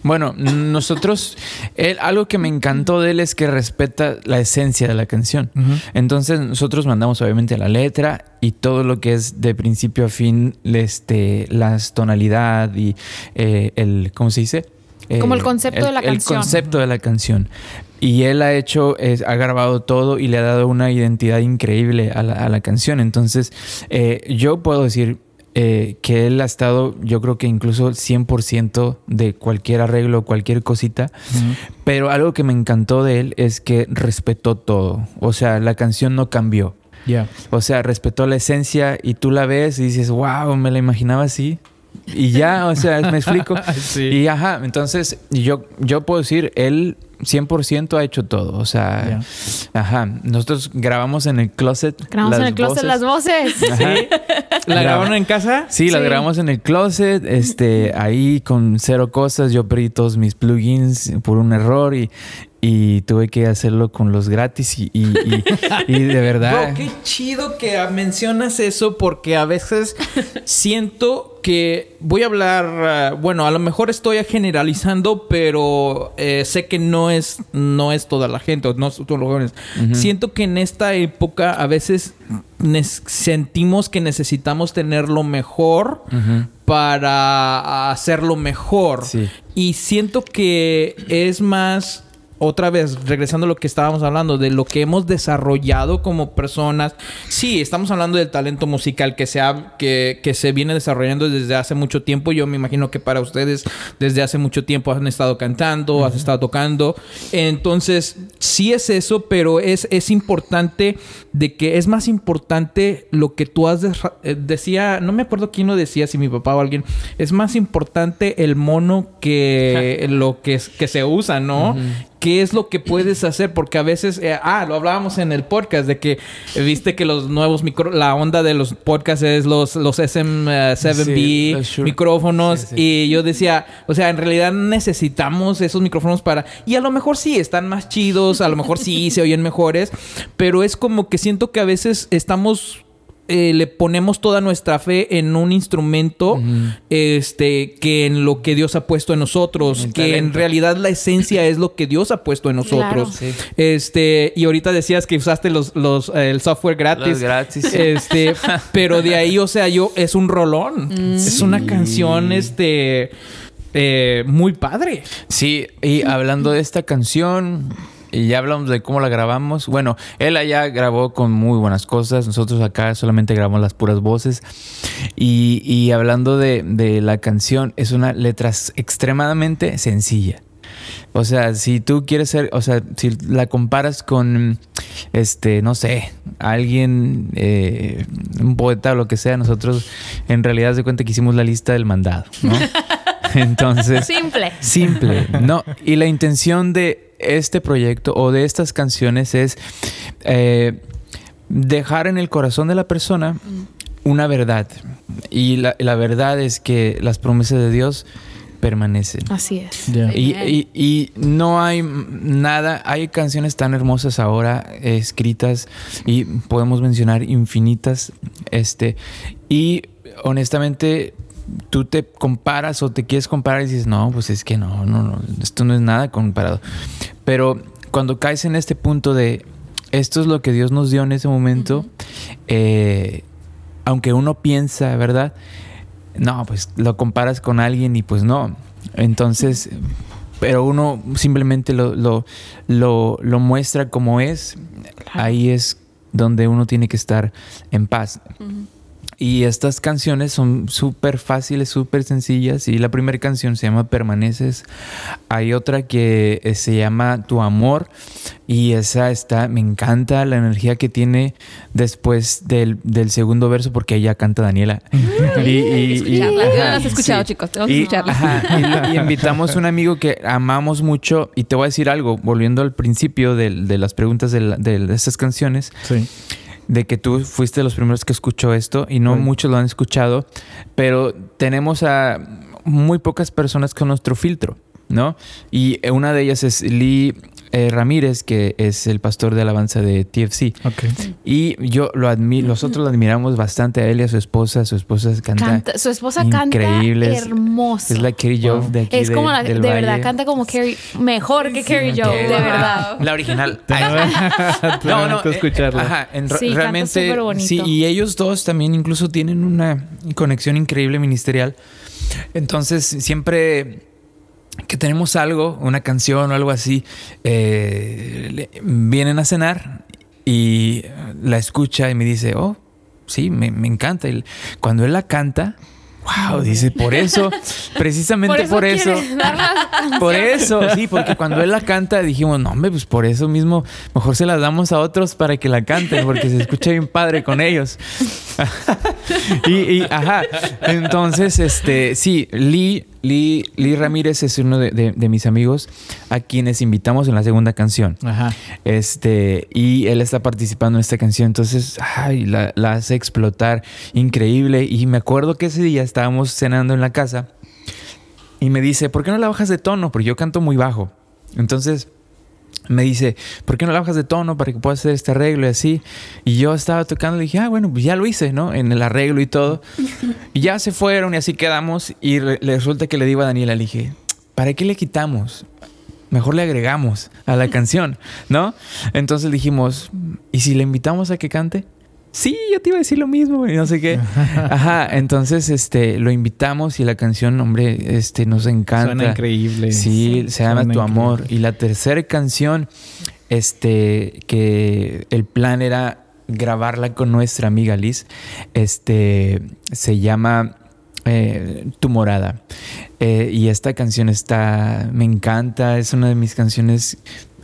Bueno, nosotros, él, algo que me encantó de él es que respeta la esencia de la canción. Entonces nosotros mandamos obviamente la letra y todo lo que es de principio a fin, este, las tonalidad y eh, el, ¿cómo se dice? Como el concepto de la El canción. concepto de la canción. Y él ha hecho, es- ha grabado todo y le ha dado una identidad increíble a la, a la canción. Entonces, eh, yo puedo decir eh, que él ha estado, yo creo que incluso 100% de cualquier arreglo, cualquier cosita. Pero algo que me encantó de él es que respetó todo. O sea, la canción no cambió. Ya. O sea, respetó la esencia y tú la ves y dices, wow, me la imaginaba así. Y ya, o sea, me explico. Sí. Y ajá, entonces yo, yo puedo decir, él 100% ha hecho todo. O sea, ajá, nosotros grabamos en el closet. Grabamos en el closet voces. las voces. Ajá. ¿La Graba- grabaron en casa? Sí, la Sí. grabamos en el closet, este, ahí con cero cosas. Yo perdí todos mis plugins por un error y, y tuve que hacerlo con los gratis y, y, y- y de verdad. Bro, qué chido que mencionas eso porque a veces siento que voy a hablar, ah, bueno, a lo mejor estoy generalizando, pero eh, sé que no es, no es toda la gente, no son todos los jóvenes. Siento que en esta época a veces sentimos que necesitamos tener lo mejor para hacerlo mejor. Sí. Y siento que es más, otra vez, regresando a lo que estábamos hablando, de lo que hemos desarrollado como personas. Sí, estamos hablando del talento musical que se, ha- que, que se viene desarrollando desde hace mucho tiempo. Yo me imagino que para ustedes desde hace mucho tiempo han estado cantando, has estado tocando. Entonces, sí es eso, pero es, es importante de que es más importante lo que tú has... eh, decía, no me acuerdo quién lo decía, si mi papá o alguien, es más importante el mono que lo que, que se usa, ¿no? ¿Qué es lo que puedes hacer? Porque a veces, eh, ah, lo hablábamos en el podcast de que eh, viste que los nuevos micro, la onda de los podcasts es los, los SM7B Sí, los Shure. micrófonos Sí, sí. y yo decía, o sea, en realidad necesitamos esos micrófonos para y a lo mejor sí están más chidos, a lo mejor sí se oyen mejores, pero es como que siento que a veces estamos eh, le ponemos toda nuestra fe en un instrumento este que en lo que Dios ha puesto en nosotros el que en realidad la esencia es lo que Dios ha puesto en nosotros. Sí. este y ahorita decías que usaste los, los eh, el software gratis. Los gratis, sí. este pero de ahí o sea yo es un rolón. Es una Sí. canción este eh, muy padre. Sí, y hablando de esta canción, y ya hablamos de cómo la grabamos. Bueno, él allá grabó con muy buenas cosas, nosotros acá solamente grabamos las puras voces. Y, y hablando de, de la canción, es una letra extremadamente sencilla. O sea, si tú quieres ser, o sea, si la comparas con, este, no sé, alguien, eh, un poeta o lo que sea, nosotros en realidad se cuenta que hicimos la lista del mandado, ¿no? Entonces, Simple. Simple, no. Y la intención de este proyecto o de estas canciones es eh, dejar en el corazón de la persona una verdad. Y la, la verdad es que las promesas de Dios permanecen. Así es. Y, y- y no hay nada, hay canciones tan hermosas ahora eh, escritas y podemos mencionar infinitas. Este, y honestamente, tú te comparas o te quieres comparar y dices, no, pues es que no, no, no, esto no es nada comparado. Pero cuando caes en este punto de esto es lo que Dios nos dio en ese momento, eh, aunque uno piensa, ¿verdad? No, pues lo comparas con alguien y pues no. Entonces, pero uno simplemente lo, lo, lo, lo muestra como es. Ahí es donde uno tiene que estar en paz. Y estas canciones son súper fáciles, súper sencillas. Y la primera canción se llama Permaneces. Hay otra que eh, se llama Tu Amor. Y esa está, me encanta la energía que tiene después del, del segundo verso, porque ahí ya canta Daniela. y, y- y- Escucharla. Ya ajá, la has escuchado, sí. chicos. Tenemos que Y, escucharla. ajá, y- y invitamos a un amigo que amamos mucho. Y te voy a decir algo, volviendo al principio del- de, las preguntas de, la- de estas canciones sí de que tú fuiste de los primeros que escuchó esto y no muchos lo han escuchado, pero tenemos a muy pocas personas con nuestro filtro, ¿no? Y una de ellas es Lee eh, Ramírez, que es el pastor de alabanza de TFC. Y yo lo admiro, nosotros lo admiramos bastante a él y a su esposa. Su esposa canta, Canta- su esposa increíble. canta Es- hermoso. es la Kerry Joe de aquí Es de- como la, de verdad, Valle. canta como Carrie, mejor que Carrie Joe, de Wow. verdad. La original. no no eh, escucharla Ajá, en- Sí, realmente sí, y ellos dos también incluso tienen una conexión increíble ministerial. Entonces, siempre que tenemos algo, una canción o algo así, eh, vienen a cenar y la escucha y me dice, oh, sí, me, me encanta. Y cuando él la canta, wow, dice, por eso, precisamente por eso. Por eso, sí, porque cuando él la canta dijimos, no, hombre, pues por eso mismo, mejor se las damos a otros para que la canten, porque se escucha bien padre con ellos. y, y, ajá, entonces, este, sí, Lee, Lee, Lee Ramírez es uno de, de- de mis amigos a quienes invitamos en la segunda canción. ajá Este, y él está participando en esta canción, entonces, ay, la, la hace explotar increíble. Y me acuerdo que ese día estábamos cenando en la casa y me dice, ¿por qué no la bajas de tono? Porque yo canto muy bajo. Entonces me dice, ¿por qué no la bajas de tono para que puedas hacer este arreglo y así? Y yo estaba tocando y dije, ah, bueno, pues ya lo hice, ¿no? En el arreglo y todo. Y ya se fueron y así quedamos. Y re- le resulta que le digo a Daniela, le dije, ¿para qué le quitamos? Mejor le agregamos a la canción, ¿no? Entonces dijimos, ¿y si le invitamos a que cante? Sí, yo te iba a decir lo mismo y no sé qué. Ajá, entonces este lo invitamos y la canción, hombre, este nos encanta. suena increíble Sí, se llama Tu Amor. Y la tercera canción, este, que el plan era grabarla con nuestra amiga Liz, este, se llama eh, Tu Morada. Eh, y esta canción está, me encanta, es una de mis canciones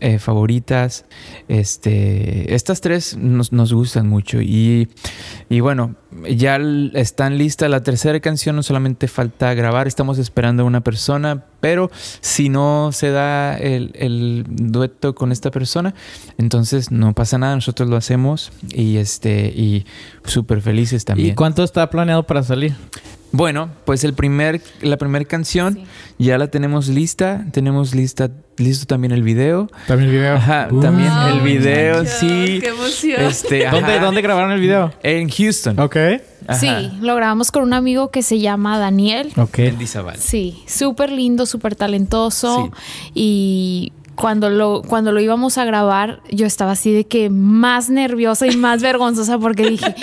eh, favoritas. Este, estas tres nos, nos gustan mucho. Y, y bueno, ya están listas la tercera canción, no solamente falta grabar, estamos esperando a una persona, pero si no se da el, el dueto con esta persona, entonces no pasa nada, nosotros lo hacemos y este y súper felices ¿Y también. cuánto está planeado para salir? Bueno, pues el primer, la primera canción Sí. ya la tenemos lista, tenemos lista, listo también el video. También el video. Ajá, también el video, sí. qué emoción. Este, ¿Dónde. ¿Dónde grabaron el video? En Houston. Ok. Ajá. Sí, lo grabamos con un amigo que se llama Daniel. Ok. Dizabal. Sí, súper lindo, súper talentoso. Y cuando lo, cuando lo íbamos a grabar, yo estaba así de que más nerviosa y más vergonzosa porque dije,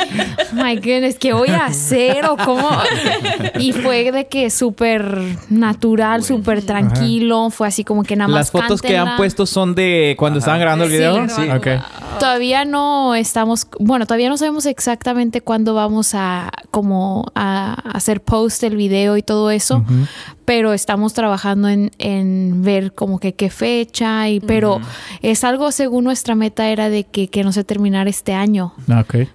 "Oh my goodness, ¿qué voy a hacer? ¿O cómo? Y fue de que súper natural, súper tranquilo. Fue así como que nada más. Las fotos que han puesto son de cuando estaban grabando el Sí, video. grabando. Ok. Todavía no estamos, bueno, todavía no sabemos exactamente cuándo vamos a como a hacer post el video y todo eso, pero estamos trabajando en, en ver como que qué fecha y pero es algo según nuestra meta era de que, que no se terminara este año. Ok.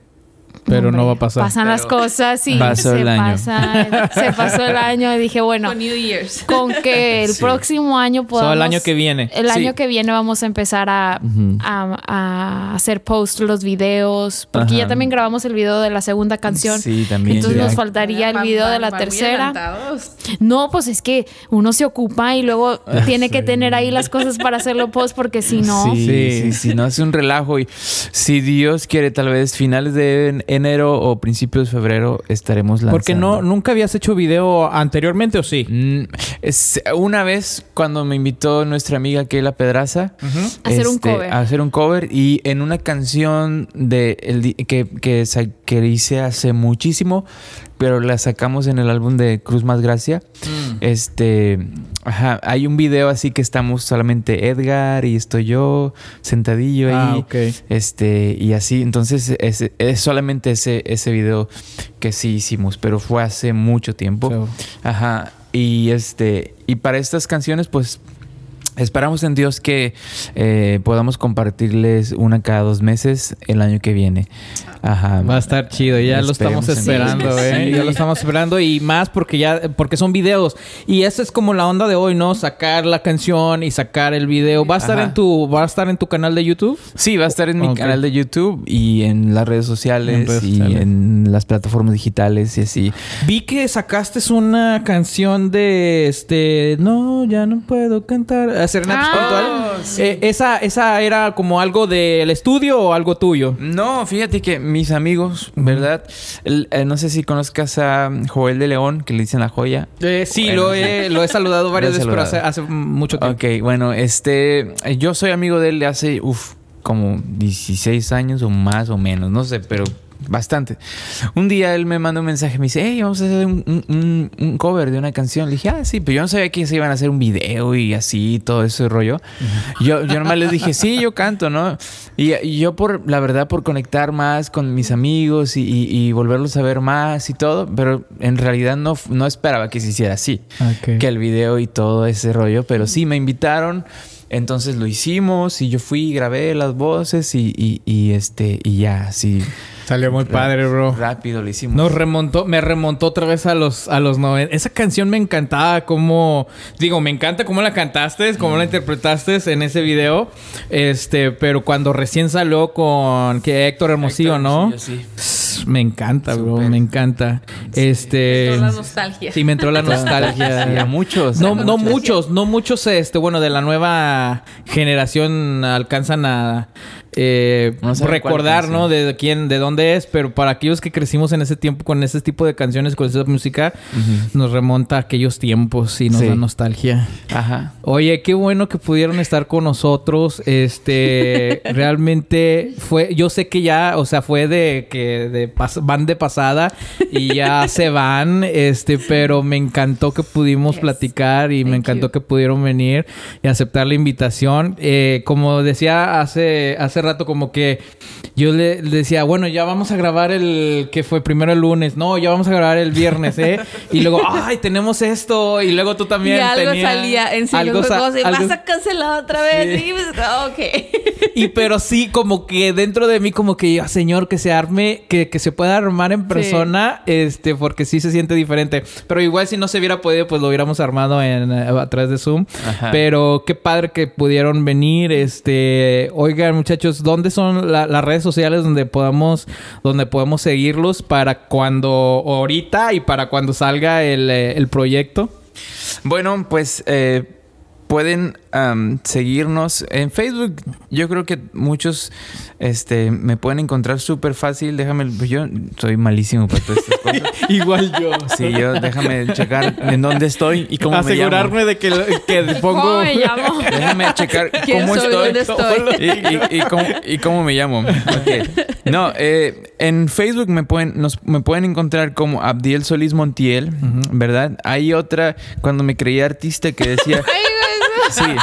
Pero no va a pasar. Pasan las cosas y Pasó se el año. pasa, se pasó el año y dije, bueno, Con New Year's. con que el Sí. próximo año podamos... el año que viene. El Sí. año que viene vamos a empezar a, a- a hacer post los videos, porque ya también grabamos el video de la segunda canción. Sí, también. Entonces ya. nos faltaría el video de la tercera. No, pues es que uno se ocupa y luego Ah, tiene que tener ahí las cosas para hacerlo post, porque si no... Sí, Sí. sí, sí, no es un relajo. Y si Dios quiere, tal vez finales de enero o principios de febrero estaremos lanzando. Porque no, nunca habías hecho video anteriormente, ¿o sí? Mm, es- una vez cuando me invitó nuestra amiga Keila Pedraza A hacer un este, cover. a hacer un cover y en una canción de el que, que, que hice hace muchísimo pero la sacamos en el álbum de Cruz Más Gracia este ajá, hay un video así que estamos solamente Edgar y estoy yo sentadillo ahí Ah, ok. este y así entonces es, es solamente ese ese video que sí hicimos pero fue hace mucho tiempo So, Ajá. Y este. Y para estas canciones, pues. Esperamos en Dios que eh, podamos compartirles una cada dos meses el año que viene. Ajá. Va a estar chido, ya lo estamos esperando. ¿eh? Sí. Ya lo estamos esperando y más porque ya, porque son videos. Y esa es como la onda de hoy, ¿no? Sacar la canción y sacar el video. ¿Va a estar Ajá. en tu, va a estar en tu canal de YouTube? Sí, va a estar en mi canal de YouTube y en las redes sociales En redes y sociales. en las plataformas digitales y así. Vi que sacaste una canción de este, no, ya no puedo cantar, eh, Serenata Ah, Espiritual. sí. Eh, esa, esa era como algo del estudio o algo tuyo. No, fíjate que mis amigos, ¿verdad? El- eh, no sé si conozcas a Joel de León, que le dicen la joya. Eh, sí, Bueno, lo he, lo he saludado varias veces, pero hace, hace mucho tiempo. Ok, bueno, este, yo soy amigo de él de hace, uff, como 16 años o más o menos, no sé, pero bastante. Un día él me manda un mensaje, me dice, hey, vamos a hacer un, un- un- cover de una canción. Le dije, ah, sí, pero yo no sabía que se iban a hacer un video y así, todo ese rollo. Yo, yo nomás les dije, sí, yo canto, ¿no? Y, y yo por, la verdad, por conectar más con mis amigos y, y- y volverlos a ver más y todo, pero en realidad no, no esperaba que se hiciera así Ok. que el video y todo ese rollo, pero sí me invitaron, entonces lo hicimos y yo fui y grabé las voces y, y- y, este y ya, sí, Salió muy padre, bro. rápido lo hicimos. Nos remontó, me remontó otra vez a los, a los 90. Esa canción me encantaba como, digo, me encanta cómo la cantaste, cómo la interpretaste en ese video. Este, pero cuando recién salió con que Héctor Hermosillo, Héctor ¿no? Hermosillo, sí. Me encanta, bro, me encanta. Este, Toda la nostalgia. sí me entró la Sí, nostalgia. a muchos. No, a no muchos. muchos, no muchos, este, bueno, de la nueva generación alcanzan a eh, No recordar. ¿no? De quién, de dónde es, pero para aquellos que crecimos en ese tiempo con ese tipo de canciones, con esa música, Ujú. nos remonta a aquellos tiempos y nos Sí. da nostalgia. Ajá. Oye, qué bueno que pudieron estar con nosotros. Este, realmente fue, yo sé que ya, o sea, fue de que de pas- van de pasada y ya se van, este, pero me encantó que pudimos Yes. platicar y me encantó you. que pudieron venir y aceptar la invitación. Eh, como decía hace, hace rato, como que yo le, le decía, bueno, ya vamos a grabar el que fue primero el lunes, no, ya vamos a grabar el viernes, ¿eh? Y luego, ay, tenemos esto, y luego tú también. Y algo tenías- salía en sí. algo Algo sa- algo- vas a cancelar otra vez. Sí. Sí. pues, ok. Y pero sí, como que dentro de mí, como que, ah, señor, que se arme, que, que se pueda armar en persona, este, porque sí se siente diferente. Pero igual si no se hubiera podido, pues lo hubiéramos armado en, eh, a través de Zoom. Ajá. Pero qué padre que pudieron venir. Este, oigan, muchachos, ¿dónde son la- las redes sociales donde podamos, donde podemos seguirlos para cuando, ahorita y para cuando salga el, eh, el proyecto? Bueno, pues eh, pueden seguirnos en Facebook. Yo creo que muchos este, me pueden encontrar súper fácil. Déjame, yo soy malísimo para todas estas cosas. Igual yo. Sí, yo déjame checar en dónde estoy y cómo me llamo. Asegurarme de que, que pongo... ¿Cómo me llamo? Déjame checar ¿Quién cómo soy? estoy. ¿Dónde estoy? Y, y- y cómo, y cómo me llamo. No, eh, en Facebook me pueden, nos, me pueden encontrar como Abdiel Solís Montiel, ¿verdad? Hay otra, cuando me creía artista, que decía... Sí.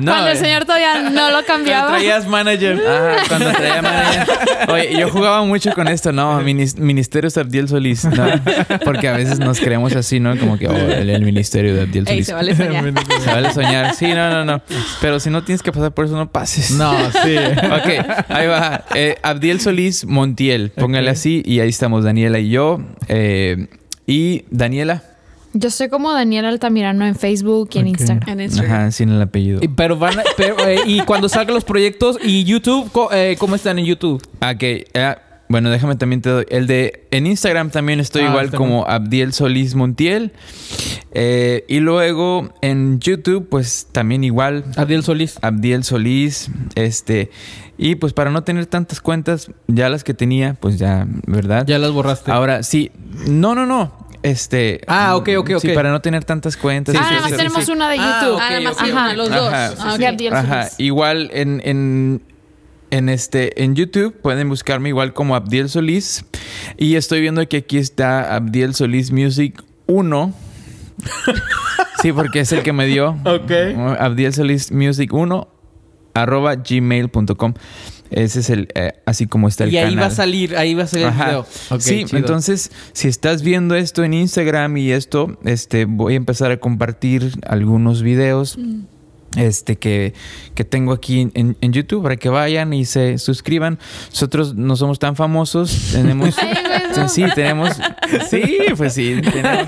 No, Cuando el eh, señor todavía no lo Cuando cambiaba. traías manager. Ajá, cuando traía manager. Oye, yo jugaba mucho con esto, no, minis- Ministerio de Abdiel Solís. No, porque a veces nos creemos así, ¿no? Como que, oh, el, el Ministerio de Abdiel Ey, Solís. se vale soñar. Se vale soñar. Sí, no, no, no. Pero si no tienes que pasar por eso, no pases. No, sí. Ok, ahí va. Eh, Abdiel Solís Montiel. Póngale así y ahí estamos Daniela y yo. Eh, y Daniela. Yo soy como Daniela Altamirano en Facebook y en. Instagram. En Instagram. Ajá, sin el apellido. Y- Pero van a- pero, eh, y cuando salgan los proyectos y YouTube, co- eh, ¿cómo están en YouTube? Ok, eh, bueno, déjame también te doy. El de en Instagram también estoy Ah, igual como Abdiel Solís Montiel. Eh, y luego en YouTube, pues también igual. Adiel Solís. Abdiel Solís, este, y pues para no tener tantas cuentas, ya las que tenía, pues ya, ¿verdad? Ya las borraste. Ahora sí, no, no, no, este, Ah, ok, ok, sí, ok. para no tener tantas cuentas. Sí, ah, nada más sí, tenemos sí. una de YouTube. Ah, sí, Ajá. los dos. Ajá. Ah, Ajá, igual en, en, en este, en YouTube pueden buscarme igual como Abdiel Solís. Y estoy viendo que aquí está Abdiel Solís Music 1. sí, porque es el que me dio. Ok. Abdiel Solís Music 1 arroba gmail.com. Ese es el, eh, así como está el Y ahí canal. va a salir, ahí va a salir Ajá. el video. Ok, sí, chido. entonces, si estás viendo esto en Instagram y esto, este, voy a empezar a compartir algunos videos. Este que, que tengo aquí en, en YouTube para que vayan y se suscriban. Nosotros no somos tan famosos, tenemos Ay, sí, tenemos sí, pues sí, tenemos,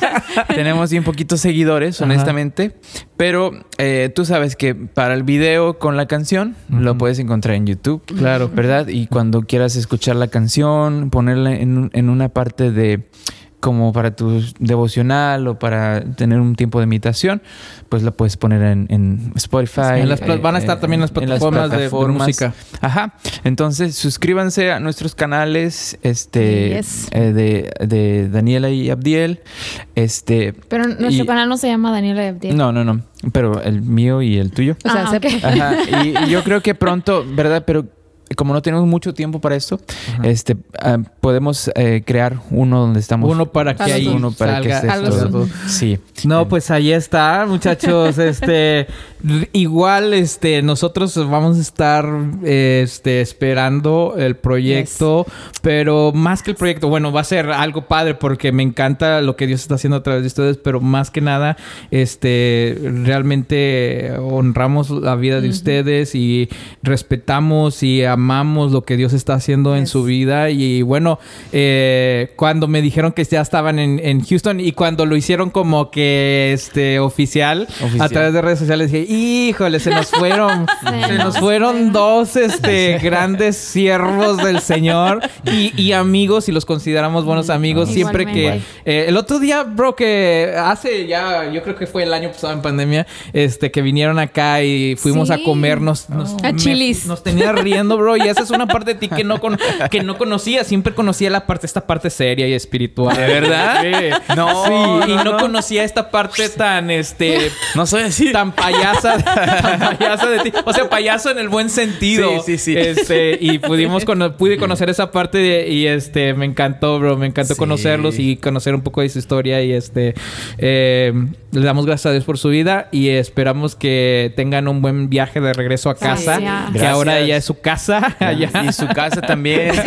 tenemos bien poquitos seguidores, Ajá. honestamente, pero eh, tú sabes que para el video con la canción lo puedes encontrar en YouTube. Claro. ¿verdad? Y cuando quieras escuchar la canción, ponerla en, en una parte de como para tu devocional o para tener un tiempo de meditación, pues la puedes poner en, en Spotify. En las eh, van a estar eh, también en las plataformas de- de música. Ajá. Entonces, suscríbanse a nuestros canales este, Yes. eh, de, de Daniela y Abdiel. Este, Pero nuestro y- canal no se llama Daniela y Abdiel. no, no, no. Pero el mío y el tuyo. O sea, Ah, se- ok. Ajá. Y, y yo creo que pronto, ¿verdad? Pero como no tenemos mucho tiempo para esto, este ah, podemos eh, crear uno donde estamos. Uno para que ahí uno para que esté todo. Sí. No, pues ahí está, muchachos. Este, igual, este, nosotros vamos a estar, este, esperando el proyecto, pero más que el proyecto, bueno, va a ser algo padre porque me encanta lo que Dios está haciendo a través de ustedes, pero más que nada, este, realmente honramos la vida de ustedes y respetamos y amamos lo que Dios está haciendo en su vida. Y bueno, eh, cuando me dijeron que ya estaban en, en Houston y cuando lo hicieron como que este oficial, Oficial. a través de redes sociales dije, híjole, se nos fueron, Se se nos fueron dos este grandes siervos del Señor y, y amigos y los consideramos buenos amigos siempre que eh, el otro día, bro, que hace ya, yo creo que fue el año pasado en pandemia, este, que vinieron acá y fuimos a comernos. Nos, A Chili's. Nos tenía riendo, bro. Y esa es una parte de ti que no, con- que no conocía. Siempre conocía la parte, esta parte seria y espiritual. ¿De verdad? Sí. No, Sí, y no, no, no. conocía esta parte tan, este, No soy así. tan payaso payasa, tan payasa de ti. O sea, payaso en el buen sentido. Sí, sí, sí. Este, y pudimos cono- pude conocer esa parte de- y este me encantó, bro. Me encantó Sí. conocerlos y conocer un poco de su historia. Y este eh, le damos gracias a Dios por su vida y esperamos que tengan un buen viaje de regreso a casa. Gracias. Que ahora Gracias. ya es su casa. allá. Y su casa también.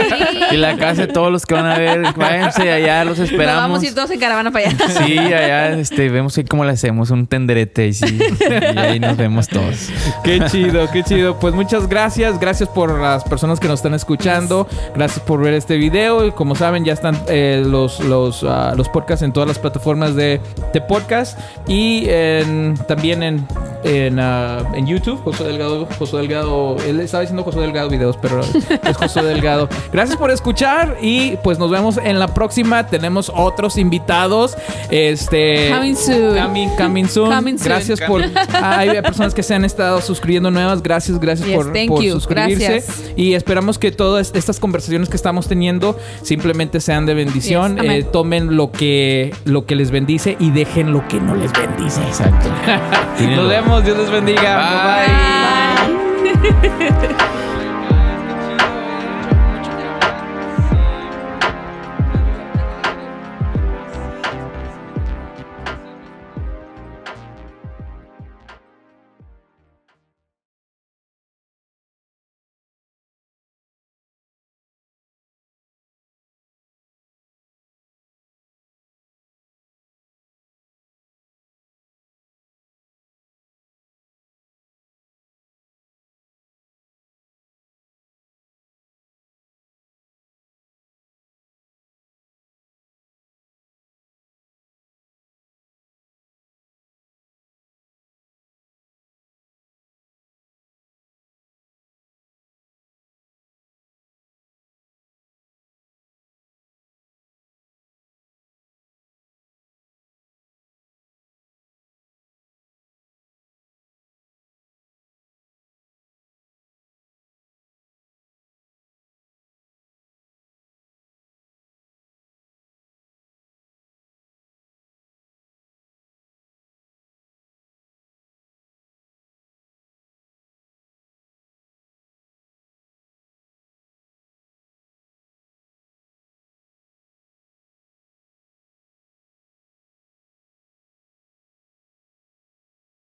Y la casa de todos los que van a ver. Váyanse allá, los Nos esperamos. vamos a ir todos en caravana para allá. Sí, allá este, vemos ahí cómo le hacemos un tenderete y, sí, y ahí nos vemos todos. Qué chido, qué chido. Pues muchas gracias. Gracias por las personas que nos están escuchando. Gracias por ver este video. Como saben, ya están eh, los, los, ah, los podcasts en todas las plataformas de, de podcast. Y también en, en, ah, en YouTube. Josué Delgado. Josué Delgado. Él estaba diciendo Josué Delgado videos, pero es Josué Delgado. Gracias por escuchar. Y pues nos vemos en la próxima. Tenemos otros invitados. Este. Coming soon. Coming, coming soon. Coming soon. Gracias por. Hay personas que se han estado suscribiendo nuevas. Gracias, gracias Yes, por, thank por you. suscribirse. Gracias. Y esperamos que todas estas conversaciones que estamos teniendo simplemente sean de bendición. Yes. Eh, tomen lo que, lo que les bendice y dejen lo que no les bendice. Exacto. Nos vemos. Dios les bendiga. Bye. Bye. Bye.